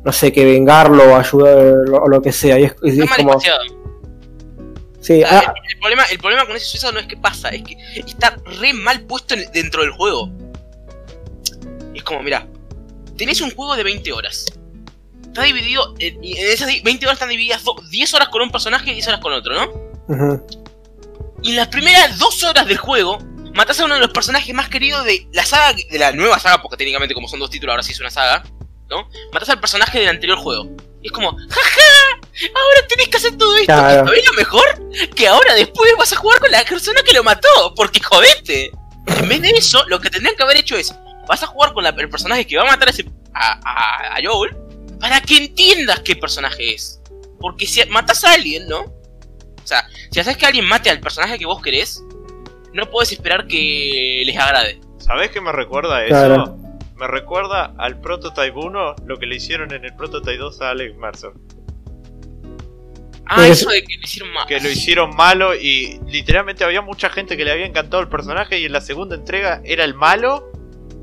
no sé, que vengarlo o ayudarlo o lo que sea, y es, es- es como, sí, ah,
el, el problema, el problema con ese suceso no es que pasa, es que está re mal puesto en- dentro del juego. Es como, mira, tenés un juego de 20 horas. Está dividido, en, y en esas di- 20 horas están divididas do- 10 horas con un personaje y 10 horas con otro, ¿no? Y en las primeras 2 horas del juego, matás a uno de los personajes más queridos de la saga, de la nueva saga, porque técnicamente como son dos títulos, ahora sí es una saga, ¿no? Matás al personaje del anterior juego. Y es como, jaja, ahora tenés que hacer todo esto.
Claro.
¿Y sabés lo mejor? Que ahora después vas a jugar con la persona que lo mató, porque jodete. En vez de eso, lo que tendrían que haber hecho es, vas a jugar con la- el personaje que va a matar a, ese, a, a- a Joel, para que entiendas qué personaje es. Porque si matas a alguien, ¿no? O sea, si haces que alguien mate al personaje que vos querés, no puedes esperar que les agrade.
¿Sabés qué me recuerda a eso?
Claro.
Me recuerda al Prototype 1 lo que le hicieron en el Prototype 2 a Alex Mercer.
Ah,
Es-
eso de que lo hicieron mal.
Que lo hicieron malo y literalmente había mucha gente que le había encantado el personaje y en la segunda entrega era el malo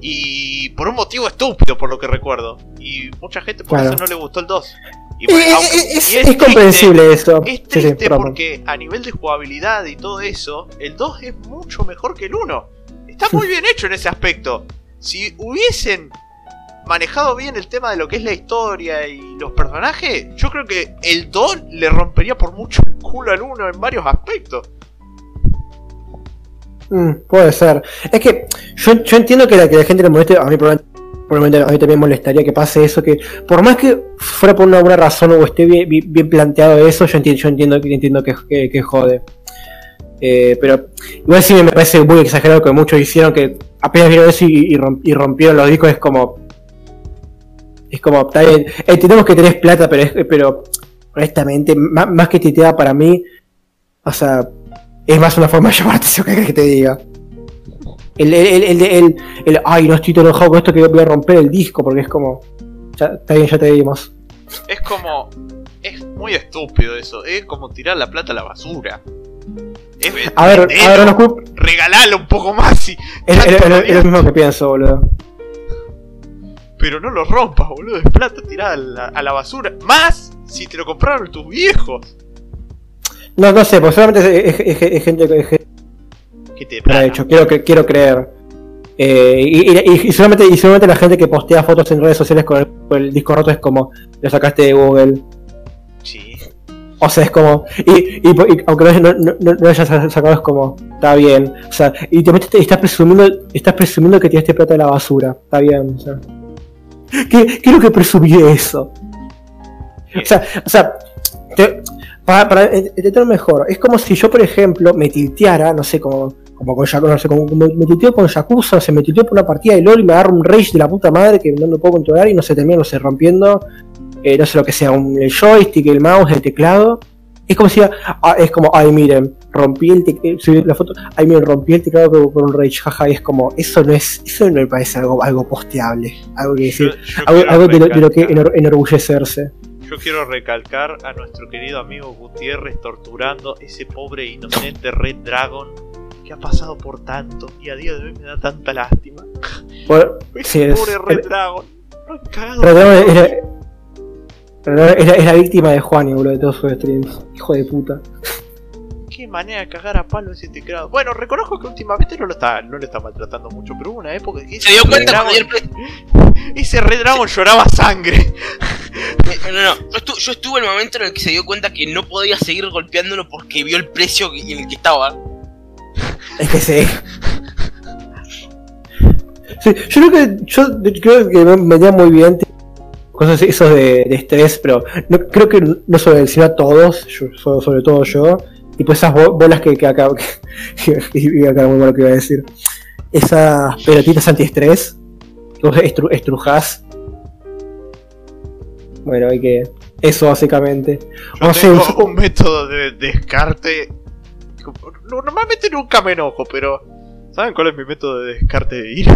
y por un motivo estúpido por lo que recuerdo. Y mucha gente por
Claro.
eso no le gustó el 2. Y bueno, aunque-
es,
y
es
triste-
comprensible eso.
Es
Sí, sí,
triste porque a nivel de jugabilidad y todo eso, el 2 es mucho mejor que el 1. Está muy bien hecho en ese aspecto. Si hubiesen manejado bien el tema de lo que es la historia y los personajes, yo creo que el 2 le rompería por mucho el culo al 1 en varios aspectos.
Mm, puede ser. Es que yo, yo entiendo que la, que la gente le moleste, a mí probablemente, probablemente a mí también molestaría que pase eso, que por más que fuera por una buena razón o esté bien, planteado eso, yo entiendo, yo entiendo, que- entiendo que, jode. Eh, pero igual sí me parece muy exagerado que muchos hicieron que apenas vieron eso y, y romp- y rompieron los discos, es como... Es como, bien, entendemos que tenés plata, pero, pero honestamente, más, que titeada para mí, o sea, es más una forma de llamar la atención que que te diga. El, el, el, el, el- el, ay, no estoy tan enojado con esto que voy a romper el disco, porque es como, ya, está bien, ya te dimos.
Es como. Es muy estúpido eso. Es como tirar la plata a la basura. Es,
A ver, a ver, no culp-
regalalo un poco más y.
es, es- lo mismo que pienso, boludo.
Pero no lo rompas, boludo. Es plata tirada a la, a la basura. Más si te lo compraron tus viejos.
No, no sé, pues solamente es, gente gente
Que te
hecho, quiero, quiero creer. Eh, y, y, y solamente, y solamente la gente que postea fotos en redes sociales con el, con el disco roto es como, lo sacaste de Google.
Sí.
O sea, es como. Y, aunque no, no, no, no lo hayas sacado, es como. Está bien. O sea, y te metes, estás presumiendo, estás presumiendo que tiraste plata de la basura. Está bien. O sea. ¿Qué, qué es lo que presumí de eso? O sea, o sea. te- para, para entenderlo mejor, es como si yo, por ejemplo, me tilteara, no sé, como, como con Yakuza, no sé, como me, me con Yakuza, se me tilteo por una partida de LOL y me agarro un rage de la puta madre que no lo puedo controlar y no se termina, no sé, rompiendo eh, no sé lo que sea, un, el joystick, el mouse, el teclado. Es como si, ah, es como, ay miren, rompí el teclado, subí la foto, ay miren, rompí el teclado con un rage, jaja, y es como, eso no es, eso no me parece algo, algo posteable, algo que decir,
Yo, yo
algo, algo de, lo, de lo que enor- enorgullecerse.
Yo quiero recalcar a nuestro querido amigo Gutiérrez torturando ese pobre inocente Red Dragon que ha pasado por tanto y a día de hoy me da tanta lástima.
Por-
Ese
sí, es-
pobre Red
el-
Dragon. Lo han cagado
Red Dragon
por
era- la, es la víctima de Juan, boludo, de todos sus streams. Hijo de puta.
Qué manera de cagar a palo ese teclado. Bueno, reconozco que últimamente no lo está, no lo está maltratando mucho, pero hubo una época que
Se dio
ese
cuenta
ese Red Dragon lloraba sangre.
No, no, no. Yo, estu- yo estuve en el momento en el que se dio cuenta que no podía seguir golpeándolo porque vio el precio en el que estaba.
Es que sí. Sí, yo creo que yo creo que me venía muy bien cosas esos de, de estrés, pero no, creo que no sobre sino a todos, yo- so- sobre todo yo, y pues esas bo- bolas que, que acabo que, iba a quedar muy malo que iba a decir. Esas pelotitas antiestrés que vos estru- estrujás. Bueno, hay que. Eso básicamente.
Yo
No
tengo
un
método de descarte. No, Normalmente nunca me enojo, pero. ¿Saben cuál es mi método de descarte de ira?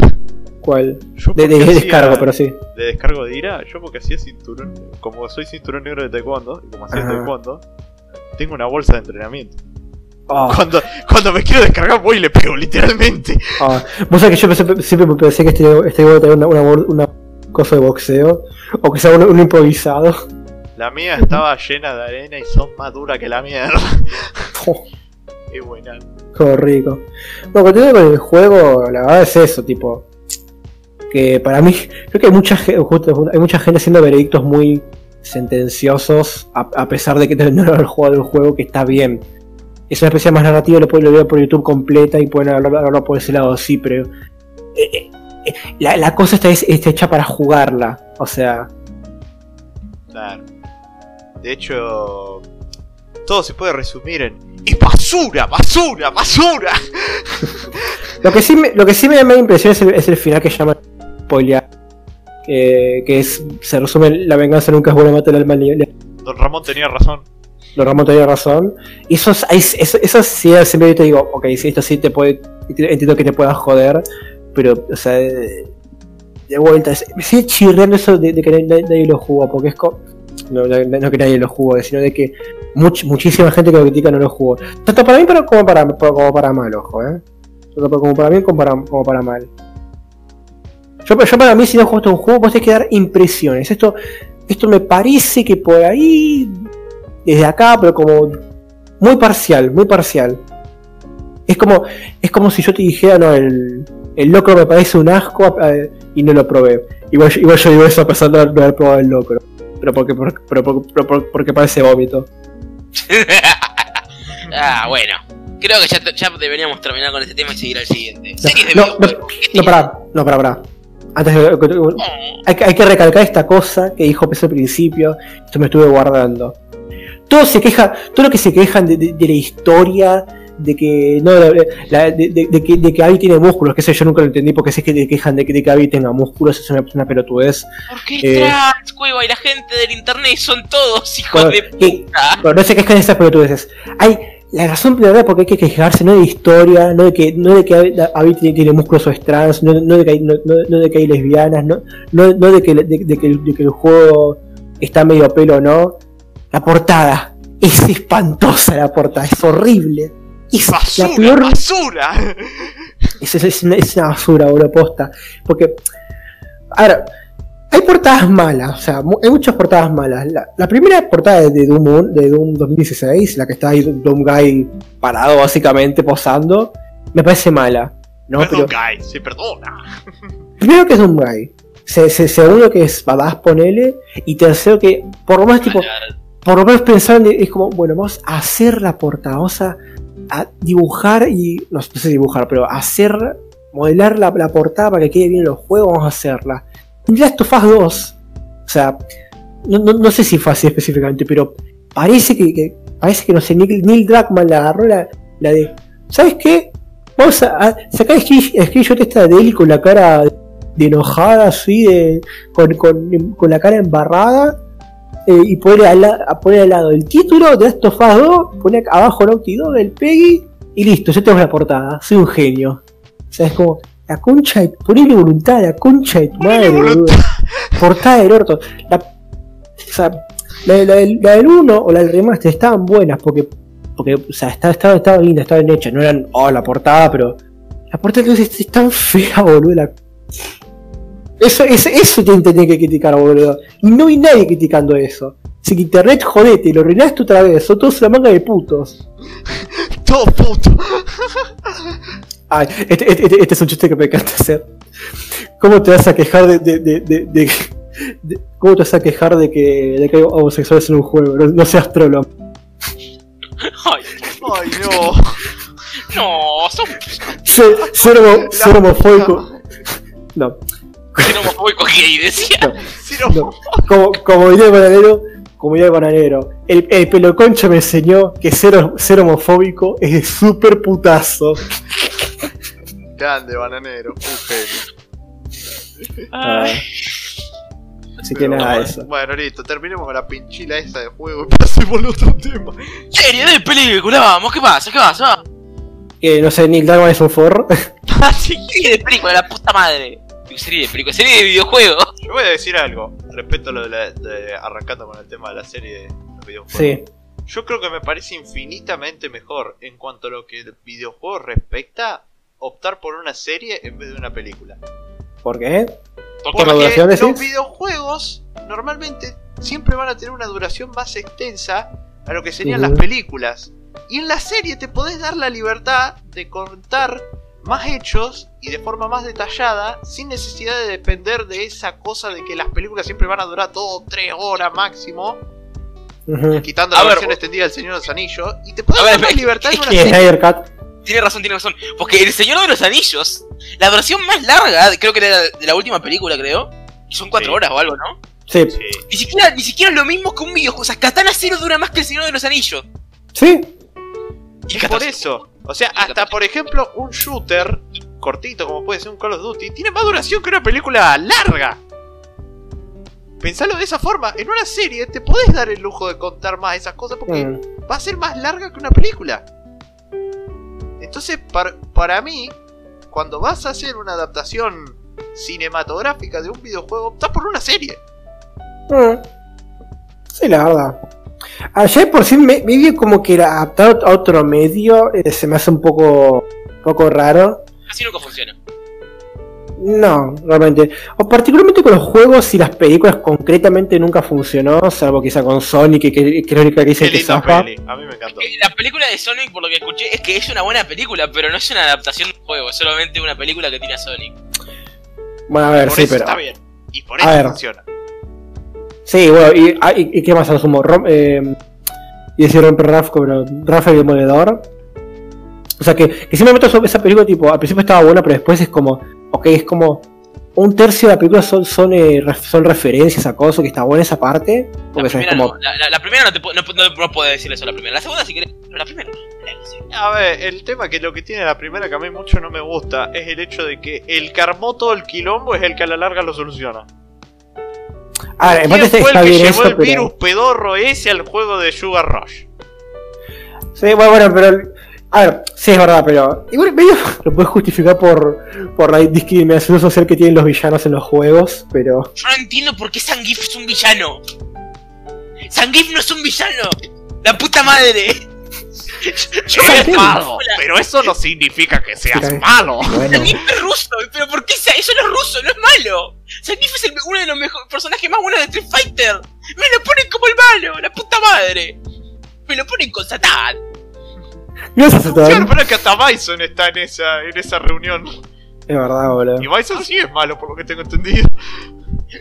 ¿Cuál?
Yo
De, de-
porque
de
hacía-
descargo, pero sí.
De descargo de ira, yo porque hacía cinturón. Como soy cinturón negro de taekwondo, y como hacía
Ajá.
taekwondo, tengo una bolsa de entrenamiento.
Ah.
Cuando, cuando me quiero descargar, voy y le pego, literalmente.
Ah, vos sabés que yo pensé- siempre pensé que este, este iba a tener una, una, una cosa de boxeo, o que sea un, un improvisado.
La mía estaba llena de arena y son más duras que la mierda.
Oh,
Qué buena.
todo rico. Bueno, continuando con el juego, la verdad es eso, tipo. Que para mí, creo que hay mucha, justo- hay mucha gente haciendo veredictos muy sentenciosos, a, a pesar de que no haber jugado el juego, que está bien. Es una especie más narrativa, lo pueden ver por YouTube completa y pueden hablarlo, por ese lado, sí, pero. eh, eh, eh, la, la cosa está, es- está hecha para jugarla, o sea.
Claro. De hecho, todo se puede resumir en. ¡Es basura, basura, basura!
Lo que sí me, lo que sí me da más impresión es el, es el final que llama spoiler. Que, que es, se resume la venganza nunca es buena matar al mal. le-
Don Ramón tenía razón.
Lo Ramón tenía razón. Y eso, eso, eso sí, siempre yo te digo, ok, sí, esto sí te puede, entiendo que te pueda joder, pero, o sea, de, de vuelta, me sigue chirreando eso de, de que nadie, nadie lo jugó, porque es co- no, que nadie lo jugó, sino de que much- muchísima gente que lo critica no lo jugó. Tanto para mí pero como para, como para mal, ojo, eh. Tanto como para bien como para, como para mal. Yo, yo para mí, si no jugaste un juego, vos tenés que dar impresiones. Esto, esto me parece que por ahí, desde acá, pero como muy parcial, muy parcial. Es como, es como si yo te dijera, no, el, el locro me parece un asco eh, y no lo probé. Igual, igual yo digo eso a pesar de no haber probado el locro. Pero porque, por- pero, pero por- porque parece vómito.
ah, bueno. Creo que ya, deberíamos terminar con este tema y seguir al siguiente.
No.
¿Qué
No,
tiene?
pará, no, pará, pará. Antes de, hay, que- hay que recalcar esta cosa que dijo Pese al principio, esto me estuve guardando. Todo se queja, todo lo que se quejan de, de- de la historia, de que no, la- de, de- de que, de que Abby tiene músculos, que sé yo nunca lo entendí porque sé que te quejan de que, de que Abby tenga músculos, es una, una pelotudez.
Porque es
Eh.
trans, cueva, y la gente del internet son todos hijos
Bueno,
de puta.
Pero no se quejan de esas pelotudeces. Hay la razón verdadera porque hay que quejarse no de historia, no de que, no de que Abby Abby tiene, tiene músculos o es trans, no, no de que hay, no, no- de que hay lesbianas, no, no, no de, que, de, que, de que el juego está medio pelo no. La portada. Es espantosa la portada, es horrible. Es
¡Basura,
la peor
basura!
es, es- es una, es una basura, boludo, posta. Porque, ahora, hay portadas malas, o sea, hay muchas portadas malas. La, la primera portada de, Doom, de Doom 2016, la que está ahí Doom Guy parado básicamente, posando, me parece mala. ¿no? Pero,
guys, se perdona.
primero que es Doom Guy. Se, se- segundo que es badass, ponele. Y tercero que, por lo menos, tipo, por lo menos pensaron, es como, bueno, vamos a hacer la portada, vamos a, a dibujar y, no, sé dibujar, pero hacer, modelar la, portada para que quede bien en los juegos, vamos a hacerla. En Last of Us 2, o sea, no, no- no sé si fue así específicamente, pero parece que, que- parece que no sé, Neil, Neil Druckmann la agarró la, la de, ¿sabes qué? Vamos a, a sacar el el screenshot esta de él con la cara de enojada, así, de, con, con, con la cara embarrada eh, y poner al, a poner al lado el título de Last of Us 2, poner abajo Naughty Dog, el Peggy, y listo, ya tengo la portada, soy un genio. O sea, es como, la concha de, ponele voluntad la concha de tu madre, boludo. Portada del orto. La, o sea, la, la del- la del 1 o la del remaster estaban buenas porque, porque o sea, estaba, estaba, estaba linda, estaban hechas, no eran, oh, la portada, pero la portada entonces es tan fea, boludo. la- Eso, eso, eso te tenés que criticar, boludo. Y no hay nadie criticando eso. Si que internet jodete y lo arruinaste otra vez, son todos una manga de putos.
Todo puto.
Ay, este, este- este- este es un chiste que me encanta hacer. ¿Cómo te vas a quejar de, de, de, de- de- de- ¿Cómo te vas a quejar de que, de que hay homosexuales en un juego? No, no seas trolo.
Ay,
Ay, no.
no, son
Ser, ser homo- ser homofóbico. No,
ser homofóbico gay, decía.
Si no,
no. Como, como diría el bananero, como diría el bananero, el, el peloconcho me enseñó que ser, ser homofóbico es de súper putazo.
grande, bananero. Un genio.
Ay,
Así que nada,
bueno,
eso.
Bueno, listo, terminemos con la pinchila esa de juego y pasemos al otro tema.
serie de película, vamos, ¿qué pasa? ¿Qué pasa?
Eh, no sé, Neil Druckmann es un forro.
Serie de película, la puta madre. Serie de película, serie de videojuegos.
Yo voy a decir algo respecto a lo de, la, de- arrancando con el tema de la serie de los videojuegos.
Sí.
Yo creo que me parece infinitamente mejor en cuanto a lo que el videojuego respecta optar por una serie en vez de una película.
¿Por qué?
Porque
Por la
Porque
duración, decís?
los videojuegos normalmente siempre van a tener una duración más extensa a lo que serían las películas. Y en la serie te podés dar la libertad de contar más hechos y de forma más detallada sin necesidad de depender de esa cosa de que las películas siempre van a durar todo tres horas máximo, quitando
A
la
ver,
versión
vos-
extendida del Señor de los Anillos. Y te
ver,
dar más
es-
libertad en
es
una serie.
Tiene razón, tiene razón. Porque El Señor de los Anillos, la versión más larga, creo que era de la última película, creo. Son cuatro
Sí.
horas o algo, ¿no?
Sí.
Sí.
Ni siquiera, ni siquiera es lo mismo que un videojuego. O sea, Katana Zero dura más que El Señor de los Anillos.
Sí.
Y
Es por eso. O sea, hasta por ejemplo, un shooter cortito como puede ser un Call of Duty, tiene más duración que una película larga. Pensalo de esa forma, en una serie te podés dar el lujo de contar más esas cosas porque
Mm.
va a ser más larga que una película. Entonces, par- para mí, cuando vas a hacer una adaptación cinematográfica de un videojuego, optás por una serie.
Mm. Sí, la verdad. Ayer por sí me, medio como que era adaptado a otro medio eh, se me hace un poco, poco raro.
Así nunca funciona.
No, realmente. O particularmente con los juegos y las películas concretamente nunca funcionó, salvo quizá con Sonic, que, que, que es la única que
Qué
dicen que
linda
zafa.
peli, a mí me encantó.
La película de Sonic, por lo que escuché, es que es una buena película, pero no es una adaptación de un juego, es solamente una película que tiene a Sonic.
Bueno, a ver,
por
sí,
eso
pero.
está bien. Y por
A
eso
ver.
funciona.
Sí, bueno, y, ah, y, y qué más asumo? Rom, eh, y decir romper Rafa, pero Rafa el Demoledor. O sea que, que simplemente eso- esa película, tipo, al principio estaba buena, pero después es como, ok, es como un tercio de la película son, son, eh, ref- son referencias a cosas, que está buena esa parte.
La
Porque es
primera,
como,
no, la, la- la primera no te no, no, no puedo decir eso, la primera. La segunda, si querés, pero la primera.
A ver, el tema que lo que tiene la primera que a mí mucho no me gusta es el hecho de que el que armó todo el quilombo es el que a la larga lo soluciona.
A ver, en
¿Quién fue
está
el que
bien
llevó
eso,
el
pero.
virus pedorro ese al juego de Sugar Rush?
Sí, bueno, bueno, pero. A ver, sí es verdad, pero. Igual medio lo puedes justificar por, por la discriminación social que tienen los villanos en los juegos, pero.
Yo no entiendo por qué Zangief es un villano. Zangief no es un villano. La puta madre. Yo
Eres malo,
pero eso no significa que seas malo.
Bueno.
Zangief es ruso, pero ¿por qué sea- eso no es ruso? No es malo. Zangief es el- uno de los mejores personajes más buenos de Street Fighter. Me lo ponen como el malo, la puta madre. Me lo ponen con Satán.
Gracias a
Claro,
todos.
pero es que hasta Bison está en esa, en esa reunión.
Es verdad, boludo.
Y Bison sí es malo, por lo que tengo entendido.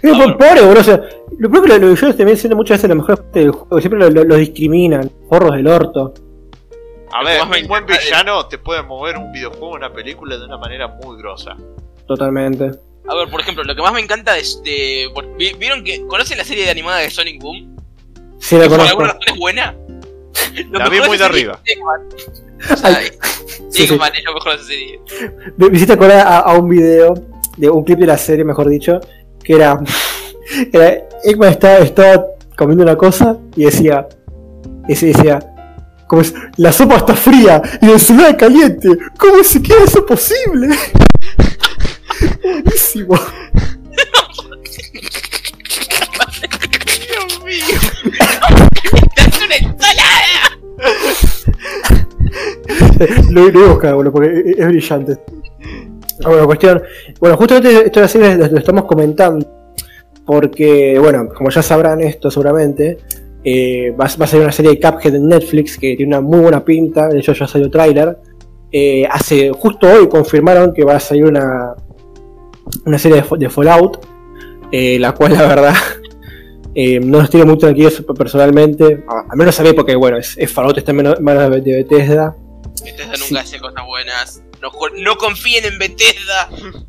Pero por pobre, boludo. O sea, lo propio que los villanos también siendo muchas veces la mejor parte del juego. Siempre los lo, lo discriminan. Forros del orto.
A ver, un buen villano te puede mover un videojuego o una película de una manera muy grosa.
Totalmente.
A ver, por ejemplo, lo que más me encanta de... de- por- ¿vi- ¿Vieron que... ¿Conocen la serie de animada de Sonic Boom?
Sí, la
Que por
conozco.
alguna razón es buena. Lo
La vi muy de arriba.
es Eggman. O sea,
Ay, sí, sí.
Eggman es lo mejor de esa serie.
Me, me hiciste acordar a, a un video, de un clip de la serie, mejor dicho, que era. era Eggman estaba, estaba comiendo una cosa y decía. Y se decía. Como es, la sopa está fría y el celular caliente. ¿Cómo se queda eso posible? Buenísimo.
Dios mío.
¡Es una ensalada!
lo, buscar, boludo, porque es, es brillante. Bueno, cuestión. Bueno, justamente esto de la lo lo estamos comentando. Porque, bueno, como ya sabrán esto seguramente, eh, va, a- va a salir una serie de Cuphead en Netflix que tiene una muy buena pinta. De hecho, ya salió tráiler. Eh, hace justo hoy confirmaron que va a salir una, una serie de, Fa- de Fallout. eh, la cual, la verdad, eh, no nos tiene muy tranquilos personalmente. A, al menos a mí, porque, bueno, es, es Fallout, está en manos de, de Bethesda.
Bethesda nunca hace cosas buenas. No, no confíen en Bethesda.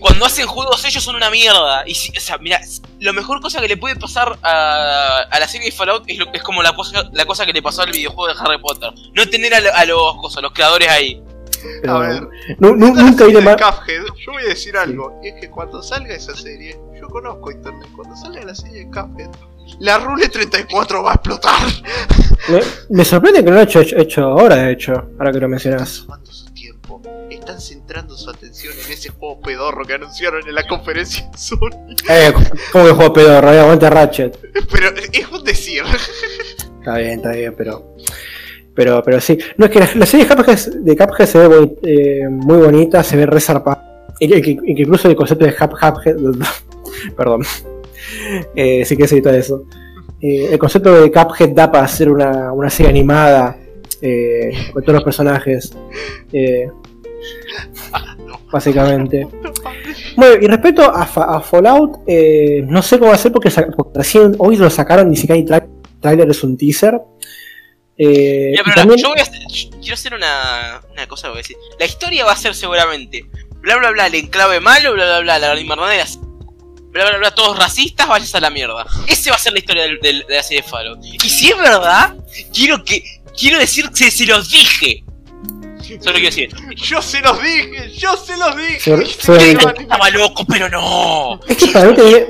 Cuando hacen juegos ellos son una mierda. Y si, o sea, mira, lo mejor cosa que le puede pasar a, a la serie de Fallout es, lo, es como la cosa, la cosa que le pasó al videojuego de Harry Potter. No tener a, lo- a los, cosas, a los creadores ahí.
Pero,
A ver,
nu-
Esta
nunca
de
más.
Cuphead, yo voy a decir algo, y es que cuando salga esa serie, yo conozco internet, cuando salga la serie de Cuphead, la Rule 34 va a explotar.
Me, me sorprende que no lo haya hecho, hecho ahora, de hecho, ahora que lo mencionas.
Su tiempo, están centrando su atención en ese juego pedorro que anunciaron en la conferencia de Sony.
Eh, ¿cómo que juego pedo? Rabia, aguanta Ratchet.
Pero es un decir.
Está bien, está bien, pero. Pero, pero sí. No, es que la, la serie de Cuphead, de Cuphead se ve boni- eh, muy bonita, se ve resarpada. Incluso el concepto de Cup- Cuphead. perdón. Eh, sí que es todo eso. Eh, el concepto de Cuphead da para hacer una, una serie animada eh, con todos los personajes. eh, básicamente. Bueno, y respecto a, Fa- a Fallout, eh, no sé cómo va a ser porque, recién hoy lo sacaron, ni siquiera hay tra- trailer, es un teaser. Eh,
pero
también-
yo voy a hacer- yo quiero hacer una, una cosa que voy a decir. La historia va a ser seguramente bla bla bla el enclave malo, bla bla bla la invernadera, bla bla bla todos racistas, vayas a la mierda. Ese va a ser la historia del- del- de la serie de Fallout. Y si es verdad, quiero que quiero decir que se los dije. Solo quiero decir,
Yo se los dije, yo se los dije.
Se-
Y
se
se
los
quedaron
dije.
en-
estaba loco, pero no.
Es que para mí tenía,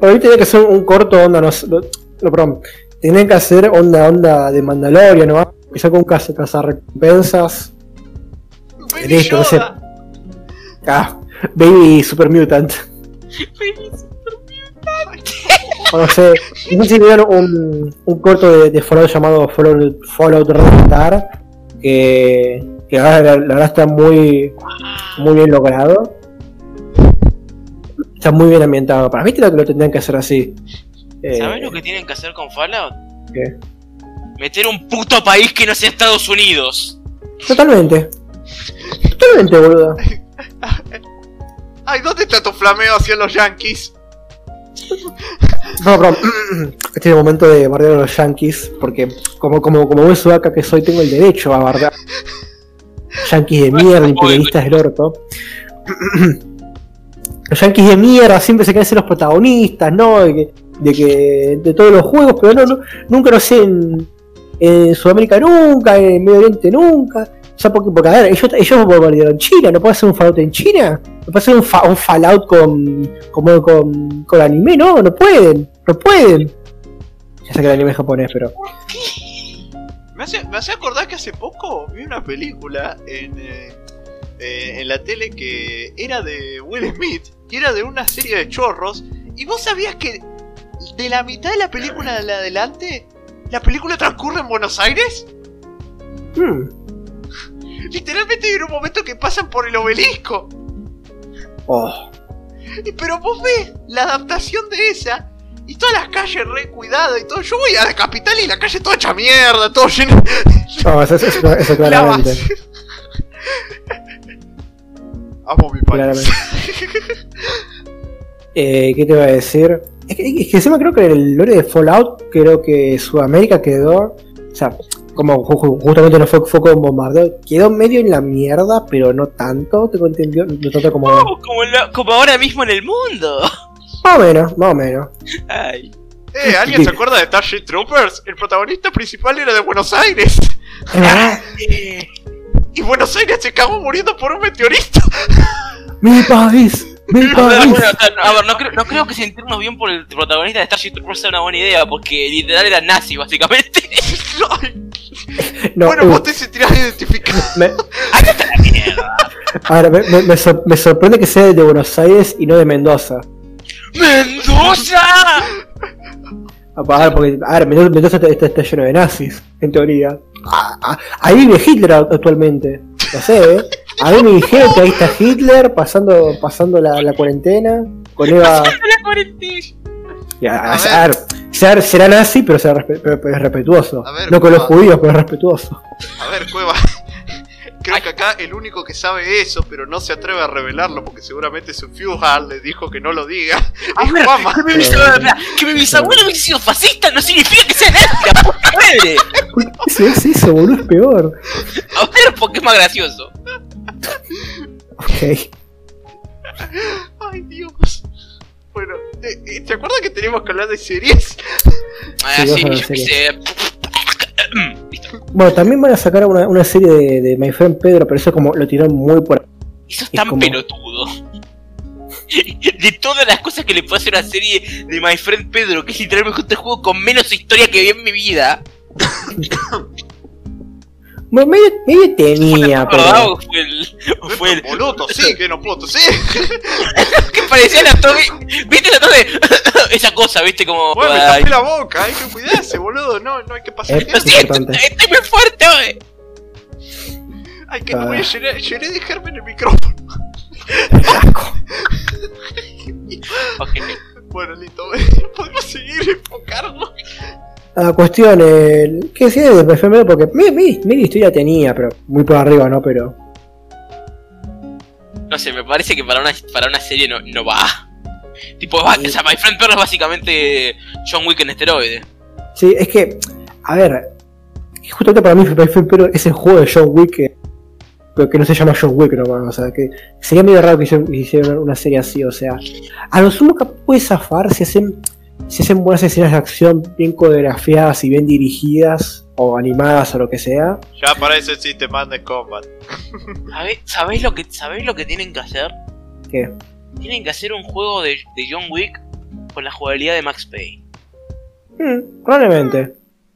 para mí tenía que ser un corto onda, no, sé, no, no, perdón. Tenían que hacer onda onda de Mandalorian, ¿no? Que saca un caza, recompensas.
Baby
Listo, no sé. Ah, Baby Super Mutant. O no sé, no sé si vieron un, un corto de, de Fallout llamado Fallout, Fallout Restar, que, que la, verdad- la verdad está muy, muy bien logrado. Está muy bien ambientado. Para mí creo que lo tendrían que hacer así. Eh,
¿Sabes lo que tienen que hacer con Fallout?
¿qué?
Meter un puto país que no sea Estados Unidos.
Totalmente. Totalmente, boludo.
Ay, ¿dónde está tu flameo hacia los Yankees?
No, perdón. Este es el momento de bardear a los yankees, porque como, como, como buen sudaca que soy, tengo el derecho a bardear. Yankees de mierda, imperialistas del orto. Los yankees de mierda siempre se quieren ser los protagonistas, ¿no? De que, de que de todos los juegos, pero no, no nunca no sé en, en Sudamérica nunca, en Medio Oriente nunca. Sea, porque, porque a ver, ellos, ellos bombardearon China, ¿no puede hacer un Fallout en China? ¿No puede hacer un, fa- un Fallout con, como con, con anime? No, no pueden, no pueden. Ya sé que el anime es japonés, pero...
Me hace, me hace acordar que hace poco vi una película en, eh, eh, en la tele que era de Will Smith y era de una serie de chorros. ¿Y vos sabías que de la mitad de la película en adelante, la película transcurre en Buenos Aires?
hmm,
Literalmente hay un momento que pasan por el obelisco.
oh,
Pero vos ves la adaptación de esa y todas las calles re cuidadas y todo. Yo voy a la capital y la calle toda hecha mierda, todo lleno
no, eso, claramente.
Amo mi país.
Claramente. Eh, ¿Qué te iba a decir? Es que, es que encima creo que el lore de Fallout, creo que Sudamérica quedó. O sea, como ju- ju- justamente no fue, fue con bombardeo, quedó medio en la mierda, pero no tanto, tengo entendido, no tanto como.
Oh, como, como ahora mismo en el mundo.
Más o menos, más o menos.
Ay.
Eh, ¿alguien se acuerda de Starship Troopers? El protagonista principal era de Buenos Aires.
Eh,
Y Buenos Aires se acabó muriendo por un meteorito.
mi país,
a ver,
país.
bueno, o sea, a ver, no, creo, no creo que sentirnos bien por el protagonista de Starship Troopers sea una buena idea, porque literal era nazi, básicamente.
No,
bueno,
uh,
vos te sentirás identificado.
me,
¡Ándate a la mierda!
a ver, me, me- me sor- me sorprende que sea de Buenos Aires y no de Mendoza.
¡Mendoza!
A ver, porque, a ver, Mendoza, Mendoza está, está- está lleno de nazis, en teoría. Ah, ah, ahí vive Hitler actualmente. No sé, ¿eh? A mí me dijeron que ahí está Hitler pasando, pasando la, la cuarentena. Con Eva.
La cuarentena.
Ya,
A
a
ver.
ver, ser- será nazi, pero, será respe- pero- pero es respetuoso.
A ver,
no con los judíos, pero es respetuoso.
A ver, Cueva. Creo que acá el único que sabe eso, pero no se atreve a revelarlo porque seguramente su Fuhal le dijo que no lo diga.
A ver, que mi bisabuelo, que mi bisabuelo hubiese sido fascista no significa que sea nazi, la puta madre.
¿Por qué se hace eso, boludo? Es peor.
A ver, porque es más gracioso.
Ok.
Ay, Dios. Bueno, eh, eh, ¿te acuerdas que teníamos que hablar de series?
Ah,
Sí, a
yo qué sé.
Bueno, también van a sacar una, una serie de, de My Friend Pedro, pero eso como lo tiraron muy por...
Eso es tan
como-
pelotudo. De todas las cosas que le puedo hacer una serie de My Friend Pedro, que es literalmente el juego con menos historia que vi en mi vida.
Medio, medio tenía,
¿Fue la
pero...
o fue el. fue el.
Boludo, sí, que no puedo toser.
que parecía la torre. ¿Viste la torre? Esa cosa, ¿viste? Como.
Bueno, me tapé la boca, hay que cuidarse, boludo. No, no hay que pasar
Eh,
Lo
eso.
siento,
importante.
estoy muy fuerte hoy.
Ay, que no
Ah.
voy a llenar, llené de germen el micrófono. Bueno, listo. Podemos seguir enfocarnos.
La cuestión, eh, ¿qué decía de Pedro? Porque medio, medio- medio historia tenía, pero muy por arriba, ¿no? Pero...
No sé, me parece que para una, para una serie no, no va. Tipo, va- o sea, My Friend Pedro es básicamente John Wick en esteroide.
Sí, es que, a ver, justamente para mí My Friend es el juego de John Wick, que, pero que no se llama John Wick nomás, o sea, que sería medio raro que hicieran, que hicieran una serie así, o sea, a lo sumo que puede zafar si hacen, si hacen buenas escenas de acción bien coreografiadas y bien dirigidas, o animadas o lo que sea.
Ya para eso existe Madness Combat.
¿Sabéis ¿sabéis lo, que, ¿Sabéis lo que tienen que hacer?
¿Qué?
Tienen que hacer un juego de, de John Wick con la jugabilidad de Max Payne.
Hmm, probablemente.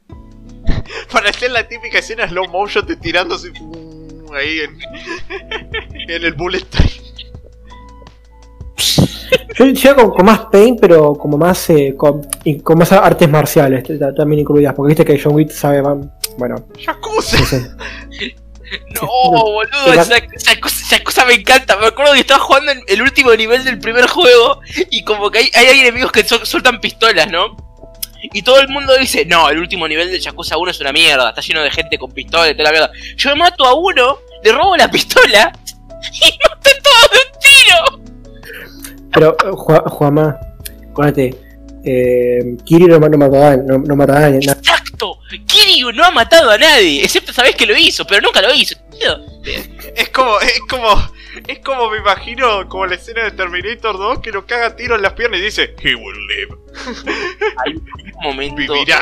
Para hacer la típica escena slow motion de tirándose uh, ahí en, en el bullet time.
Yo yo con, con más pain, pero como más eh, con, más artes marciales también incluidas, porque viste que John Wick sabe bueno,
Yakuza.
no sé.
No,
Sí.
boludo,
Esa-
esa, esa cosa, esa cosa me encanta. Me acuerdo que estaba jugando en el último nivel del primer juego y como que hay, hay enemigos que sueltan pistolas, ¿no? Y todo el mundo dice, no, el último nivel del Yakuza 1 es una mierda, está lleno de gente con pistolas y toda la mierda. Yo me mato a uno, le robo la pistola y maté todo de un tiro.
Pero, eh, Ju- Juanma, acuérdate, eh, Kiri no, no mataba a no, no mataba a nadie. na-
Exacto, Kiryu no ha matado a nadie, excepto sabés que lo hizo, pero nunca lo hizo. tío.
Es como, es como, es como me imagino como la escena de Terminator 2 que lo caga tiro en las piernas y dice, He will live,
Hay un momento...
vivirá.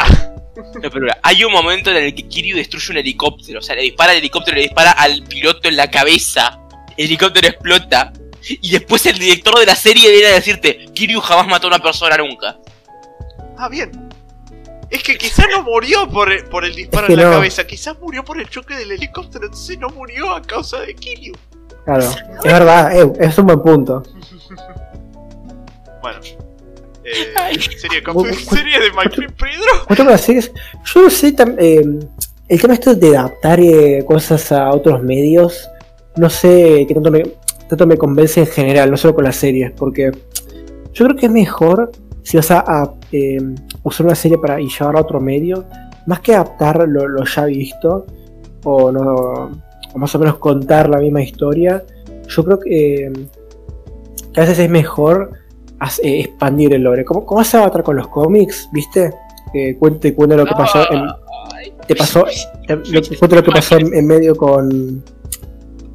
No, pero mira, hay un momento en el que Kiryu destruye un helicóptero. O sea, le dispara al helicóptero, le dispara al piloto en la cabeza. El helicóptero explota. Y después el director de la serie viene a decirte: Kiryu jamás mató a una persona nunca.
Ah, bien. Es que quizás no murió por el, por el disparo
Es que
en la
no.
cabeza, quizás murió por el choque del helicóptero, entonces no murió a causa de Kiryu.
Claro, es verdad, eh, es un buen punto.
Bueno. Eh,
Ay.
serie, de My Friend Pedro.
Yo no sé, tam- eh, el tema esto de adaptar eh, cosas a otros medios, no sé qué tanto me, tanto me convence en general, no solo con las series, porque yo creo que es mejor si vas a, a, eh, usar una serie para y llevarla a otro medio, más que adaptar lo, lo ya visto, o no o más o menos contar la misma historia, yo creo que, eh, que a veces es mejor as- eh, expandir el lore. ¿Cómo, cómo hace Avatar con los cómics? ¿Viste? Que cuente, cuenta lo que pasó en, te pasó eh, lo, cuento lo que pasó en, en medio con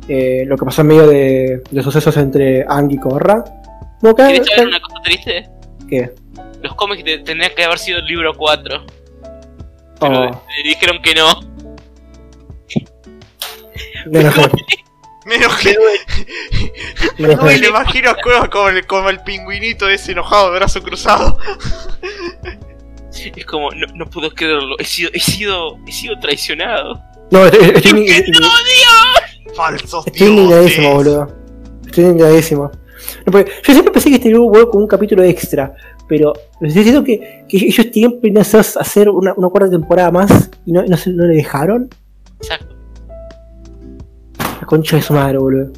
eh, lo que pasó en medio de, de sucesos entre Ang y Korra no, que-
¿Quieres saber
que-
una cosa triste?
¿qué?
Los cómics te- tendrían que haber sido el libro 4. Pero
Oh,
le dijeron que no.
menos
Menos que. le imagino a Cueva como el, como el pingüinito ese enojado de brazo cruzado.
Es como, no, no puedo creerlo. He sido, he sido, he sido traicionado.
no estoy, estoy,
¡No,
estoy-
Dios!
Falsos
estoy indignadísimo
dioses.
boludo estoy indignadísimo No, porque yo siempre pensé que este libro hubo como un capítulo extra pero estoy diciendo que, que ellos tienen planeados hacer una, una cuarta temporada más y no, no, le dejaron
Exacto.
concha de su madre, boludo.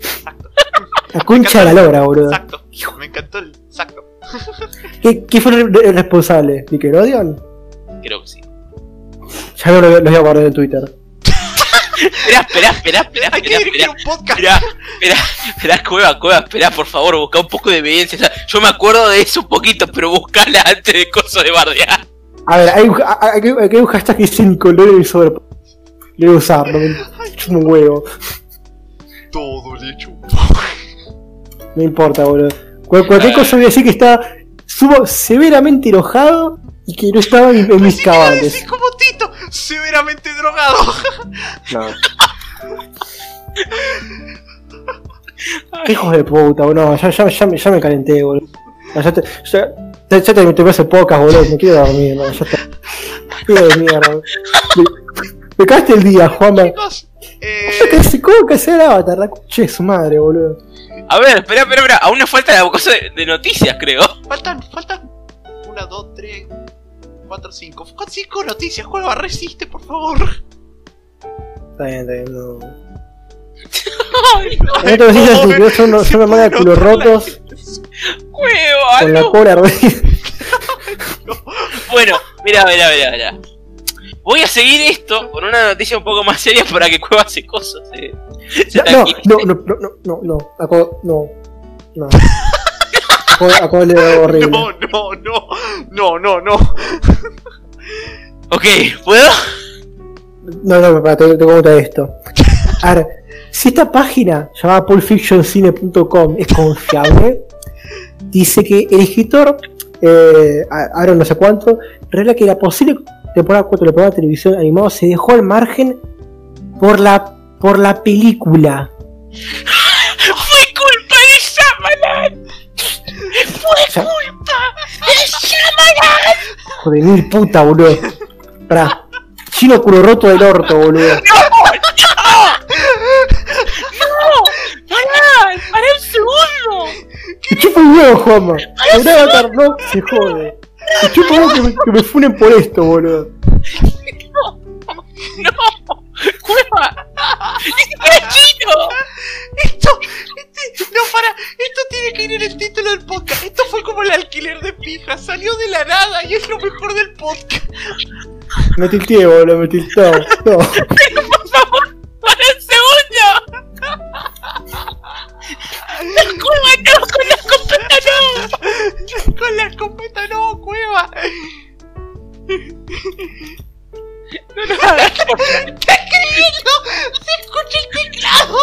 Exacto.
La concha de la lora, boludo.
Exacto. Me encantó el. Exacto.
¿Qué, qué fue el, el responsable? ¿Nickelodeon?
Creo que sí.
Ya no lo, lo voy a guardar en Twitter.
Esperá, esperá, esperá, esperá,
Hay que
esperá,
dirigir
esperá.
un podcast.
Esperá, esperá, esperá, Cueva, Cueva, esperá, por favor, busca un poco de evidencia. O sea, yo me acuerdo de eso un poquito, pero buscala antes de coso de bardear.
A ver, hay, un- hay, hay- hay un hashtag que dice Nickelodeon y sobre. Lo voy a usar, no me un huevo.
Todo le chupo.
No importa, boludo. Cual- cualquier cosa voy a decir que está subo severamente enojado y que no estaba en, en mis cabales.
como Tito, severamente drogado.
No. Hijos de puta, boludo. Ya, ya, ya, me- ya me calenté, boludo. Ya, ya te, ya, ya, te, te pocas, boludo. Me quiero dormir, no, ya está. Qué de mierda. Me, me cagaste el día, Juanma.
Chicos, eh,
¿Qué hace- ¿Cómo que hacer Avatar? La de su madre, boludo.
A ver, espera, espera, espera. Aún nos falta la cosa de, de noticias, creo.
faltan, faltan. Una, dos, tres, cuatro, cinco. Con cinco noticias, Cueva, resiste, por favor.
Está bien, está bien, no.
Ay, no,
noticias que yo son, son una manga de culos rotos
Cueva,
con la
no.
cola ardida.
Bueno, mira, mira, mira, mira. Voy a seguir esto con una noticia un poco más seria para que Cueva se cosas. Eh. Se
No, no, no, no, no, no, no, Acabo- no, no. Acabo de leer algo horrible.
No, no, no, no, no, no.
Ok, ¿puedo?
No, no, para, te, te cuento esto. A ver, si esta página llamada pulpfictioncine.com es confiable, dice que el escritor, eh, a- Aaron no sé cuánto, revela que la posible temporada 4 de la temporada de televisión animada se dejó al margen por la, por la película. O sea,
¡De Shyamalan!
joder, mil puta, boludo. Pará. Chino culo roto del orto, boludo.
¡No! ¡Pará! ¡Pará un segundo!
Me chupa un huevo, Juanma. El Avatar no se jode. Me chupa un huevo que me, que me funen por esto, boludo.
¡No! ¡Cueva! ¡Es chino!
Esto, este, no, para, esto tiene que ir en el título del podcast. Esto fue como el alquiler de pija, salió de la nada y es lo mejor del podcast.
Me tilteé, boludo, me tilteé. No.
¡Por favor! ¡Para un segundo! ¡Cueva no! ¡Con la escopeta no!
Con la escopeta no, cueva. Está escribiendo, se escucha el teclado.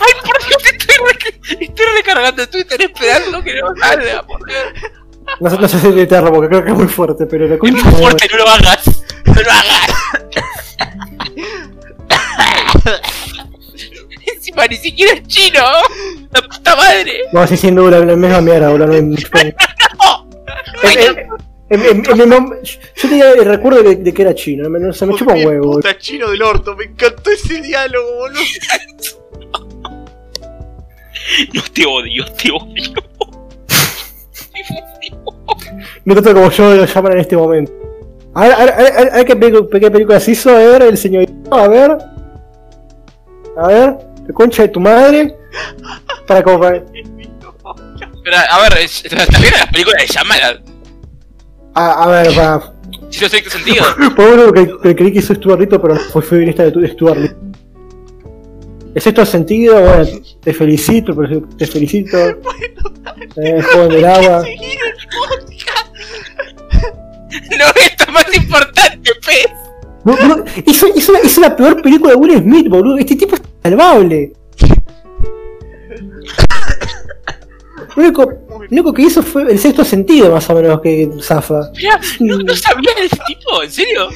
¡Ay, por Dios! Estoy, re- estoy recargando Twitter esperando que no salga, por Dios.
No, sé- no sé si porque creo que es muy fuerte, pero la
Es muy fuerte, no lo hagas. No lo hagas. Encima ni siquiera es chino. La puta madre.
No, sí, sin duda, la misma mierda, boludo. No, hay mucho problema. En- en- en- en- en mi yo tenía el recuerdo de, de que era chino, no, se me chupa un huevo.
Puta chino del orto, me encantó ese diálogo, boludo.
No te odio, te odio.
No tanto como yo lo llaman en este momento. A ver, a ver, a ver, a ver qué, pelicu- qué película se hizo, a ver, el señorito, a ver. A ver, la concha de tu madre. Para como para.
Pero, a ver, también las películas de Shyamalan.
A, a ver, para.
Si no sé qué sentido.
Por bueno que, que creí que hizo Stuart Little, pero fue feminista de, tu- de Stuart Little. ¿Es esto el sentido? Bueno, te felicito, pero te felicito. Eh, joven del agua.
Seguir el podcast.
No, esto es más importante, pez.
No, no, hizo, hizo, la, hizo la peor película de Will Smith, boludo. Este tipo es salvable. Lo único, único que hizo fue el sexto sentido, más o menos, que zafa.
Mirá, no, no sabía de ese tipo, ¿en serio?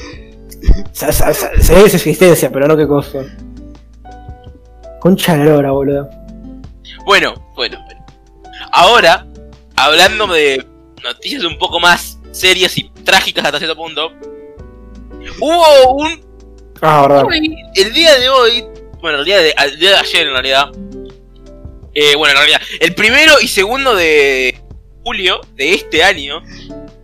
Se ve su existencia, pero no qué cosa. Concha de lora, boludo.
Bueno, bueno, bueno. Ahora, hablando de noticias un poco más serias y trágicas hasta cierto punto, hubo un
Ah, verdad.
Hoy, el día de hoy, bueno, el día de, el día de ayer en realidad, eh, bueno, en realidad, el primero y segundo de julio de este año,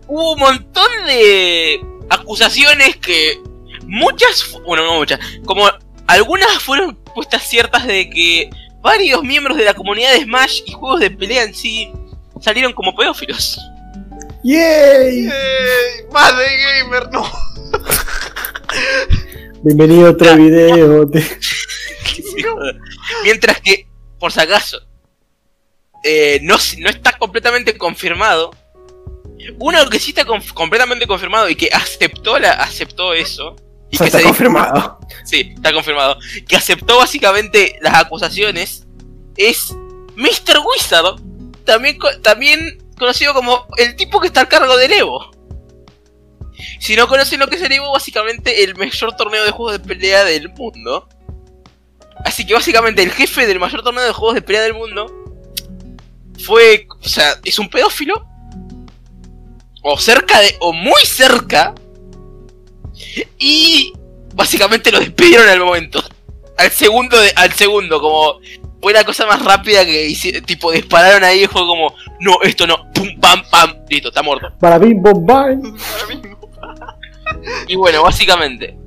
hubo un montón de acusaciones que muchas, bueno, no muchas, como algunas fueron puestas ciertas de que varios miembros de la comunidad de Smash y juegos de pelea en sí salieron como pedófilos.
¡Yay!
¡Más de gamer! ¡No!
Bienvenido a otro video. de-
Mientras que, por si acaso, eh, no, no está completamente confirmado. Uno que sí está conf- completamente confirmado y que aceptó la aceptó eso. Y
O sea,
que
está
se
confirmado.
Sí, está confirmado. Que aceptó básicamente las acusaciones es Mr. Wizard, también, también conocido como el tipo que está al cargo del Evo. Si no conocen lo que es el Evo, básicamente el mayor torneo de juegos de pelea del mundo. Así que básicamente el jefe del mayor torneo de juegos de pelea del mundo fue, o sea, es un pedófilo. O cerca de, o muy cerca. Y básicamente lo despidieron al momento. Al segundo, de, al segundo, como fue la cosa más rápida que hice, tipo dispararon ahí y fue como, no, esto no, pum, pam, pam, listo, está muerto.
Para bim bom bam.
Y bueno, básicamente.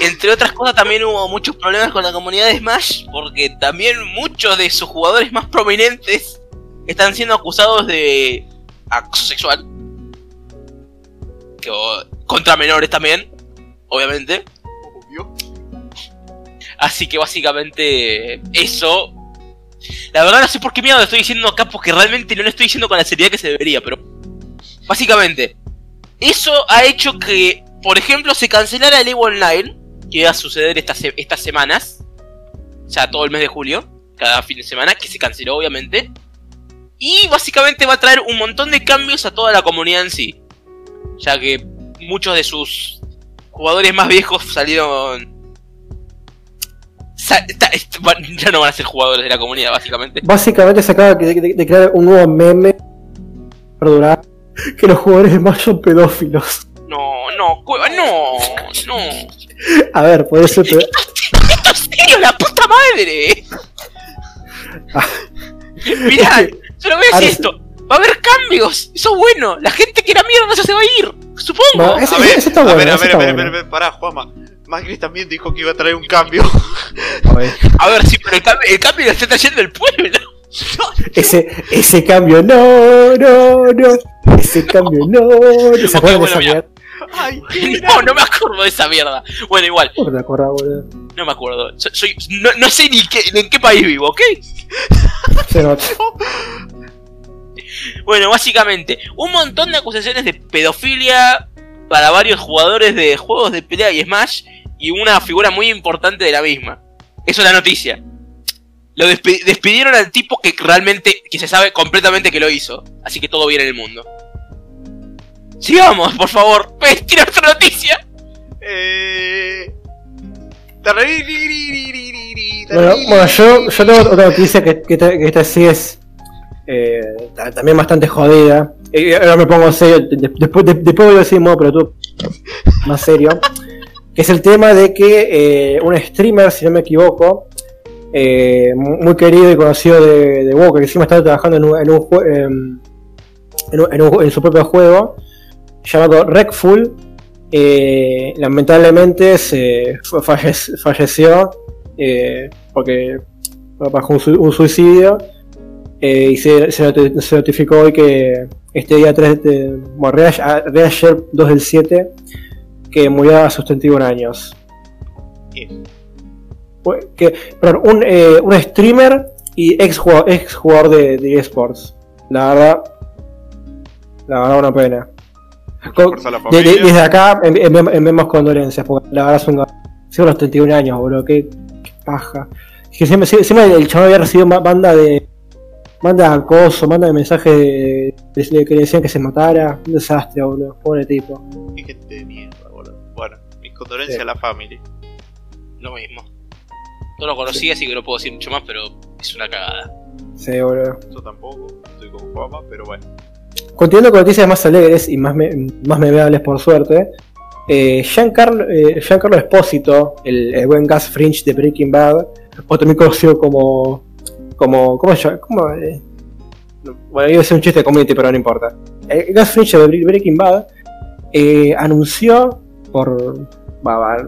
Entre otras cosas también hubo muchos problemas con la comunidad de Smash, porque también muchos de sus jugadores más prominentes están siendo acusados de acoso sexual. Que, contra menores también, obviamente.
Obvio.
Así que básicamente eso... La verdad no sé por qué miedo lo estoy diciendo acá, porque realmente no lo estoy diciendo con la seriedad que se debería, pero... Básicamente, eso ha hecho que, por ejemplo, se cancelara el Evo Online, que iba a suceder estas, estas semanas, sea, todo el mes de julio, cada fin de semana, que se canceló obviamente. Y básicamente va a traer un montón de cambios a toda la comunidad en sí, ya que muchos de sus jugadores más viejos salieron... sa- ya no van a ser jugadores de la comunidad, básicamente.
Básicamente se acaba de, de- de crear un nuevo meme. Perdurar. Que los jugadores de Smash son pedófilos.
No, no, cueva, no, no.
A ver, puede ser. pero-
¿Esto es serio? ¡La puta madre!
Ah.
Mirá, solo voy a decir esto. Va a haber cambios. Eso es bueno. La gente que era mierda ya se va a ir. Supongo.
No, es-
A ver,
eso está
a
bueno,
ver, a
eso
ver, a ver, a
bueno.
ver, a ver, pará, Juanma. Macri también dijo que iba a traer un cambio.
A ver,
A ver, sí, pero el cambio, el cambio lo está trayendo el pueblo.
ese, ese cambio, no, no, no. Ese cambio, no. no. ¿Se acuerdan de
bueno,
esa?
Ay,
No, no me acuerdo de esa mierda. Bueno, igual,
¿Cómo te acordás, boludo?
no me acuerdo. So- Soy, no, no sé ni qué, en qué país vivo, ¿ok?
Se nota.
Bueno, básicamente, un montón de acusaciones de pedofilia para varios jugadores de juegos de pelea y Smash y una figura muy importante de la misma. Eso es la noticia. Lo despidieron al tipo que realmente, que se sabe completamente que lo hizo. Así que todo bien en el mundo. Sigamos, por favor. Tira otra noticia.
Bueno, bueno yo, yo, tengo otra noticia que, esta, que esta sí es también bastante jodida. Ahora me pongo serio, después, de, después voy a decir modo, pero tú más serio. Que es el tema de que un streamer, si no me equivoco, muy querido y conocido de, de que encima estaba trabajando en, un, en, un, en, un, en su propio juego, llamado Recful, eh, lamentablemente se fue- falle- falleció eh, porque bajo un, un suicidio eh, y se, se noti- se notificó hoy que este día 3 de, bueno, de ayer- de ayer 2 del 7 que murió a sus 31 años. Fue- que, perdón, un, eh, un streamer y ex jugador, ex jugador de, de eSports. La verdad la verdad una pena Co-
Fuerza a la
de- de-
familia.
desde acá en- en- enviamos condolencias, porque la verdad son son los 31 años, boludo, qué, qué paja. Es que siempre, siempre el chaval había recibido banda de manda de acoso, manda de mensajes de, de- que le decían que se matara, un desastre, boludo, pobre tipo.
Qué gente de mierda, boludo. Bueno, mis condolencias
Sí.
a la familia.
Lo mismo. No lo conocí, así que no puedo decir mucho más, pero es una cagada.
Sí, boludo.
Yo tampoco, estoy con Juanma, pero bueno.
Continuando con noticias más alegres y más, me- más por suerte, eh, Giancarlo, eh, Espósito, el, buen Gas Fringe de Breaking Bad, o también conocido como. como ¿Cómo se? ¿Cómo, eh? No, Bueno, iba a ser un chiste de community, pero no importa. El Gas Fringe de Bre- Breaking Bad eh, anunció por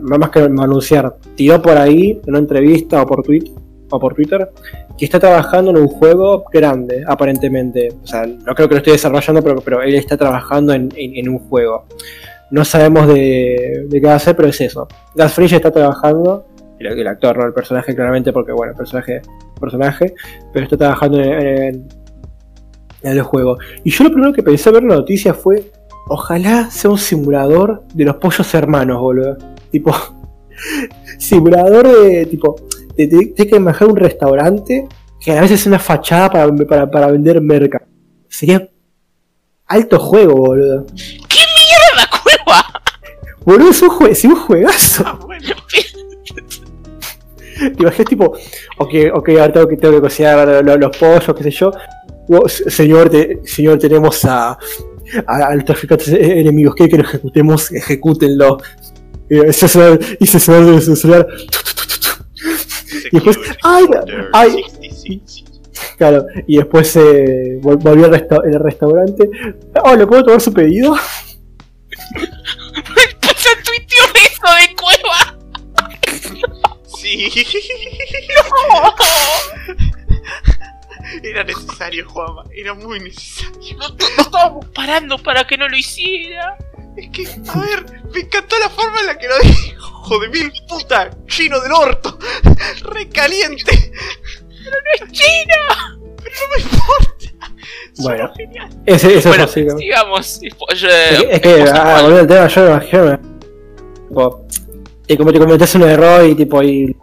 no más que anunciar, tiró por ahí, en una entrevista o por Twitter, o por Twitter, que está trabajando en un juego grande, aparentemente. O sea, no creo que lo esté desarrollando, pero, pero él está trabajando en, en- un juego. No sabemos de, qué va a hacer, pero es eso. Gus Fring está trabajando, el, el actor, no el personaje claramente, porque bueno, personaje, personaje, pero está trabajando en, en- el juego. Y yo lo primero que pensé ver la noticia fue, ojalá sea un simulador de los pollos hermanos, boludo. Tipo, simulador de, tipo, de que imaginar un restaurante que a veces es una fachada para, para, para vender merca. Sería alto juego, boludo.
¡Mierda, la cueva!
Boludo, es un, jue es un juegazo.
Ah, bueno.
Te imaginas tipo, ok, ok, ahora tengo que, tengo que cocinar lo- los pollos, qué sé yo. Oh, se- señor, te- señor, tenemos a, a, los traficantes e- enemigos, ¿quiere que lo ejecutemos? Ejecútenlo. Eh, se se- Y se suena de su celular. Y después, ay, ay.
66.
Claro, y después eh, vol- volvió al resta- al restaurante. Oh, ¿le puedo tomar su pedido?
Se tuiteó eso de cueva.
Sí. Era necesario, Juanma. Era muy necesario.
No, no estábamos parando para que no lo hiciera.
Es que, a ver, me encantó la forma en la que lo dijo. Hijo de mil puta, chino del orto. Recaliente.
¡China!
Bueno,
Sonó genial.
ese, eso
Bueno,
es así.
sigamos. Yo,
Es que, es que, ah, volviendo al tema, yo me imagino. Tipo, y como te cometés un error y tipo, y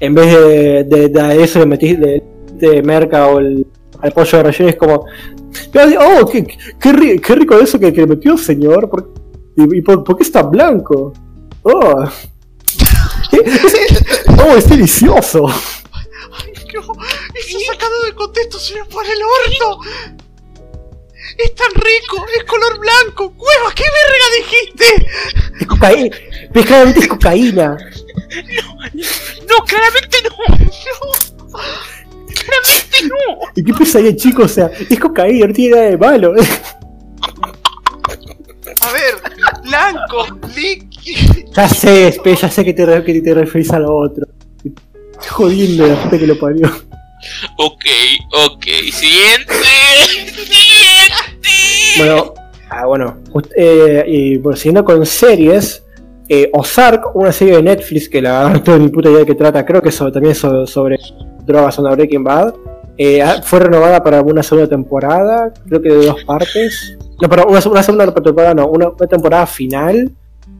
en vez de, de, de eso le metís de, de merca o el, al pollo de relleno, es como. Oh, qué, qué, qué rico eso que, que metió, señor. ¿Por, ¿Y, y por, por qué está blanco? Oh. Oh, es delicioso.
Ay, no. Eso sacado de contexto se me pone el orto. Es tan rico, es color blanco. Cueva, ¿qué verga dijiste?
Es cocaína. Pues claramente es cocaína.
No, claramente no. Claramente no.
¿Y qué pesadilla, chicos? O sea, es cocaína, no tiene nada de malo.
A ver, blanco, líquido.
Ya sé, Espe, ya sé que te, que te referís a lo otro. Estoy jodiendo la puta que lo parió.
Ok, ok. Siguiente. Siguiente.
Bueno, ah, bueno, just- eh, y bueno, siguiendo con series, eh, Ozark, una serie de Netflix que la verdad no tengo ni puta idea de qué trata, creo que so- también es so- sobre drogas, una Breaking Bad. Eh, fue renovada para una segunda temporada, creo que de dos partes. No, pero una, una segunda temporada, no, una, una temporada final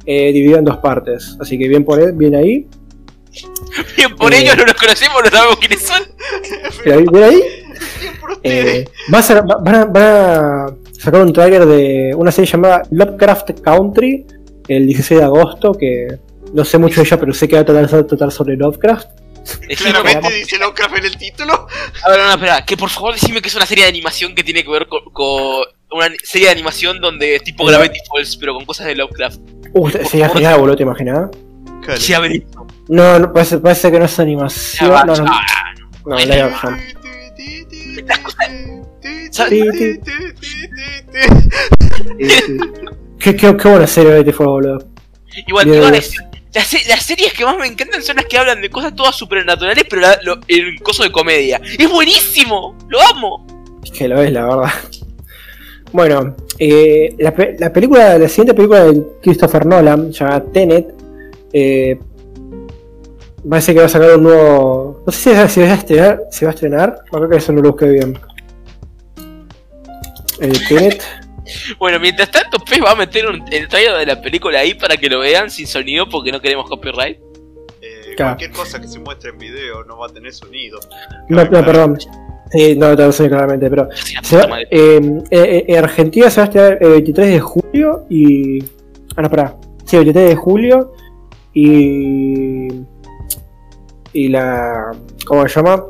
eh, dividida en dos partes. Así que bien por él, bien ahí.
Bien, por
Eh.
ellos no los conocemos, no sabemos quiénes son.
Bien ahí, bien ahí.
Bien por ustedes.
A van, a, van a sacar un tráiler de una serie llamada Lovecraft Country el 16 de agosto, que no sé mucho de ella, pero sé que va a tratar, tratar sobre Lovecraft.
Decime
Claramente
cómo-
dice Lovecraft en el título.
A ver, no, espera, que por favor decime que es una serie de animación que tiene que ver con, con una serie de animación donde es tipo. Gravity Falls, pero con cosas de Lovecraft.
Uh, sería
favor.
genial, boludo, ¿te imaginas?
Ya veré.
No, no, parece, parece que no es animación.
Ya,
No, no,
ah,
no, live action. Sí, sí. Qué, qué, qué buena serie Gravity Falls, boludo.
Igual,
Bien,
igual
bien.
es- las, se- series que más me encantan son las que hablan de cosas todas supernaturales, pero el coso de comedia. ¡Es buenísimo! ¡Lo amo!
Es que lo es, la verdad. Bueno, eh, la, la siguiente película de Christopher Nolan, llamada Tenet, eh, parece que va a sacar un nuevo. No sé si, va- a estrenar, o creo que eso no lo busqué bien. Eh, Tenet,
Bueno, mientras tanto, Pez va a meter un, el trailer de la película ahí para que lo vean sin sonido porque no queremos copyright.
Eh,
Claro.
Cualquier cosa que se muestre en video no va a tener sonido.
no, no, perdón. Sí, no, no sé claramente, pero. Se va- eh, eh, en Argentina se va a estrenar el 23 de julio y. Ah, no, pará. Sí, el 23 de julio y. Y la. ¿Cómo se llama?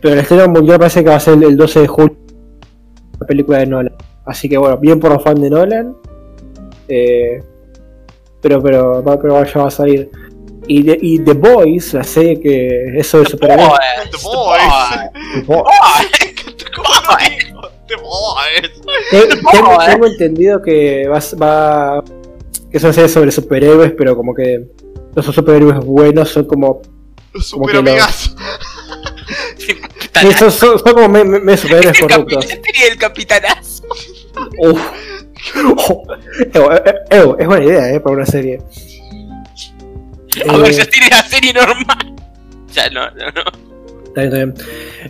Pero el estreno mundial parece que va a ser el 12 de julio. La película de Nolan. Así que bueno, bien por los fans de Nolan. Eh, pero, pero, va- pero ya va a salir. Y, de- y The Boys, la serie que es sobre superhéroes.
The Boys.
The Boys.
¿Cómo lo dijo? The Boys.
Te- tengo, tengo entendido que va, va, que es una serie sobre superhéroes, pero como que no son superhéroes buenos, son como.
Los
Como
super
sí, son, son- son como me, superhéroes
el
corruptos.
capi- la serie del capitanazo.
Uf. Oh, Evo, eh, Evo, es buena idea, eh, para una serie.
A ver,
Eh,
ya tiene la serie normal. Ya, no, no, no.
Está bien, está bien.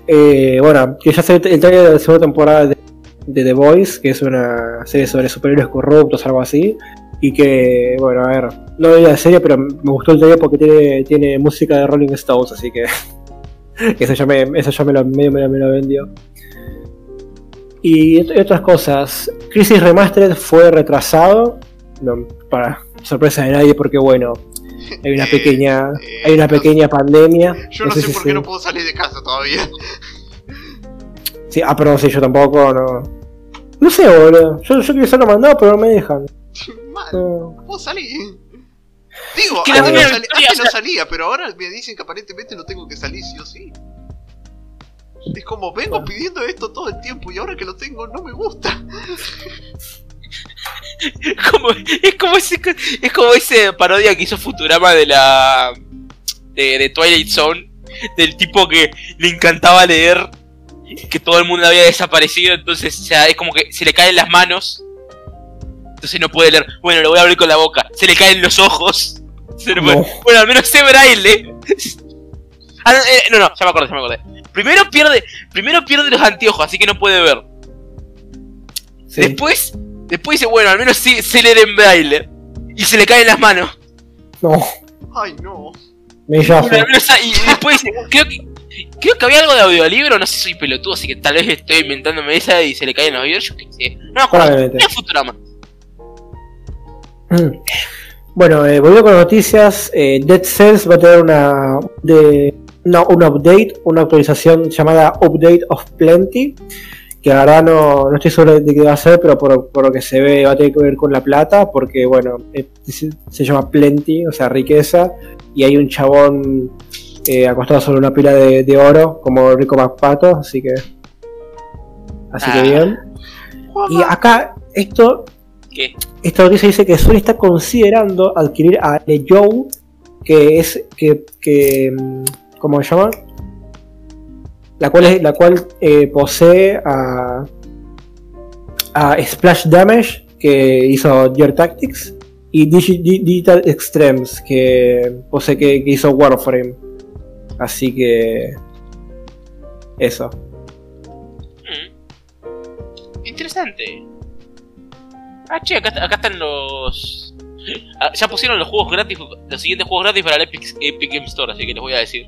Eh, bueno, que ya se el trailer de la segunda temporada de, de The Voice, que es una serie sobre superhéroes corruptos, algo así. Y que, bueno, a ver, no vi la serie, pero me gustó el trailer porque tiene, tiene música de Rolling Stones, así que. eso ya me, eso ya me lo, medio me, me lo vendió. Y ot- otras cosas. Crisis Remastered fue retrasado. No, para sorpresa de nadie, porque bueno, hay una
Eh,
pequeña,
eh,
hay una
no-
pequeña pandemia.
Yo no,
sé
sé por qué no puedo salir de casa todavía.
Sí, ah, pero sí, yo tampoco, no. No sé, boludo. Yo, yo quiero ser mandado, pero no me dejan.
Mal,
No.
no puedo salir. Digo,
Que
antes, no,
victoria,
antes no salía, pero ahora me dicen que aparentemente no tengo que salir sí o sí. Es como vengo pidiendo esto todo el tiempo y ahora que lo tengo no me gusta.
Como, es como ese es como ese parodia que hizo Futurama de la de, de Twilight Zone del tipo que le encantaba leer que todo el mundo había desaparecido entonces o sea, es como que se le caen las manos entonces no puede leer. Bueno lo voy a abrir con la boca. Se le caen los ojos. Se le puede-
No.
bueno al menos sé braille. Ah, no, eh, no no ya me acordé ya me acordé primero pierde primero pierde los anteojos así que no puede ver
Sí.
Después, después dice, bueno, al menos sí sé leer en braille. Y se le caen las manos.
No,
Ay no.
me llamo.
Sa- y después dice, creo que, creo que había algo de audiolibro, no sé si soy pelotudo, así que tal vez estoy inventándome esa y se le caen los oídos, yo qué sé. No me acuerdo.
Probablemente.
Era Futurama.
Mm. Bueno, eh, volviendo con las noticias, eh, Dead Cells va a tener una, de, una, un update, una actualización llamada Update of Plenty, que la verdad no, no estoy seguro de qué va a ser, pero por, por lo que se ve va a tener que ver con la plata, porque bueno, se, se llama Plenty, o sea, riqueza, y hay un chabón eh, acostado sobre una pila de, de oro, como Rico McPato, así que... Así que
Ah.
bien. Y acá, esto
¿Qué?
esta noticia dice que Sony está considerando adquirir a Joe, que es que, que ¿cómo se llama? La cual es, la cual eh, posee a, a Splash Damage que hizo Gear Tactics y Digi- Di- Digital Extremes que posee que, hizo Warframe. Así que eso.
Mm. Interesante. Ah, che, acá, acá están los... Ah, ya pusieron los juegos gratis, los siguientes juegos gratis para el Epic, Epic Game Store, así que les voy a decir.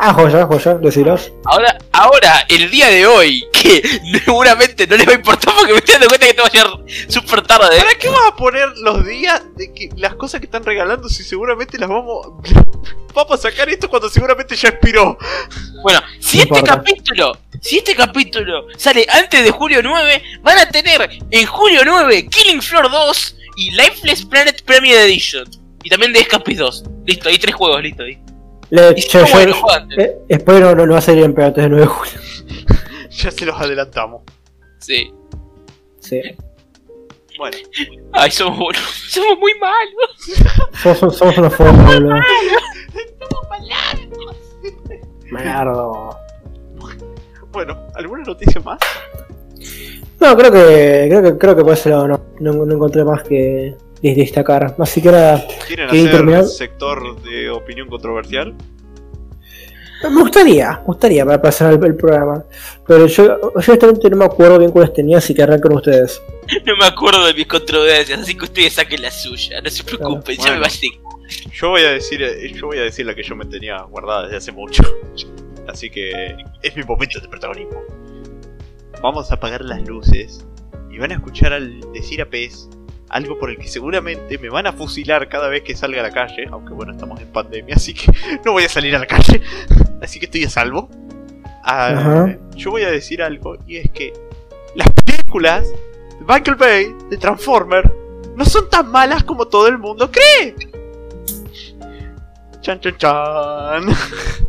Ah, joya, joya, deciros.
Ahora, ahora, el día de hoy, que seguramente no les va a importar porque me estoy dando cuenta que te va a llegar súper tarde.
¿Para qué vas a poner los días de que las cosas que están regalando si seguramente las vamos vamos a sacar esto cuando seguramente ya expiró?
Bueno, si
No
este
importa.
capítulo, si este capítulo sale antes de julio 9, van a tener en julio 9 Killing Floor 2 y Lifeless Planet Premier Edition. Y también de Escapist 2. Listo, hay tres juegos, listo. ahí.
Le,
Y
yo, eh, espero no, no va a salir en pero antes del 9 de julio.
Ya se los adelantamos.
Sí.
Sí.
Bueno,
Ay, somos boludos. Somos muy malos.
Somos, somos unos forros, boludo. Merdo.
bueno, ¿alguna noticia más?
No, creo que, creo que, creo que por ese lado no, no, no encontré más que des- destacar. Así que nada,
¿Quieren
¿Quieren
hacer
terminar?
sector de opinión controversial?
me gustaría, me gustaría para pasar el, el programa. Pero yo, yo honestamente no me acuerdo bien cuáles tenía, así que arranquen ustedes.
No me acuerdo de mis controversias, así que ustedes saquen la suya. No se preocupen, ya me basté.
Yo voy a decir, eh, yo voy a decir la que yo me tenía guardada desde hace mucho. Así que es mi momento de protagonismo. Vamos a apagar las luces y van a escuchar al decir a Pez algo por el que seguramente me van a fusilar cada vez que salga a la calle, aunque bueno, estamos en pandemia, así que no voy a salir a la calle, así que estoy a salvo. Ah, yo voy a decir algo y es que las películas de Michael Bay de Transformer no son tan malas como todo el mundo cree. Chan chan chan.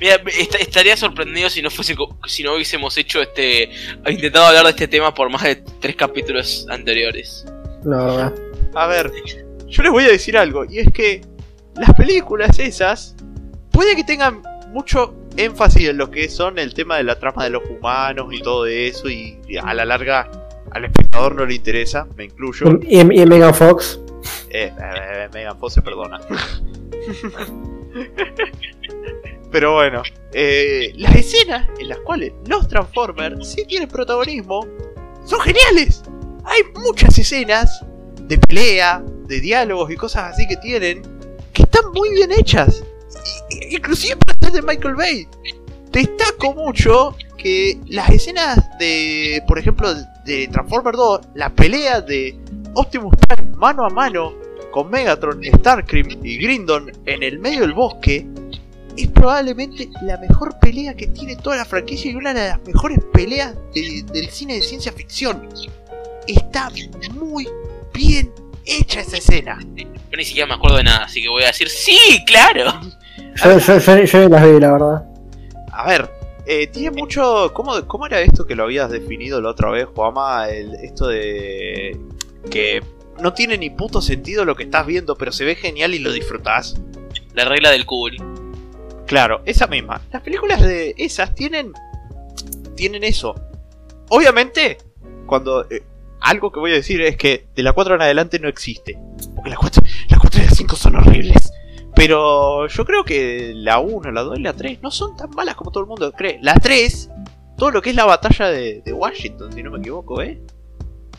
Mira, est- estaría sorprendido si no fuese si no hubiésemos hecho este intentado hablar de este tema por más de tres capítulos anteriores.
No.
A ver, yo les voy a decir algo, y es que las películas esas puede que tengan mucho énfasis en lo que son el tema de la trama de los humanos y todo eso, y, y a la larga al espectador no le interesa, me incluyo.
Y, y Megan Fox.
Eh, eh, Megan Fox se perdona. Pero bueno, eh, las escenas en las cuales los Transformers sí tienen protagonismo son geniales. Hay muchas escenas de pelea, de diálogos y cosas así que tienen que están muy bien hechas. Inclusive para de Michael Bay. Destaco mucho que las escenas de, por ejemplo, de Transformers 2, la pelea de Optimus Prime mano a mano con Megatron, Starscream y Grindon en el medio del bosque es probablemente la mejor pelea que tiene toda la franquicia y una de las mejores peleas de- del cine de ciencia ficción. Está muy bien hecha esa escena.
Yo ni siquiera me acuerdo de nada, así que voy a decir sí, claro.
Yo, yo, yo, yo las vi, la verdad.
A ver, eh, tiene mucho. ¿cómo, ¿Cómo era esto que lo habías definido la otra vez, Juama? El, esto de. que no tiene ni puto sentido lo que estás viendo, pero se ve genial y lo disfrutás.
La regla del cool.
Claro, esa misma. Las películas de esas tienen. tienen eso. Obviamente, cuando. eh, algo que voy a decir es que de la 4 en adelante no existe. Porque las 4, las 4 y las 5 son horribles. Pero yo creo que la 1, la 2 y la 3 no son tan malas como todo el mundo cree. La 3, todo lo que es la batalla de, de Washington, si no me equivoco, ¿eh?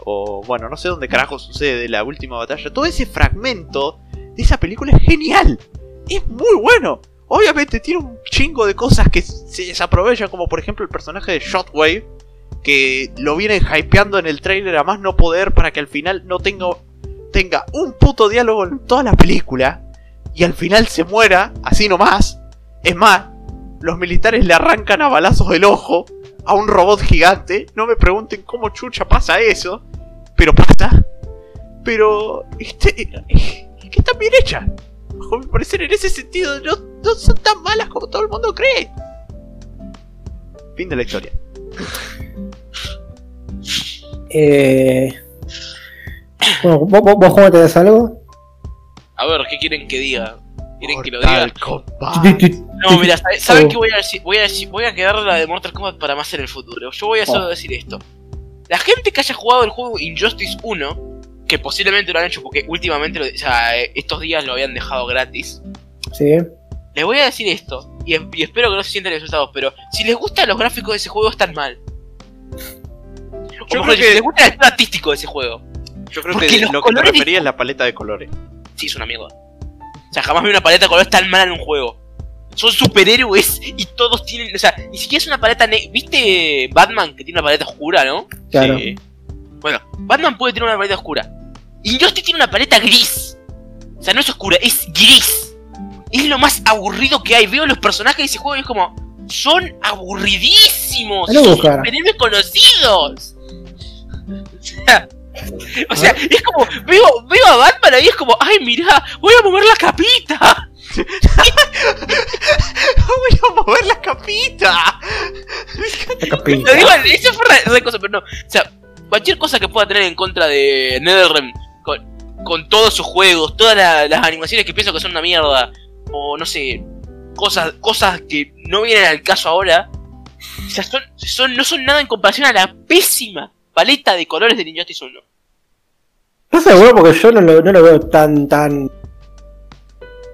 O bueno, no sé dónde carajo sucede la última batalla. Todo ese fragmento de esa película es genial. Es muy bueno. Obviamente tiene un chingo de cosas que se desaprovechan, como por ejemplo el personaje de Shotwave, que lo vienen hypeando en el trailer a más no poder para que al final no tenga, tenga un puto diálogo en toda la película y al final se muera así nomás. Es más, los militares le arrancan a balazos el ojo a un robot gigante. No me pregunten cómo chucha pasa eso, pero pasa. Pero, este, es que está bien hecha. Bajo mi parecer, en ese sentido, no, no son tan malas como todo el mundo cree. Fin de la historia.
Eh... Bueno, ¿vos, vos, vos algo?
A ver, ¿qué quieren que diga? ¿Quieren que lo diga?
Mortal Kombat.
No, mira, ¿sabe- ¿saben qué voy a decir? Voy a decir, voy a quedar la de Mortal Kombat para más en el futuro. Yo voy a solo
Oh.
decir esto. La gente que haya jugado el juego Injustice 1, que posiblemente lo han hecho porque últimamente, lo- o sea, eh, estos días lo habían dejado gratis.
Sí.
Les voy a decir esto, y, y espero que no se sientan resultados, pero si les gustan los gráficos de ese juego, están mal. O
Yo
mejor
creo que-
si les gusta el estilo artístico de ese juego.
Yo creo
Porque
que lo que te refería es la paleta de colores.
Sí, es una mierda. O sea, jamás vi una paleta de colores tan mala en un juego. Son superhéroes y todos tienen. O sea, ni siquiera es una paleta. ne- ¿Viste Batman que tiene una paleta oscura, no?
Claro.
Sí.
Bueno, Batman puede tener una paleta oscura. Injustice tiene una paleta gris. O sea, no es oscura, es gris. Es lo más aburrido que hay. Veo los personajes de ese juego y es como. Son aburridísimos. Son
buscar.
superhéroes conocidos. O sea, es como, veo, veo a Batman ahí, es como, ay, mira, voy a mover la capita.
Voy a mover la capita.
La capita.
Digo, eso fue re, re cosa, pero no. O sea, cualquier cosa que pueda tener en contra de NetherRealm con, con todos sus juegos, todas la- las animaciones que pienso que son una mierda, o no sé, cosas, cosas que no vienen al caso ahora, o sea, son, son, no son nada en comparación a la pésima paleta de colores de Injustice 1.
No sé, bueno, porque yo no lo, no lo veo tan, tan.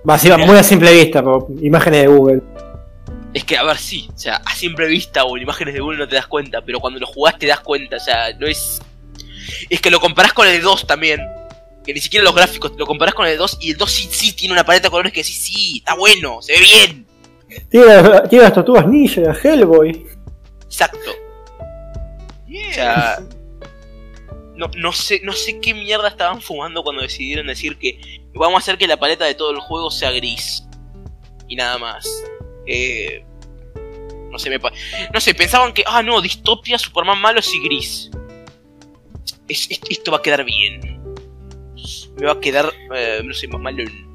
Masiva, muy a simple vista, por imágenes de Google.
Es que, a ver, sí, o sea, a simple vista o en imágenes de Google no te das cuenta, pero cuando lo jugás te das cuenta, o sea, no es... Es que lo comparás con el 2 también, que ni siquiera los gráficos, lo comparás con el 2 y el 2 sí, sí tiene una paleta de colores que sí, sí, está bueno, se ve bien.
Tiene, las- tiene las tortugas ninja, Hellboy.
Exacto. O sea, no, no sé, no sé qué mierda estaban fumando cuando decidieron decir que vamos a hacer que la paleta de todo el juego sea gris. Y nada más. Eh, no sé, me pa- no sé, pensaban que, ah, no, distopia, Superman malo y gris. Es- es- esto va a quedar bien. Me va a quedar, eh, no sé, más malo en-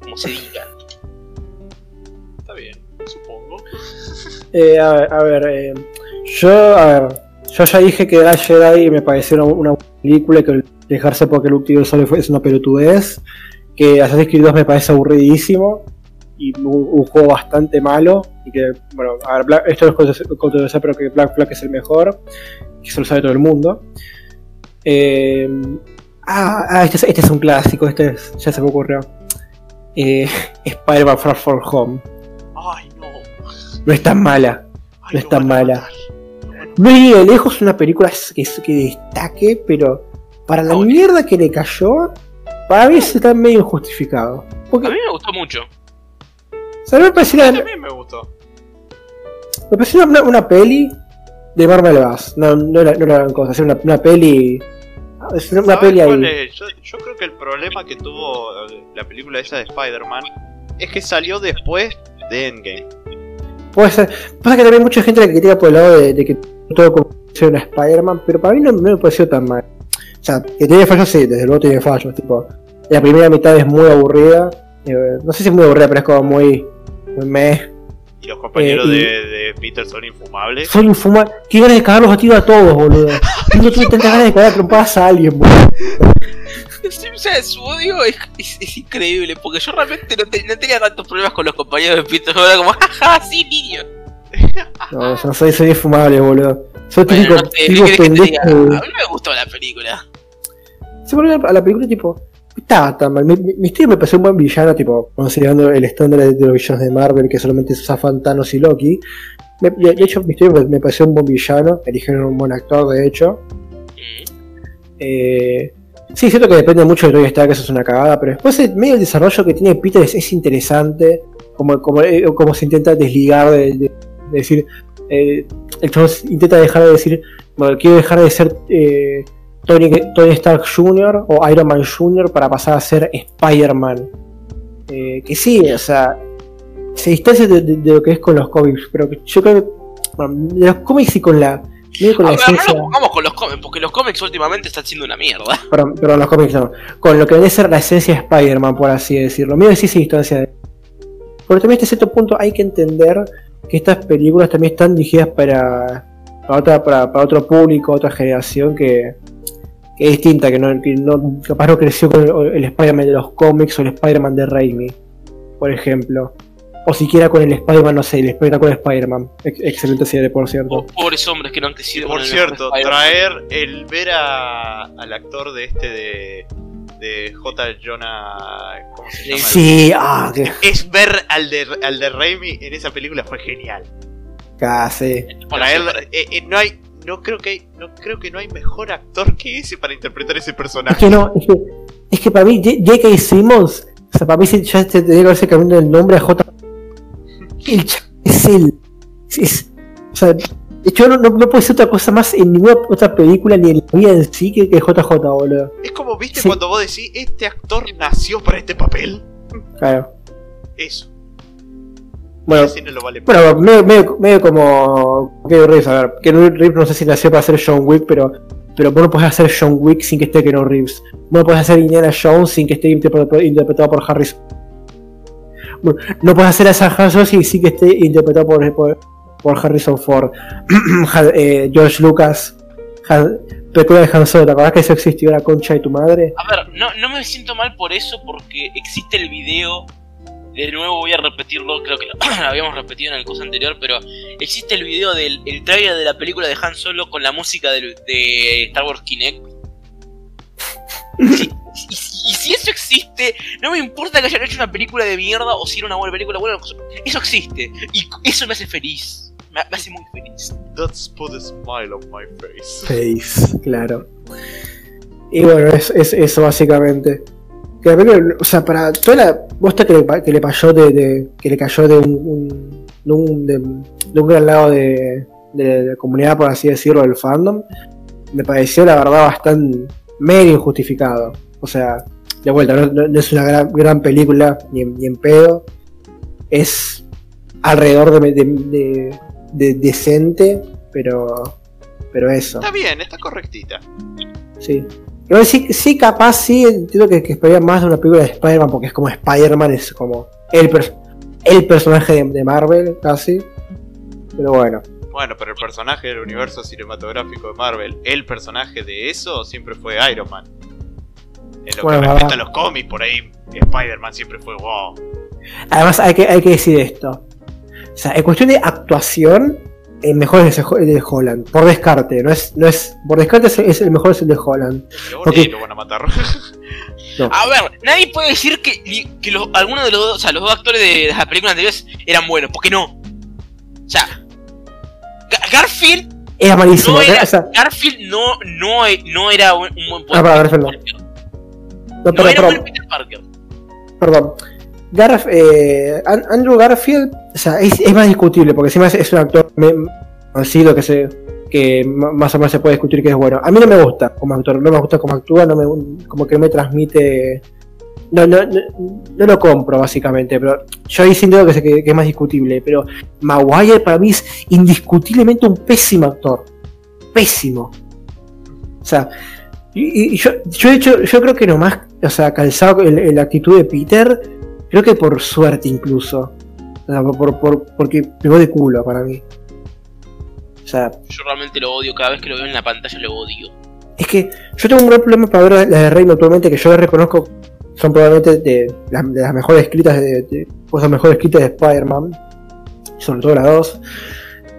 como se diga.
Está bien, supongo.
Eh, a ver, a ver eh, yo, a ver, yo ya dije que The Jedi me pareció una, una buena película y que dejarse porque el último solo fue, es una pelotudez. Que Assassin's Creed 2 me parece aburridísimo y un, un juego bastante malo. Y que, bueno, a ver, Black- esto es controversial, pero que Black Flag es el mejor. Y eso lo sabe todo el mundo. Eh, ah, ah, este, es- este es un clásico, este es- ya se me ocurrió. Eh, Spider-Man Far From Home.
Ay, no.
No es tan mala.
Ay,
No es tan mala. No ni de lejos una película que, que destaque, pero para la mierda que le cayó, para mí está medio injustificado. Porque,
A mí me gustó mucho.
o sea, me pareció
A
una,
mí también me gustó.
me pareció una, una peli de Marvel Bass. No, no era, no era gran cosa, es una, una peli. Es una, una
¿Sabes
peli
cuál
ahí.
es? Yo, yo creo que el problema que tuvo eh, la película esa de Spider-Man es que salió después de Endgame.
Puede ser. Pasa que también mucha gente la critica por el lado de, de que todo como ser una Spider-Man, pero para mí no, no me pareció tan mal. O sea, que tiene fallos, sí, desde luego tiene fallos. Tipo, la primera mitad es muy aburrida. eh, no sé si es muy aburrida, pero es como muy. muy meh.
Y los compañeros
Eh, y-
de, de Peter son infumables.
Soy infumable. Qué ganas de cagarlos a tiro a todos, boludo. No tuve tantas ganas de cagar trompadas a alguien, boludo.
O sea, su odio es, es- es increíble, porque yo realmente no, te- no tenía tantos problemas con los compañeros de Pito. Era como, jaja, sí, niño.
No, yo no soy, soy infumable, boludo. Soy
Bueno,
típico,
no sé, ¿qué
típico
querés que te
pendejo.
A mí me gustó la película.
Se volvió a la película tipo. Estaba tan mal. Mi, mi, Mysterio me pareció un buen villano, tipo, considerando el estándar de, los villanos de Marvel, que solamente zafan Thanos y Loki. De hecho, Mysterio me, pareció un buen villano. Eligieron un buen actor, de hecho. Eh, sí, siento que depende mucho de Tony Stark, eso es una cagada, pero después el medio el desarrollo que tiene Peter es, es interesante. Como, como, eh, como se intenta desligar de, de- de decir. eh, el intenta dejar de decir. Bueno, quiero dejar de ser. eh, Tony, Tony Stark Jr. o Iron Man Jr. para pasar a ser Spider-Man. Eh, que sí, o sea, se distancia de, de- de lo que es con los cómics, pero yo creo que bueno, de los cómics y con la, con
A
la
ver, no
esencia,
nos pongamos con los cómics, porque los cómics últimamente están siendo una mierda.
perdón, perdón, los cómics no, con lo que debe ser la esencia de Spider-Man, por así decirlo, que sí se distancia de porque también hasta cierto punto hay que entender que estas películas también están dirigidas para, para, otra, para, para otro público, otra generación que es distinta, que, no, que no, capaz no creció con el, el Spider-Man de los cómics o el Spider-Man de Raimi, por ejemplo. O siquiera con el Spider-Man, no sé, el espectacular Spider-Man. Ex- excelente serie, por cierto.
Oh, pobres hombres que no han crecido
Por
con
cierto, traer el ver a, al actor de este de, de J. Jonah. ¿Cómo se llama?
Sí, ah, que
Es ver al de, al de Raimi en esa película fue genial.
casi.
Traer, eh, eh, no hay, no creo que hay, no creo que no hay mejor actor que ese para interpretar ese
Es
personaje.
que no, es que, es que para mí J.K. Simmons, o sea, para mí ya te tenía que haberse cambiando el nombre a J. El es él. Es, es- o sea, de hecho no, no, no puede ser otra cosa más en ninguna otra película ni en la vida en sí que, que JJ, boludo.
Es como, viste,
Sí.
cuando vos decís, este actor nació para este papel.
Claro.
Eso.
Bueno,
Ese no lo vale.
bueno medio, medio, medio como Keanu Reeves, a ver, Keanu Reeves no sé si nació para ser John Wick, pero, pero vos no podés hacer John Wick sin que esté Keanu Reeves. Vos no podés hacer Indiana Jones sin que esté interpretado, por Harrison. Bueno, no podés hacer a San Solo sin, sin que esté interpretado por, por, por Harrison Ford. Eh, George Lucas, Han, película de Han Solo, ¿te acordás que eso existió la concha de tu madre?
A ver, no, no me siento mal por eso porque existe el video. De nuevo voy a repetirlo, creo que lo, lo habíamos repetido en el curso anterior, pero existe el video del el trailer de la película de Han Solo con la música de Star Wars Kinect. Y, si- y si eso existe, no me importa que hayan hecho una película de mierda o si era una buena película, bueno, eso existe. Y eso me hace feliz. Me, me hace muy feliz.
That's put a smile on my face.
Face, claro. Y bueno, es, es eso básicamente. Que la película, o sea, para toda la bosta que le, pa- que le cayó de, de- que le cayó de un, un- de un, de, de un gran lado de, la comunidad, por así decirlo, del fandom, me pareció la verdad bastante medio injustificado. O sea, de vuelta, no, no- no es una gran, gran película ni en, ni en pedo. Es alrededor de, de- de- de decente, pero pero eso.
Está bien, está correctita.
Sí. Igual sí, sí, capaz sí, entiendo que, que esperaría más de una película de Spider-Man, porque es como Spider-Man, es como el, el personaje de, de Marvel, casi. Pero bueno.
Bueno, pero el personaje del universo cinematográfico de Marvel, el personaje de eso siempre fue Iron Man. En lo
Bueno,
que respecta a los cómics, por ahí Spider-Man siempre fue wow.
Además, hay que, hay que decir esto. O sea, en cuestión de actuación, el mejor es el de Holland. Por descarte, no es, no es. Por descarte es, es el mejor es el de Holland.
Lo van a matar.
No.
A ver, nadie puede decir que, que los, algunos de los dos, o sea, los dos actores de las películas anteriores eran buenos, porque no. O sea, Ga- Garfield
Era malísimo.
no era,
o sea,
Garfield no, no, no era un, buen
Ah, no.
Parker.
no,
No
perdón,
era un
perdón,
buen Peter Parker.
perdón. Garf- eh, An- Andrew Garfield, o sea, es, más discutible porque encima es, un actor conocido que que más o menos se puede discutir que es bueno. A mí no me gusta como actor, no me gusta cómo actúa, no me, como que me transmite no, no, no, lo compro básicamente, pero yo ahí sí entiendo que, es más discutible, pero Maguire para mí es indiscutiblemente un pésimo actor, pésimo. O sea, y, yo, yo hecho, yo creo que nomás, o sea, calzado la actitud de Peter, creo que por suerte incluso. O sea, por, por- por- porque pegó de culo para mí. O sea,
Yo realmente lo odio, cada vez que lo veo en la pantalla lo odio.
es que yo tengo un gran problema para ver las de Reino actualmente que yo reconozco son probablemente de, las- de las mejores escritas de, de pues, las mejores escritas de Spider-Man, sobre todo las dos.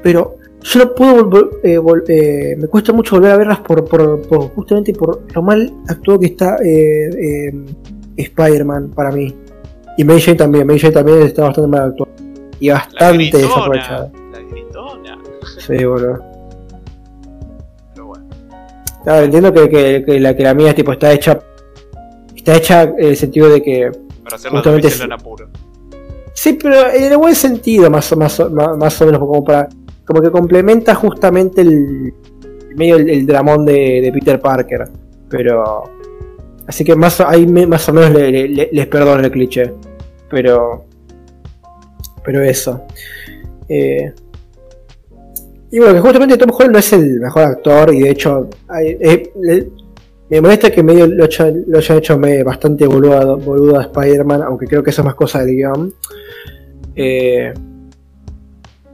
Pero yo no puedo volver, eh, eh, me cuesta mucho volver a verlas por, por, por- justamente por lo mal actuado que está eh, eh, Spider-Man para mí. Y Mary Jane también, Mary Jane también está bastante mal actuado. Y
La
bastante
gritona,
desaprovechada.
la gritona.
Sí, boludo.
Pero bueno.
Claro, entiendo que, que- que la, que la mía tipo está hecha. Está hecha en el sentido de que.
Para hacer la
Justamente
en apuro.
Sí, pero en el buen sentido, más o, más, o- más, más o menos, como para. Como que complementa justamente el. medio el, el dramón de, de Peter Parker. Pero. Así que más, ahí más o menos le- le- le- les perdono el cliché. Pero. Pero eso. Eh, y bueno, que justamente Tom Holland no es el mejor actor. Y de hecho. eh, me molesta que medio lo, lo hayan hecho bastante boludo, a Spider-Man, aunque creo que eso es más cosa del guion. Eh,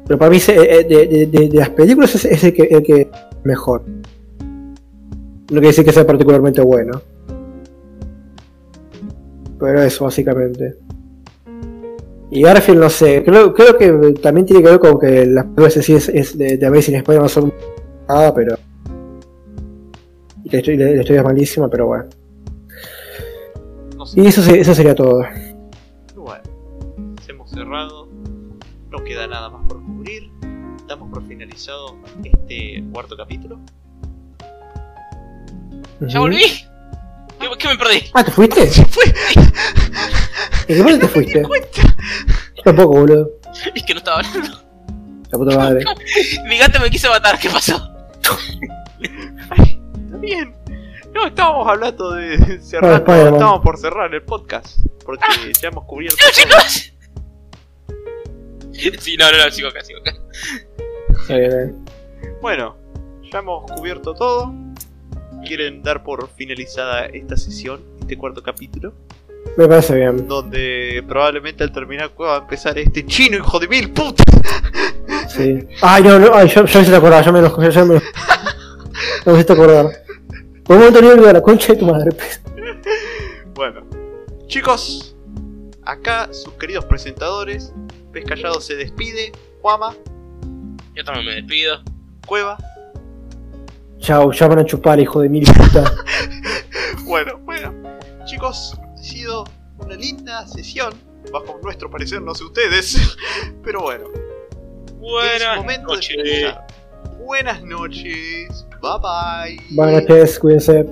pero para mí, de, las películas, es, el, que, el mejor. No quiere decir que sea particularmente bueno. Pero eso, básicamente. Y Garfield, no sé, creo, creo que también tiene que ver con que las películas en sí es, es de, de Amazing Spider-Man son nada, pero. Y la historia, la historia es malísima, pero bueno.
No sé.
Y eso, eso sería todo.
Bueno. Hemos cerrado. No queda nada más por cubrir. Damos por finalizado este cuarto capítulo.
¿Ya
Ujú.
volví? ¿Qué, qué me perdí?
Ah, ¿te fuiste?
Fue
¿En qué parte te fuiste? tampoco, boludo.
Es que no estaba hablando.
La puta madre.
Mi gato me quiso matar, ¿qué pasó?
Ay, está bien. No, estábamos hablando de cerrar.
Ah, Spider-Man.
estábamos por cerrar el podcast. Porque ya hemos cubierto.
¡No, chicos! Sí, no, no, no, sigo acá, sigo acá.
Bueno, ya hemos cubierto todo. ¿Quieren dar por finalizada esta sesión, este cuarto capítulo?
me parece bien.
Donde probablemente al terminar va a empezar este chino, hijo de mil putas.
Sí. Ay, no, no, ay, yo, yo me hice acordar, yo me lo. Yo, yo me lo. No me acordar. Por un momento ni olvidé la concha de tu madre. pues.
Bueno, chicos, acá sus queridos presentadores. Pez Callado se despide. Juama,
Yo también me despido.
Cueva.
Chau, ya van a chupar, hijo de mil puta.
Bueno, bueno, chicos, ha sido una linda sesión. Bajo nuestro parecer, no sé ustedes. Pero bueno, es
Buenas
momento de
noches.
Buenas noches. Bye bye.
Buenas noches, cuídense.